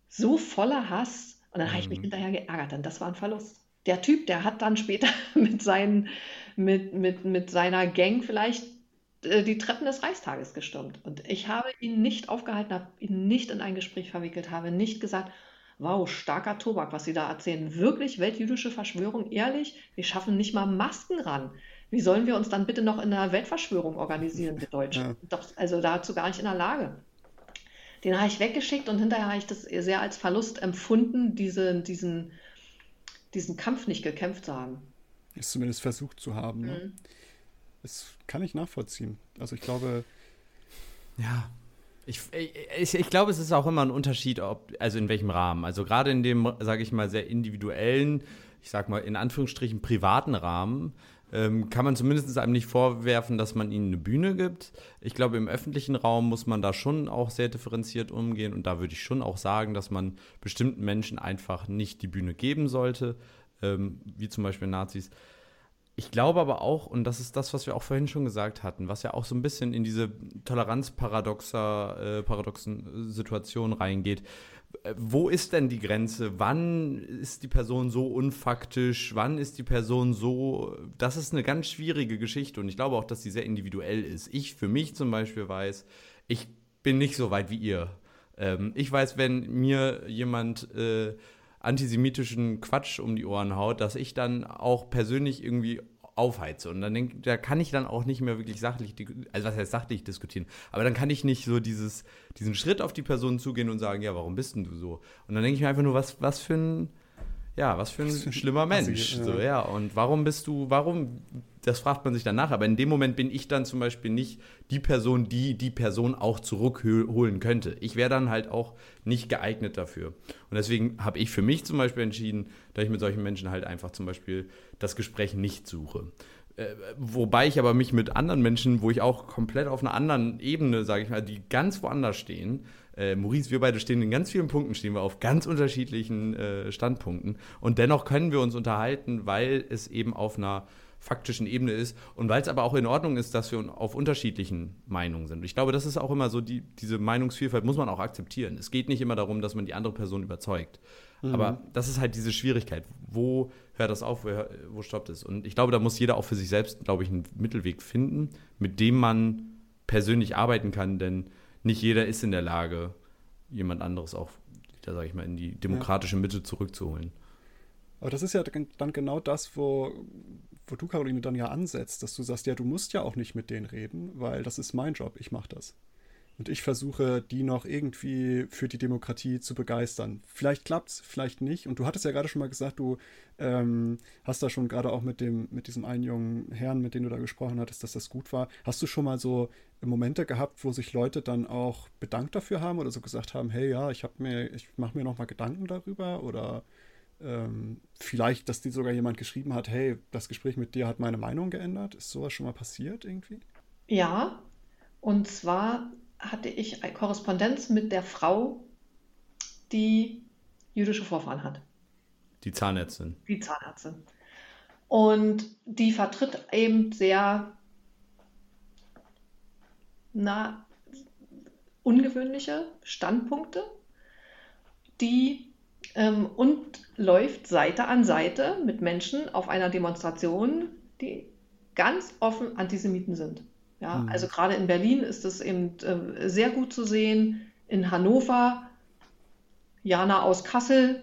so voller Hass. Und dann mhm. habe ich mich mhm. hinterher geärgert, denn das war ein Verlust. Der Typ, der hat dann später mit, seinen, mit, mit, mit seiner Gang vielleicht die Treppen des Reichstages gestürmt. Und ich habe ihn nicht aufgehalten, habe ihn nicht in ein Gespräch verwickelt, habe nicht gesagt, wow, starker Tobak, was Sie da erzählen. Wirklich weltjüdische Verschwörung, ehrlich, wir schaffen nicht mal Masken ran. Wie sollen wir uns dann bitte noch in einer Weltverschwörung organisieren, wir Deutschen? Ja. Doch, also dazu gar nicht in der Lage. Den habe ich weggeschickt und hinterher habe ich das sehr als Verlust empfunden, diese, diesen, diesen Kampf nicht gekämpft zu haben. Ist zumindest versucht zu haben. Ne? Das kann ich nachvollziehen. Also ich glaube. Ja, ich, ich, ich, glaube, es ist auch immer ein Unterschied, ob, also in welchem Rahmen. Also gerade in dem, sage ich mal, sehr individuellen, ich sag mal in Anführungsstrichen privaten Rahmen, ähm, kann man zumindest einem nicht vorwerfen, dass man ihnen eine Bühne gibt. Ich glaube, im öffentlichen Raum muss man da schon auch sehr differenziert umgehen und da würde ich schon auch sagen, dass man bestimmten Menschen einfach nicht die Bühne geben sollte, ähm, wie zum Beispiel Nazis. Ich glaube aber auch, und das ist das, was wir auch vorhin schon gesagt hatten, was ja auch so ein bisschen in diese toleranzparadoxer, äh, Situation reingeht. Äh, wo ist denn die Grenze? Wann ist die Person so unfaktisch? Wann ist die Person so. Das ist eine ganz schwierige Geschichte und ich glaube auch, dass sie sehr individuell ist. Ich für mich zum Beispiel weiß, ich bin nicht so weit wie ihr. Ähm, ich weiß, wenn mir jemand. Äh, antisemitischen Quatsch um die Ohren haut, dass ich dann auch persönlich irgendwie aufheize. Und dann denk, da kann ich dann auch nicht mehr wirklich sachlich, also was heißt sachlich diskutieren, aber dann kann ich nicht so dieses, diesen Schritt auf die Person zugehen und sagen, ja, warum bist denn du so? Und dann denke ich mir einfach nur, was, was für ein ja, was für ein schlimmer Mensch. So, ja. Und warum bist du, warum, das fragt man sich danach, aber in dem Moment bin ich dann zum Beispiel nicht die Person, die die Person auch zurückholen könnte. Ich wäre dann halt auch nicht geeignet dafür. Und deswegen habe ich für mich zum Beispiel entschieden, dass ich mit solchen Menschen halt einfach zum Beispiel das Gespräch nicht suche. Äh, wobei ich aber mich mit anderen Menschen, wo ich auch komplett auf einer anderen Ebene, sage ich mal, die ganz woanders stehen, äh, Maurice, wir beide stehen in ganz vielen Punkten, stehen wir auf ganz unterschiedlichen äh, Standpunkten. Und dennoch können wir uns unterhalten, weil es eben auf einer faktischen Ebene ist und weil es aber auch in Ordnung ist, dass wir auf unterschiedlichen Meinungen sind. Ich glaube, das ist auch immer so, die, diese Meinungsvielfalt muss man auch akzeptieren. Es geht nicht immer darum, dass man die andere Person überzeugt. Mhm. Aber das ist halt diese Schwierigkeit. Wo hört das auf, wo, wo stoppt es? Und ich glaube, da muss jeder auch für sich selbst, glaube ich, einen Mittelweg finden, mit dem man persönlich arbeiten kann, denn nicht jeder ist in der Lage, jemand anderes auch, da sage ich mal, in die demokratische Mitte zurückzuholen. Aber das ist ja dann genau das, wo, wo du, Caroline, dann ja ansetzt, dass du sagst, ja, du musst ja auch nicht mit denen reden, weil das ist mein Job, ich mache das. Und ich versuche, die noch irgendwie für die Demokratie zu begeistern. Vielleicht klappt's, vielleicht nicht. Und du hattest ja gerade schon mal gesagt, du ähm, hast da schon gerade auch mit dem, mit diesem einen jungen Herrn, mit dem du da gesprochen hattest, dass das gut war. Hast du schon mal so Momente gehabt, wo sich Leute dann auch bedankt dafür haben oder so gesagt haben, hey ja, ich habe mir, ich mache mir noch mal Gedanken darüber oder ähm, vielleicht, dass die sogar jemand geschrieben hat, hey, das Gespräch mit dir hat meine Meinung geändert. Ist sowas schon mal passiert irgendwie? Ja, und zwar hatte ich eine Korrespondenz mit der Frau, die jüdische Vorfahren hat. Die Zahnärztin. Die Zahnärztin. Und die vertritt eben sehr na, ungewöhnliche Standpunkte, die ähm, und läuft Seite an Seite mit Menschen auf einer Demonstration, die ganz offen Antisemiten sind. Ja, mhm. also gerade in Berlin ist es eben äh, sehr gut zu sehen. In Hannover, Jana aus Kassel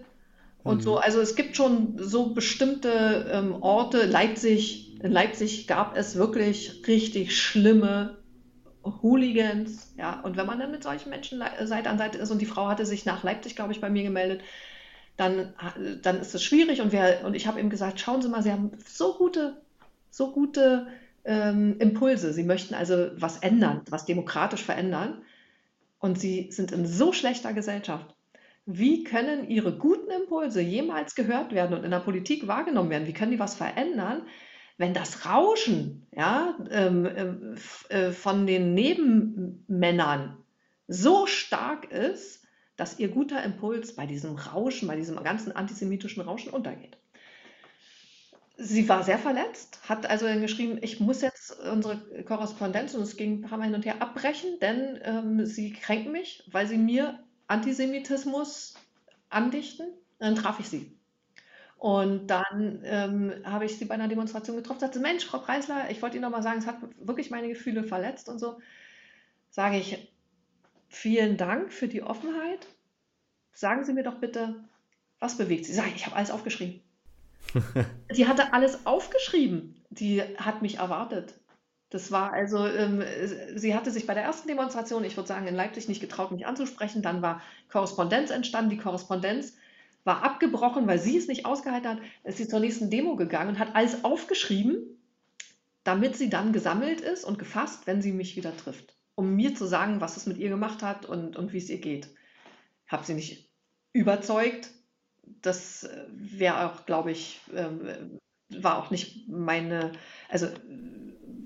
und mhm. so. Also es gibt schon so bestimmte ähm, Orte. Leipzig, in Leipzig gab es wirklich richtig schlimme Hooligans. Ja, und wenn man dann mit solchen Menschen Seite an Seite ist und die Frau hatte sich nach Leipzig, glaube ich, bei mir gemeldet, dann, dann ist es schwierig. Und, wir, und ich habe ihm gesagt, schauen Sie mal, Sie haben so gute, so gute ähm, Impulse. Sie möchten also was ändern, was demokratisch verändern. Und sie sind in so schlechter Gesellschaft. Wie können ihre guten Impulse jemals gehört werden und in der Politik wahrgenommen werden? Wie können die was verändern, wenn das Rauschen ja, ähm, äh, von den Nebenmännern so stark ist, dass ihr guter Impuls bei diesem Rauschen, bei diesem ganzen antisemitischen Rauschen untergeht? Sie war sehr verletzt, hat also geschrieben, ich muss jetzt unsere Korrespondenz, und es ging ein paar Mal hin und her, abbrechen, denn ähm, sie kränken mich, weil sie mir Antisemitismus andichten. Dann traf ich sie. Und dann ähm, habe ich sie bei einer Demonstration getroffen, sagte, Mensch, Frau Preisler, ich wollte Ihnen noch mal sagen, es hat wirklich meine Gefühle verletzt und so. Sage ich, vielen Dank für die Offenheit. Sagen Sie mir doch bitte, was bewegt Sie? Sag ich, ich habe alles aufgeschrieben. die hatte alles aufgeschrieben. Die hat mich erwartet. Das war also, ähm, sie hatte sich bei der ersten Demonstration, ich würde sagen, in Leipzig nicht getraut, mich anzusprechen. Dann war Korrespondenz entstanden. Die Korrespondenz war abgebrochen, weil sie es nicht ausgehalten hat. Ist sie zur nächsten Demo gegangen und hat alles aufgeschrieben, damit sie dann gesammelt ist und gefasst, wenn sie mich wieder trifft. Um mir zu sagen, was es mit ihr gemacht hat und, und wie es ihr geht. Ich habe sie nicht überzeugt, das äh, wäre auch, glaube ich, ähm, war auch nicht meine, also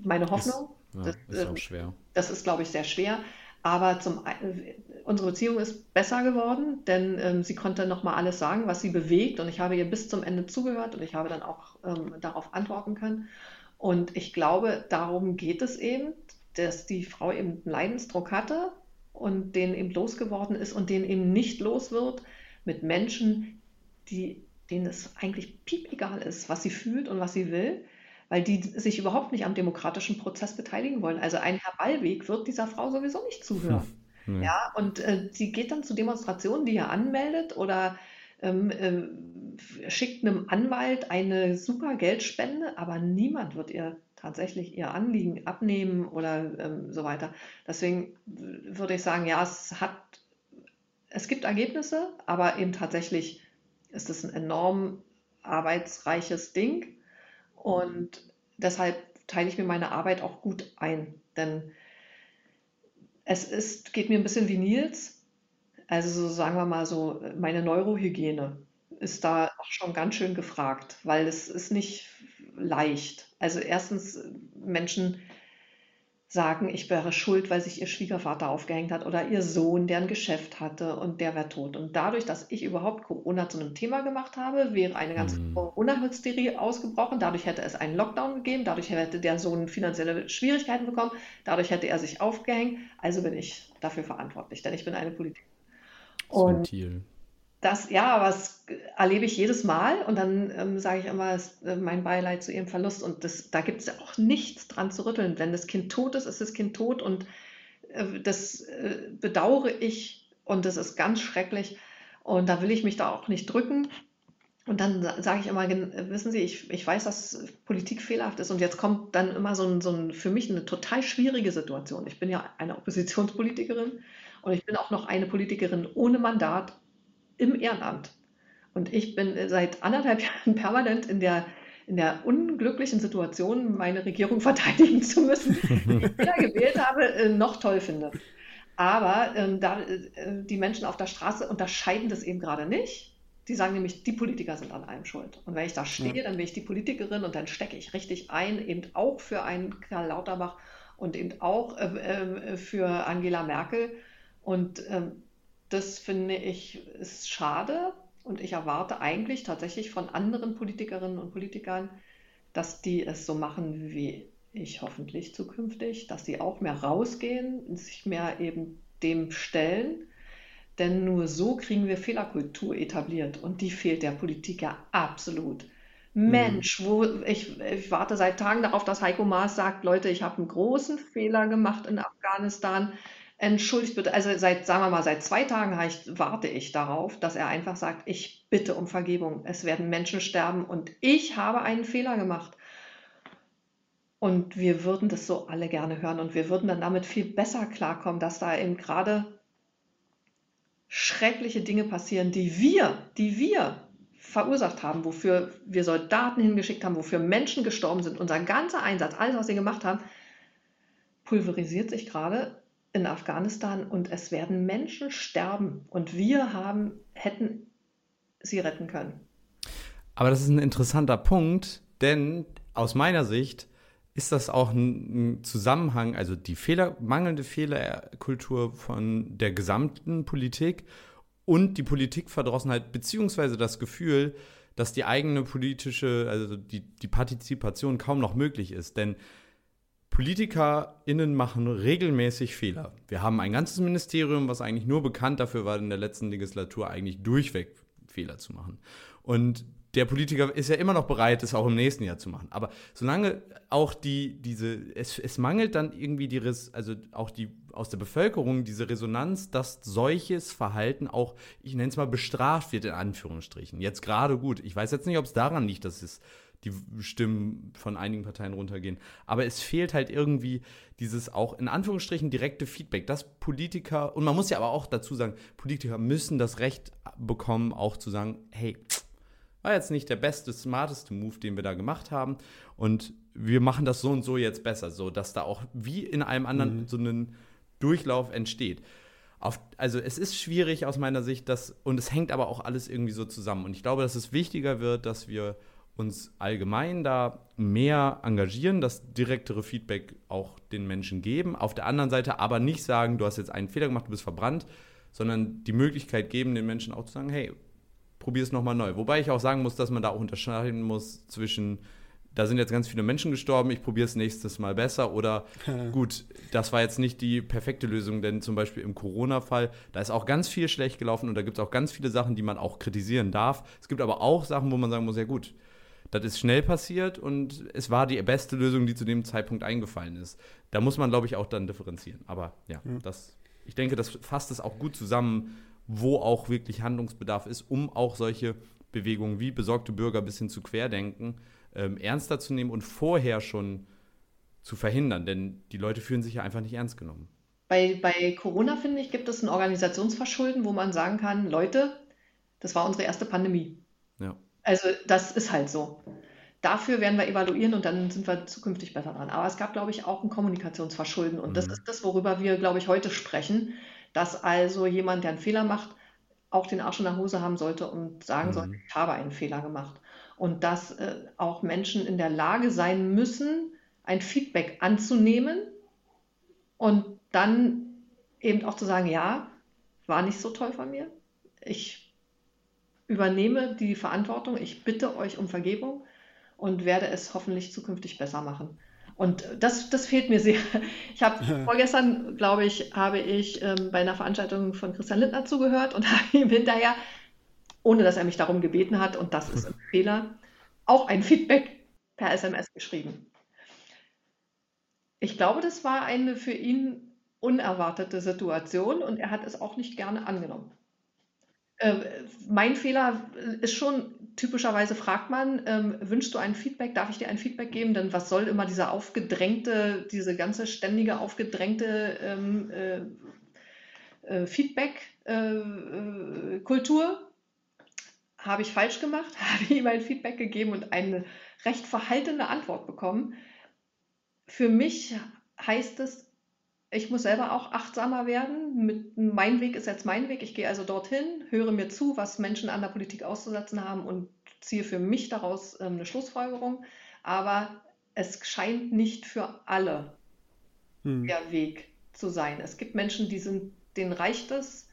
meine Hoffnung. Ist, ja, das, ist auch ähm, schwer. Das ist, glaube ich, sehr schwer. Aber zum, unsere Beziehung ist besser geworden, denn ähm, sie konnte nochmal alles sagen, was sie bewegt. Und ich habe ihr bis zum Ende zugehört und ich habe dann auch ähm, darauf antworten können. Und ich glaube, darum geht es eben, dass die Frau eben einen Leidensdruck hatte und den eben losgeworden ist und den eben nicht los wird mit Menschen, die, denen es eigentlich piep egal ist, was sie fühlt und was sie will, weil die sich überhaupt nicht am demokratischen Prozess beteiligen wollen. Also ein Herr Ballweg wird dieser Frau sowieso nicht zuhören. Hm. Ja, und äh, sie geht dann zu Demonstrationen, die er anmeldet oder ähm, äh, schickt einem Anwalt eine super Geldspende, aber niemand wird ihr tatsächlich ihr Anliegen abnehmen oder ähm, so weiter. Deswegen würde ich sagen, ja, es hat, es gibt Ergebnisse, aber eben tatsächlich ist es ein enorm arbeitsreiches Ding. Und deshalb teile ich mir meine Arbeit auch gut ein, denn es ist, geht mir ein bisschen wie Nils, also so sagen wir mal so, meine Neurohygiene ist da auch schon ganz schön gefragt, weil es ist nicht leicht. Also erstens Menschen sagen, ich wäre schuld, weil sich ihr Schwiegervater aufgehängt hat oder ihr Sohn, der ein Geschäft hatte und der wäre tot. Und dadurch, dass ich überhaupt Corona zu einem Thema gemacht habe, wäre eine ganze mhm. Corona-Hysterie ausgebrochen. Dadurch hätte es einen Lockdown gegeben. Dadurch hätte der Sohn finanzielle Schwierigkeiten bekommen. Dadurch hätte er sich aufgehängt. Also bin ich dafür verantwortlich, denn ich bin eine Politikerin. Und das, ja, das erlebe ich jedes Mal und dann ähm, sage ich immer, es, äh, mein Beileid zu ihrem Verlust und das, da gibt es ja auch nichts dran zu rütteln. Wenn das Kind tot ist, ist das Kind tot und äh, das äh, bedauere ich und das ist ganz schrecklich und da will ich mich da auch nicht drücken. Und dann sage ich immer, wissen Sie, ich, ich weiß, dass Politik fehlerhaft ist und jetzt kommt dann immer so ein, so ein für mich eine total schwierige Situation. Ich bin ja eine Oppositionspolitikerin und ich bin auch noch eine Politikerin ohne Mandat im Ehrenamt. Und ich bin seit anderthalb Jahren permanent in der, in der unglücklichen Situation, meine Regierung verteidigen zu müssen, die ich weder gewählt habe, äh, noch toll finde. Aber ähm, da, äh, die Menschen auf der Straße unterscheiden das eben gerade nicht. Die sagen nämlich, die Politiker sind an allem schuld. Und wenn ich da stehe, ja. dann bin ich die Politikerin und dann stecke ich richtig ein, eben auch für einen Karl Lauterbach und eben auch äh, äh, für Angela Merkel. Und ähm, das finde ich ist schade und ich erwarte eigentlich tatsächlich von anderen Politikerinnen und Politikern, dass die es so machen wie ich hoffentlich zukünftig, dass sie auch mehr rausgehen, sich mehr eben dem stellen. Denn nur so kriegen wir Fehlerkultur etabliert und die fehlt der Politik ja absolut. Mhm. Mensch, wo ich, ich, warte seit Tagen darauf, dass Heiko Maas sagt, Leute, ich habe einen großen Fehler gemacht in Afghanistan entschuldigt bitte, also seit, sagen wir mal, seit zwei Tagen ich, warte ich darauf, dass er einfach sagt, ich bitte um Vergebung. Es werden Menschen sterben und ich habe einen Fehler gemacht. Und wir würden das so alle gerne hören und wir würden dann damit viel besser klarkommen, dass da eben gerade schreckliche Dinge passieren, die wir, die wir verursacht haben, wofür wir Soldaten hingeschickt haben, wofür Menschen gestorben sind. Unser ganzer Einsatz, alles, was wir gemacht haben, pulverisiert sich gerade in Afghanistan und es werden Menschen sterben und wir haben, hätten sie retten können. Aber das ist ein interessanter Punkt, denn aus meiner Sicht ist das auch ein, Zusammenhang, also die Fehler, mangelnde Fehlerkultur von der gesamten Politik und die Politikverdrossenheit, beziehungsweise das Gefühl, dass die eigene politische, also die, die Partizipation kaum noch möglich ist. Denn PolitikerInnen machen regelmäßig Fehler. Wir haben ein ganzes Ministerium, was eigentlich nur bekannt dafür war, in der letzten Legislatur eigentlich durchweg Fehler zu machen. Und der Politiker ist ja immer noch bereit, es auch im nächsten Jahr zu machen. Aber solange auch die, diese, es, es mangelt dann irgendwie die, also auch die aus der Bevölkerung diese Resonanz, dass solches Verhalten auch, ich nenne es mal, bestraft wird, in Anführungsstrichen. Jetzt gerade gut. Ich weiß jetzt nicht, ob es daran liegt, dass es die Stimmen von einigen Parteien runtergehen. Aber es fehlt halt irgendwie dieses auch in Anführungsstrichen direkte Feedback, dass Politiker, und man muss ja aber auch dazu sagen, Politiker müssen das Recht bekommen, auch zu sagen, hey, war jetzt nicht der beste, smarteste Move, den wir da gemacht haben. Und wir machen das so und so jetzt besser, so dass da auch wie in einem anderen mhm. so ein Durchlauf entsteht. Auf, also es ist schwierig aus meiner Sicht, dass, und es hängt aber auch alles irgendwie so zusammen. Und ich glaube, dass es wichtiger wird, dass wir uns allgemein da mehr engagieren, das direktere Feedback auch den Menschen geben. Auf der anderen Seite aber nicht sagen, du hast jetzt einen Fehler gemacht, du bist verbrannt, sondern die Möglichkeit geben, den Menschen auch zu sagen, hey, probier es nochmal neu. Wobei ich auch sagen muss, dass man da auch unterscheiden muss zwischen, da sind jetzt ganz viele Menschen gestorben, ich probiere es nächstes Mal besser oder gut, das war jetzt nicht die perfekte Lösung, denn zum Beispiel im Corona-Fall, da ist auch ganz viel schlecht gelaufen und da gibt es auch ganz viele Sachen, die man auch kritisieren darf. Es gibt aber auch Sachen, wo man sagen muss, ja gut, das ist schnell passiert und es war die beste Lösung, die zu dem Zeitpunkt eingefallen ist. Da muss man, glaube ich, auch dann differenzieren. Aber ja, ja. das, ich denke, das fasst es auch gut zusammen, wo auch wirklich Handlungsbedarf ist, um auch solche Bewegungen wie besorgte Bürger bis hin zu Querdenken ähm, ernster zu nehmen und vorher schon zu verhindern. Denn die Leute fühlen sich ja einfach nicht ernst genommen. Bei, bei Corona, finde ich, gibt es ein Organisationsverschulden, wo man sagen kann, Leute, das war unsere erste Pandemie. Ja. Also das ist halt so. Dafür werden wir evaluieren und dann sind wir zukünftig besser dran. Aber es gab, glaube ich, auch ein Kommunikationsverschulden. Und mhm. das ist das, worüber wir, glaube ich, heute sprechen dass also jemand, der einen Fehler macht, auch den Arsch in der Hose haben sollte und sagen mhm. sollte, ich habe einen Fehler gemacht. Und dass äh, auch Menschen in der Lage sein müssen, ein Feedback anzunehmen und dann eben auch zu sagen, ja, war nicht so toll von mir. Ich übernehme die Verantwortung, ich bitte euch um Vergebung und werde es hoffentlich zukünftig besser machen. Und das, das fehlt mir sehr. Ich habe vorgestern, glaube ich, habe ich ähm, bei einer Veranstaltung von Christian Lindner zugehört und habe ihm hinterher, ohne dass er mich darum gebeten hat, und das ist ein Fehler, auch ein Feedback per SMS geschrieben. Ich glaube, das war eine für ihn unerwartete Situation und er hat es auch nicht gerne angenommen. Äh, mein Fehler ist schon, typischerweise fragt man, ähm, wünschst du ein Feedback, darf ich dir ein Feedback geben? Denn was soll immer diese aufgedrängte, diese ganze ständige aufgedrängte ähm, äh, äh, Feedback-Kultur? Äh, habe ich falsch gemacht, habe ihm ein Feedback gegeben und eine recht verhaltene Antwort bekommen. Für mich heißt es, ich muss selber auch achtsamer werden. Mit, mein Weg ist jetzt mein Weg. Ich gehe also dorthin, höre mir zu, was Menschen an der Politik auszusetzen haben und ziehe für mich daraus ähm, eine Schlussfolgerung. Aber es scheint nicht für alle hm. der Weg zu sein. Es gibt Menschen, die sind, denen reicht es,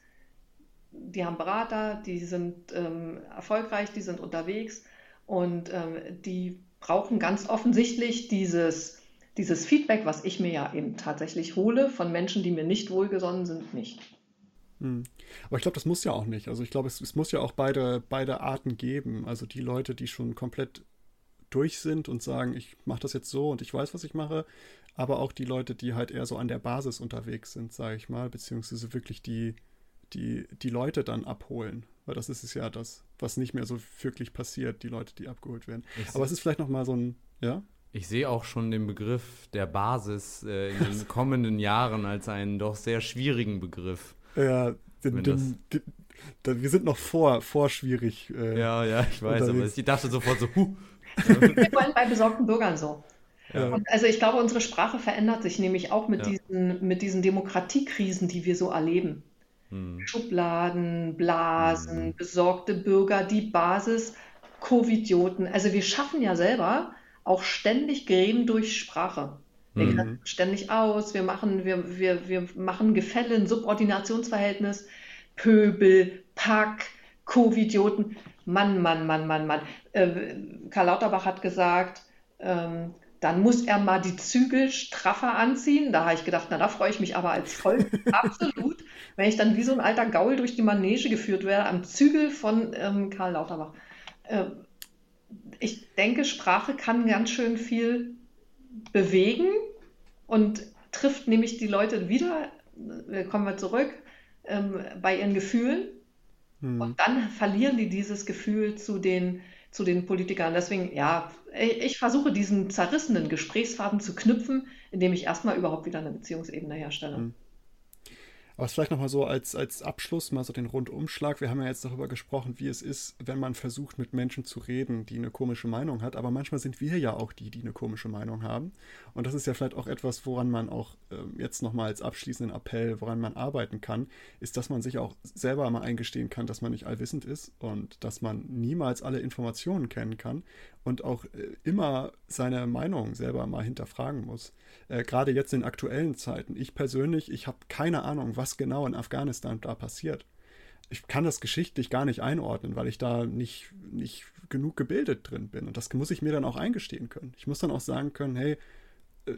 die haben Berater, die sind ähm, erfolgreich, die sind unterwegs und ähm, die brauchen ganz offensichtlich dieses dieses Feedback, was ich mir ja eben tatsächlich hole von Menschen, die mir nicht wohlgesonnen sind, nicht. Hm. Aber ich glaube, das muss ja auch nicht. Also ich glaube, es, es, muss ja auch beide, beide Arten geben. Also die Leute, die schon komplett durch sind und sagen, ich mache das jetzt so und ich weiß, was ich mache, aber auch die Leute, die halt eher so an der Basis unterwegs sind, sage ich mal, beziehungsweise wirklich die, die, die Leute dann abholen. Weil das ist es ja das, was nicht mehr so wirklich passiert, die Leute, die abgeholt werden. Ich aber es ist vielleicht nochmal so ein, ja? Ich sehe auch schon den Begriff der Basis äh, in den kommenden Jahren als einen doch sehr schwierigen Begriff. Ja, den, den, den, wir sind noch vor, vor schwierig. Äh, ja, ja, ich weiß, unterwegs. aber ich dachte sofort so, huh. Wir wollen bei besorgten Bürgern so. Ja. Und also ich glaube, unsere Sprache verändert sich nämlich auch mit, ja. diesen, mit diesen Demokratiekrisen, die wir so erleben. Hm. Schubladen, Blasen, hm. besorgte Bürger, die Basis, Covidioten. Also wir schaffen ja selber auch ständig Gräben durch Sprache. Wir mhm. ständig aus, wir machen, wir, wir, wir machen Gefälle, ein Subordinationsverhältnis, Pöbel, Pack, Covidioten. Mann, Mann, Mann, Mann, Mann. Äh, Karl Lauterbach hat gesagt, ähm, dann muss er mal die Zügel straffer anziehen. Da habe ich gedacht, na, da freue ich mich aber als Volk absolut, wenn ich dann wie so ein alter Gaul durch die Manege geführt werde am Zügel von ähm, Karl Lauterbach. Äh, ich denke, Sprache kann ganz schön viel bewegen und trifft nämlich die Leute wieder, äh, kommen wir zurück, ähm, bei ihren Gefühlen. Hm. Und dann verlieren die dieses Gefühl zu den, zu den Politikern. Deswegen, ja, ich versuche diesen zerrissenen Gesprächsfaden zu knüpfen, indem ich erstmal überhaupt wieder eine Beziehungsebene herstelle. Hm. Aber vielleicht nochmal so als, als Abschluss, mal so den Rundumschlag. Wir haben ja jetzt darüber gesprochen, wie es ist, wenn man versucht, mit Menschen zu reden, die eine komische Meinung hat. Aber manchmal sind wir ja auch die, die eine komische Meinung haben. Und das ist ja vielleicht auch etwas, woran man auch äh, jetzt nochmal als abschließenden Appell, woran man arbeiten kann, ist, dass man sich auch selber mal eingestehen kann, dass man nicht allwissend ist und dass man niemals alle Informationen kennen kann und auch äh, immer seine Meinung selber mal hinterfragen muss. Äh, Gerade jetzt in aktuellen Zeiten. Ich persönlich, ich habe keine Ahnung, was genau in Afghanistan da passiert. Ich kann das geschichtlich gar nicht einordnen, weil ich da nicht, nicht genug gebildet drin bin. Und das muss ich mir dann auch eingestehen können. Ich muss dann auch sagen können, hey, äh,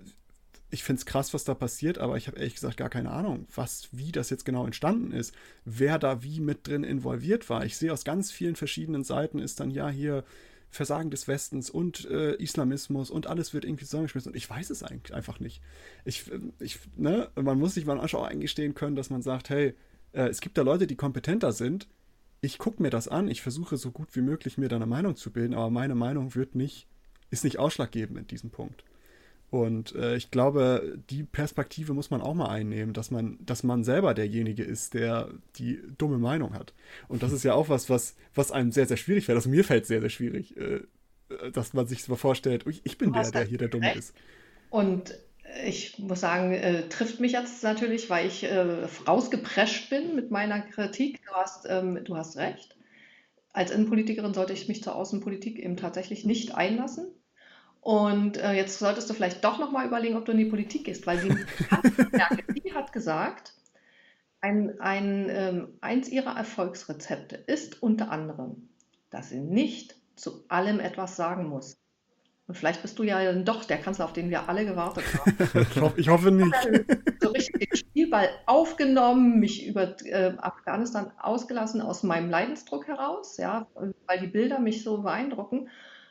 ich finde es krass, was da passiert, aber ich habe ehrlich gesagt gar keine Ahnung, was, wie das jetzt genau entstanden ist, wer da wie mit drin involviert war. Ich sehe aus ganz vielen verschiedenen Seiten ist dann ja hier Versagen des Westens und äh, Islamismus und alles wird irgendwie zusammengeschmissen. Und ich weiß es eigentlich einfach nicht. Ich, ich, ne, man muss sich mal auch eingestehen können, dass man sagt, hey, äh, es gibt da Leute, die kompetenter sind. Ich gucke mir das an, ich versuche so gut wie möglich mir da eine Meinung zu bilden, aber meine Meinung wird nicht, ist nicht ausschlaggebend in diesem Punkt. Und äh, ich glaube, die Perspektive muss man auch mal einnehmen, dass man, dass man selber derjenige ist, der die dumme Meinung hat. Und das ist ja auch was, was, was einem sehr, sehr schwierig fällt. Also mir fällt sehr, sehr schwierig, äh, dass man sich so vorstellt, ich bin der, der hier der Dumme ist. Und ich muss sagen, äh, trifft mich jetzt natürlich, weil ich äh, rausgeprescht bin mit meiner Kritik. Du hast, ähm, du hast recht. Als Innenpolitikerin sollte ich mich zur Außenpolitik eben tatsächlich nicht einlassen. Und äh, jetzt solltest du vielleicht doch nochmal überlegen, ob du in die Politik gehst, weil sie hat, die hat gesagt, ein, ein, ähm, eins ihrer Erfolgsrezepte ist unter anderem, dass sie nicht zu allem etwas sagen muss. Und vielleicht bist du ja dann doch der Kanzler, auf den wir alle gewartet haben. ich hoffe nicht. So richtig den Spielball aufgenommen, mich über äh, Afghanistan ausgelassen aus meinem Leidensdruck heraus, ja, weil die Bilder mich so beeindrucken.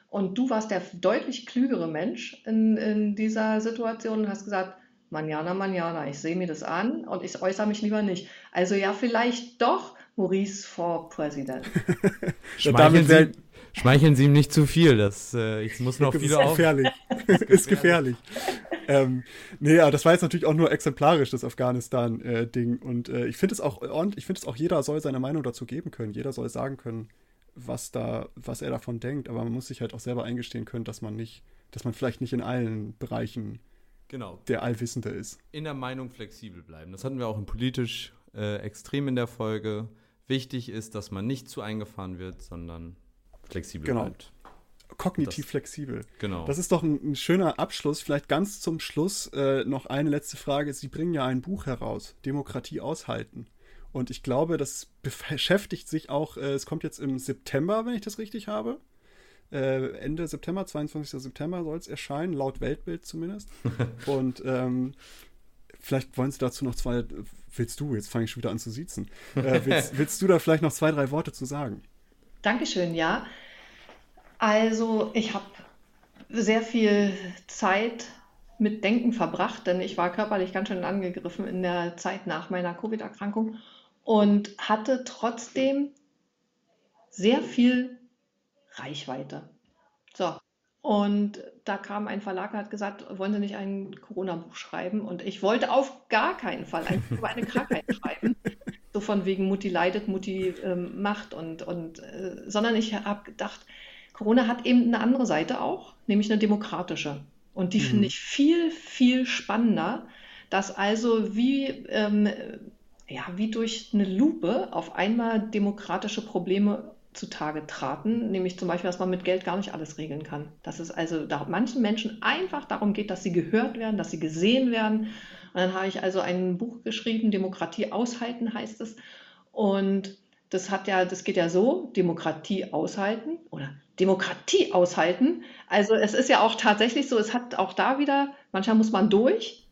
Und du warst der deutlich klügere Mensch in, in dieser Situation und hast gesagt, manjana, manjana, ich sehe mir das an und ich äußere mich lieber nicht. Also ja, vielleicht doch Maurice for President. schmeicheln, Sie, schmeicheln Sie ihm nicht zu viel, das, äh, ich muss noch viele auf... Gefährlich. ist gefährlich. ähm, nee, aber das war jetzt natürlich auch nur exemplarisch, das Afghanistan-Ding. Äh, und äh, ich finde es auch, und ich finde es auch, jeder soll seine Meinung dazu geben können. Jeder soll sagen können, was da, was er davon denkt, aber man muss sich halt auch selber eingestehen können, dass man nicht, dass man vielleicht nicht in allen Bereichen genau. der Allwissende ist. In der Meinung flexibel bleiben. Das hatten wir auch in politisch äh, extrem in der Folge. Wichtig ist, dass man nicht zu eingefahren wird, sondern flexibel genau. bleibt. Kognitiv das, flexibel. Genau. Das ist doch ein, ein schöner Abschluss. Vielleicht ganz zum Schluss äh, noch eine letzte Frage. Sie bringen ja ein Buch heraus, Demokratie aushalten. Und ich glaube, das beschäftigt sich auch, äh, es kommt jetzt im September, wenn ich das richtig habe. Äh, Ende September, 22. September soll es erscheinen, laut Weltbild zumindest. Und ähm, vielleicht wollen Sie dazu noch zwei, willst du, jetzt fange ich schon wieder an zu siezen, äh, willst, willst, du da vielleicht noch zwei, drei Worte zu sagen? Dankeschön, ja. Also ich habe sehr viel Zeit mit Denken verbracht, denn ich war körperlich ganz schön angegriffen in der Zeit nach meiner Covid-Erkrankung und hatte trotzdem sehr viel Reichweite. So. Und da kam ein Verlag und hat gesagt, wollen Sie nicht ein Corona-Buch schreiben? Und ich wollte auf gar keinen Fall ein, über eine Krankheit schreiben. So von wegen Mutti leidet, Mutti ähm, macht und, und äh, sondern ich habe gedacht, Corona hat eben eine andere Seite auch, nämlich eine demokratische. Und die mhm. finde ich viel, viel spannender, dass also wie ähm, ja, wie durch eine Lupe auf einmal demokratische Probleme zutage traten, nämlich zum Beispiel, dass man mit Geld gar nicht alles regeln kann. Dass es also da manchen Menschen einfach darum geht, dass sie gehört werden, dass sie gesehen werden. Und dann habe ich also ein Buch geschrieben, Demokratie aushalten heißt es. Und das hat ja, das geht ja so, Demokratie aushalten oder Demokratie aushalten. Also es ist ja auch tatsächlich so, es hat auch da wieder, manchmal muss man durch,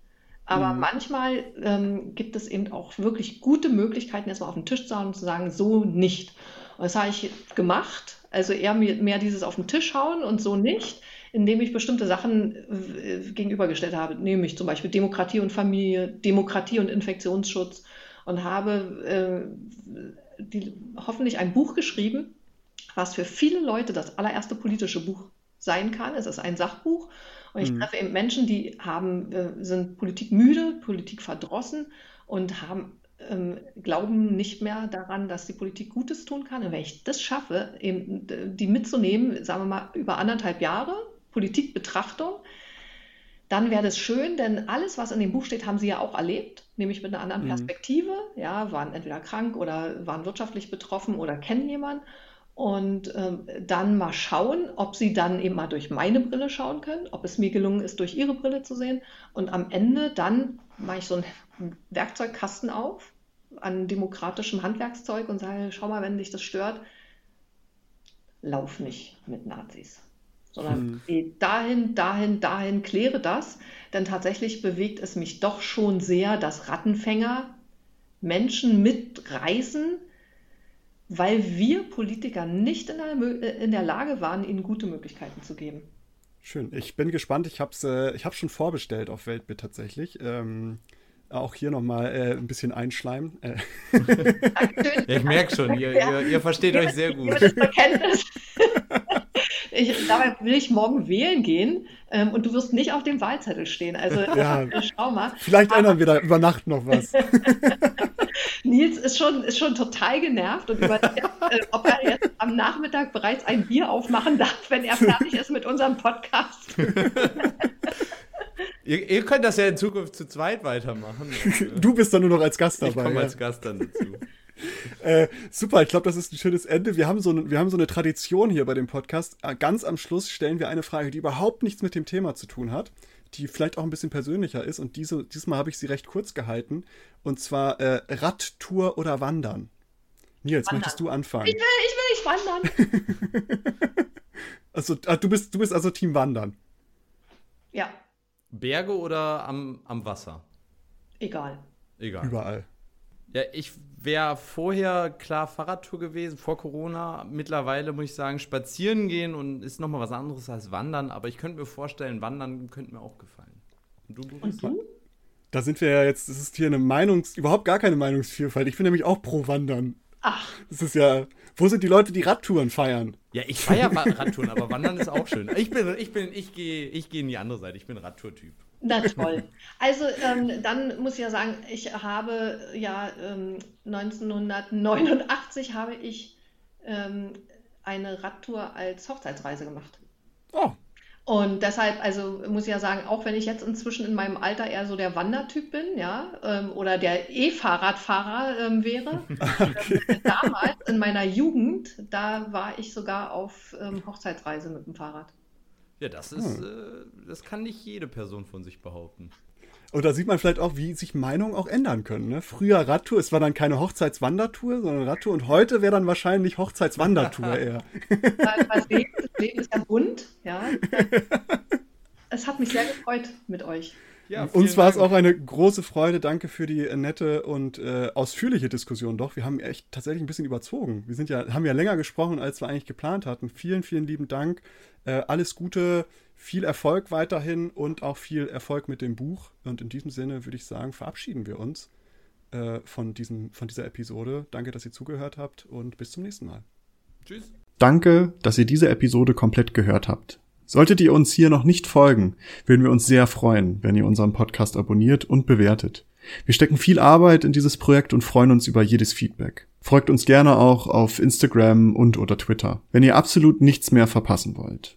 aber mhm. manchmal ähm, gibt es eben auch wirklich gute Möglichkeiten, erstmal auf den Tisch zu hauen und zu sagen, so nicht. Und das habe ich gemacht. Also eher mehr dieses auf den Tisch hauen und so nicht, indem ich bestimmte Sachen äh, gegenübergestellt habe, nämlich zum Beispiel Demokratie und Familie, Demokratie und Infektionsschutz und habe äh, die, hoffentlich ein Buch geschrieben, was für viele Leute das allererste politische Buch sein kann. Es ist ein Sachbuch und ich mhm. treffe eben Menschen, die haben, äh, sind Politik müde, Politik verdrossen und haben ähm, glauben nicht mehr daran, dass die Politik Gutes tun kann. Und wenn ich das schaffe, eben die mitzunehmen, sagen wir mal über anderthalb Jahre Politikbetrachtung, dann wäre das schön, denn alles, was in dem Buch steht, haben sie ja auch erlebt, nämlich mit einer anderen mhm. Perspektive. Ja, waren entweder krank oder waren wirtschaftlich betroffen oder kennen jemanden. Und ähm, dann mal schauen, ob sie dann eben mal durch meine Brille schauen können, ob es mir gelungen ist, durch ihre Brille zu sehen. Und am Ende dann mache ich so einen Werkzeugkasten auf an demokratischem Handwerkszeug und sage, schau mal, wenn dich das stört, lauf nicht mit Nazis sondern hm. geh dahin, dahin, dahin, kläre das. Denn tatsächlich bewegt es mich doch schon sehr, dass Rattenfänger Menschen mitreißen, weil wir Politiker nicht in der, äh, in der Lage waren, ihnen gute Möglichkeiten zu geben. Schön. Ich bin gespannt. Ich habe es äh, ich schon vorbestellt auf Weltbit tatsächlich. Ähm, auch hier nochmal äh, ein bisschen einschleimen. Äh. ich merke schon, ihr, ihr, ihr versteht ja, euch sehr gut. Ich, dabei will ich morgen wählen gehen ähm, und du wirst nicht auf dem Wahlzettel stehen. Also ja, schau mal. Vielleicht Aber, ändern wir da über Nacht noch was. Nils ist schon, ist schon total genervt und überlegt, äh, ob er jetzt am Nachmittag bereits ein Bier aufmachen darf, wenn er fertig ist mit unserem Podcast. ihr, ihr, könnt das ja in Zukunft zu zweit weitermachen. Du bist dann nur noch als Gast dabei. Ich komme ja. als Gast dann dazu. Äh, super, ich glaube, das ist ein schönes Ende. Wir haben, so eine, wir haben so eine Tradition hier bei dem Podcast. Äh, ganz am Schluss stellen wir eine Frage, die überhaupt nichts mit dem Thema zu tun hat, die vielleicht auch ein bisschen persönlicher ist. Und diese, diesmal habe ich sie recht kurz gehalten. Und zwar äh, Radtour oder Wandern. Nils, wandern. möchtest du anfangen? Ich will, ich will nicht wandern. also, ah, du, bist, du bist also Team Wandern. Ja. Berge oder am, am Wasser? Egal. Egal. Überall. Ja, ich wäre vorher klar Fahrradtour gewesen, vor Corona. Mittlerweile muss ich sagen, spazieren gehen und ist nochmal was anderes als wandern. Aber ich könnte mir vorstellen, wandern könnte mir auch gefallen. Und du, Und du? Da sind wir ja jetzt, das ist hier eine Meinungs-, überhaupt gar keine Meinungsvielfalt. Ich bin nämlich auch pro Wandern. Ach. Das ist ja, wo sind die Leute, die Radtouren feiern? Ja, ich feiere Radtouren, aber Wandern ist auch schön. Ich bin, ich bin, ich gehe, ich gehe in die andere Seite. Ich bin Radtour-Typ. Na toll. Also ähm, dann muss ich ja sagen, ich habe ja ähm, 1989 habe ich ähm, eine Radtour als Hochzeitsreise gemacht. Oh. Und deshalb, also muss ich ja sagen, auch wenn ich jetzt inzwischen in meinem Alter eher so der Wandertyp bin, ja, ähm, oder der E-Fahrradfahrer ähm, wäre, okay. äh, damals in meiner Jugend, da war ich sogar auf ähm, Hochzeitsreise mit dem Fahrrad. Ja, das ist, hm. äh, das kann nicht jede Person von sich behaupten. Und da sieht man vielleicht auch, wie sich Meinungen auch ändern können. Ne? Früher Radtour, es war dann keine Hochzeitswandertour, sondern Radtour und heute wäre dann wahrscheinlich Hochzeitswandertour eher. Das Leben, ist ja bunt, ja. Es hat mich sehr gefreut mit euch. Ja, Uns war es auch eine große Freude. Danke für die nette und äh, ausführliche Diskussion. Doch, wir haben echt tatsächlich ein bisschen überzogen. Wir sind ja, haben ja länger gesprochen, als wir eigentlich geplant hatten. Vielen, vielen lieben Dank. Äh, alles Gute, viel Erfolg weiterhin und auch viel Erfolg mit dem Buch. Und in diesem Sinne würde ich sagen, verabschieden wir uns äh, von, diesem, von dieser Episode. Danke, dass ihr zugehört habt und bis zum nächsten Mal. Tschüss. Danke, dass ihr diese Episode komplett gehört habt. Solltet ihr uns hier noch nicht folgen, würden wir uns sehr freuen, wenn ihr unseren Podcast abonniert und bewertet. Wir stecken viel Arbeit in dieses Projekt und freuen uns über jedes Feedback. Folgt uns gerne auch auf Instagram und oder Twitter, wenn ihr absolut nichts mehr verpassen wollt.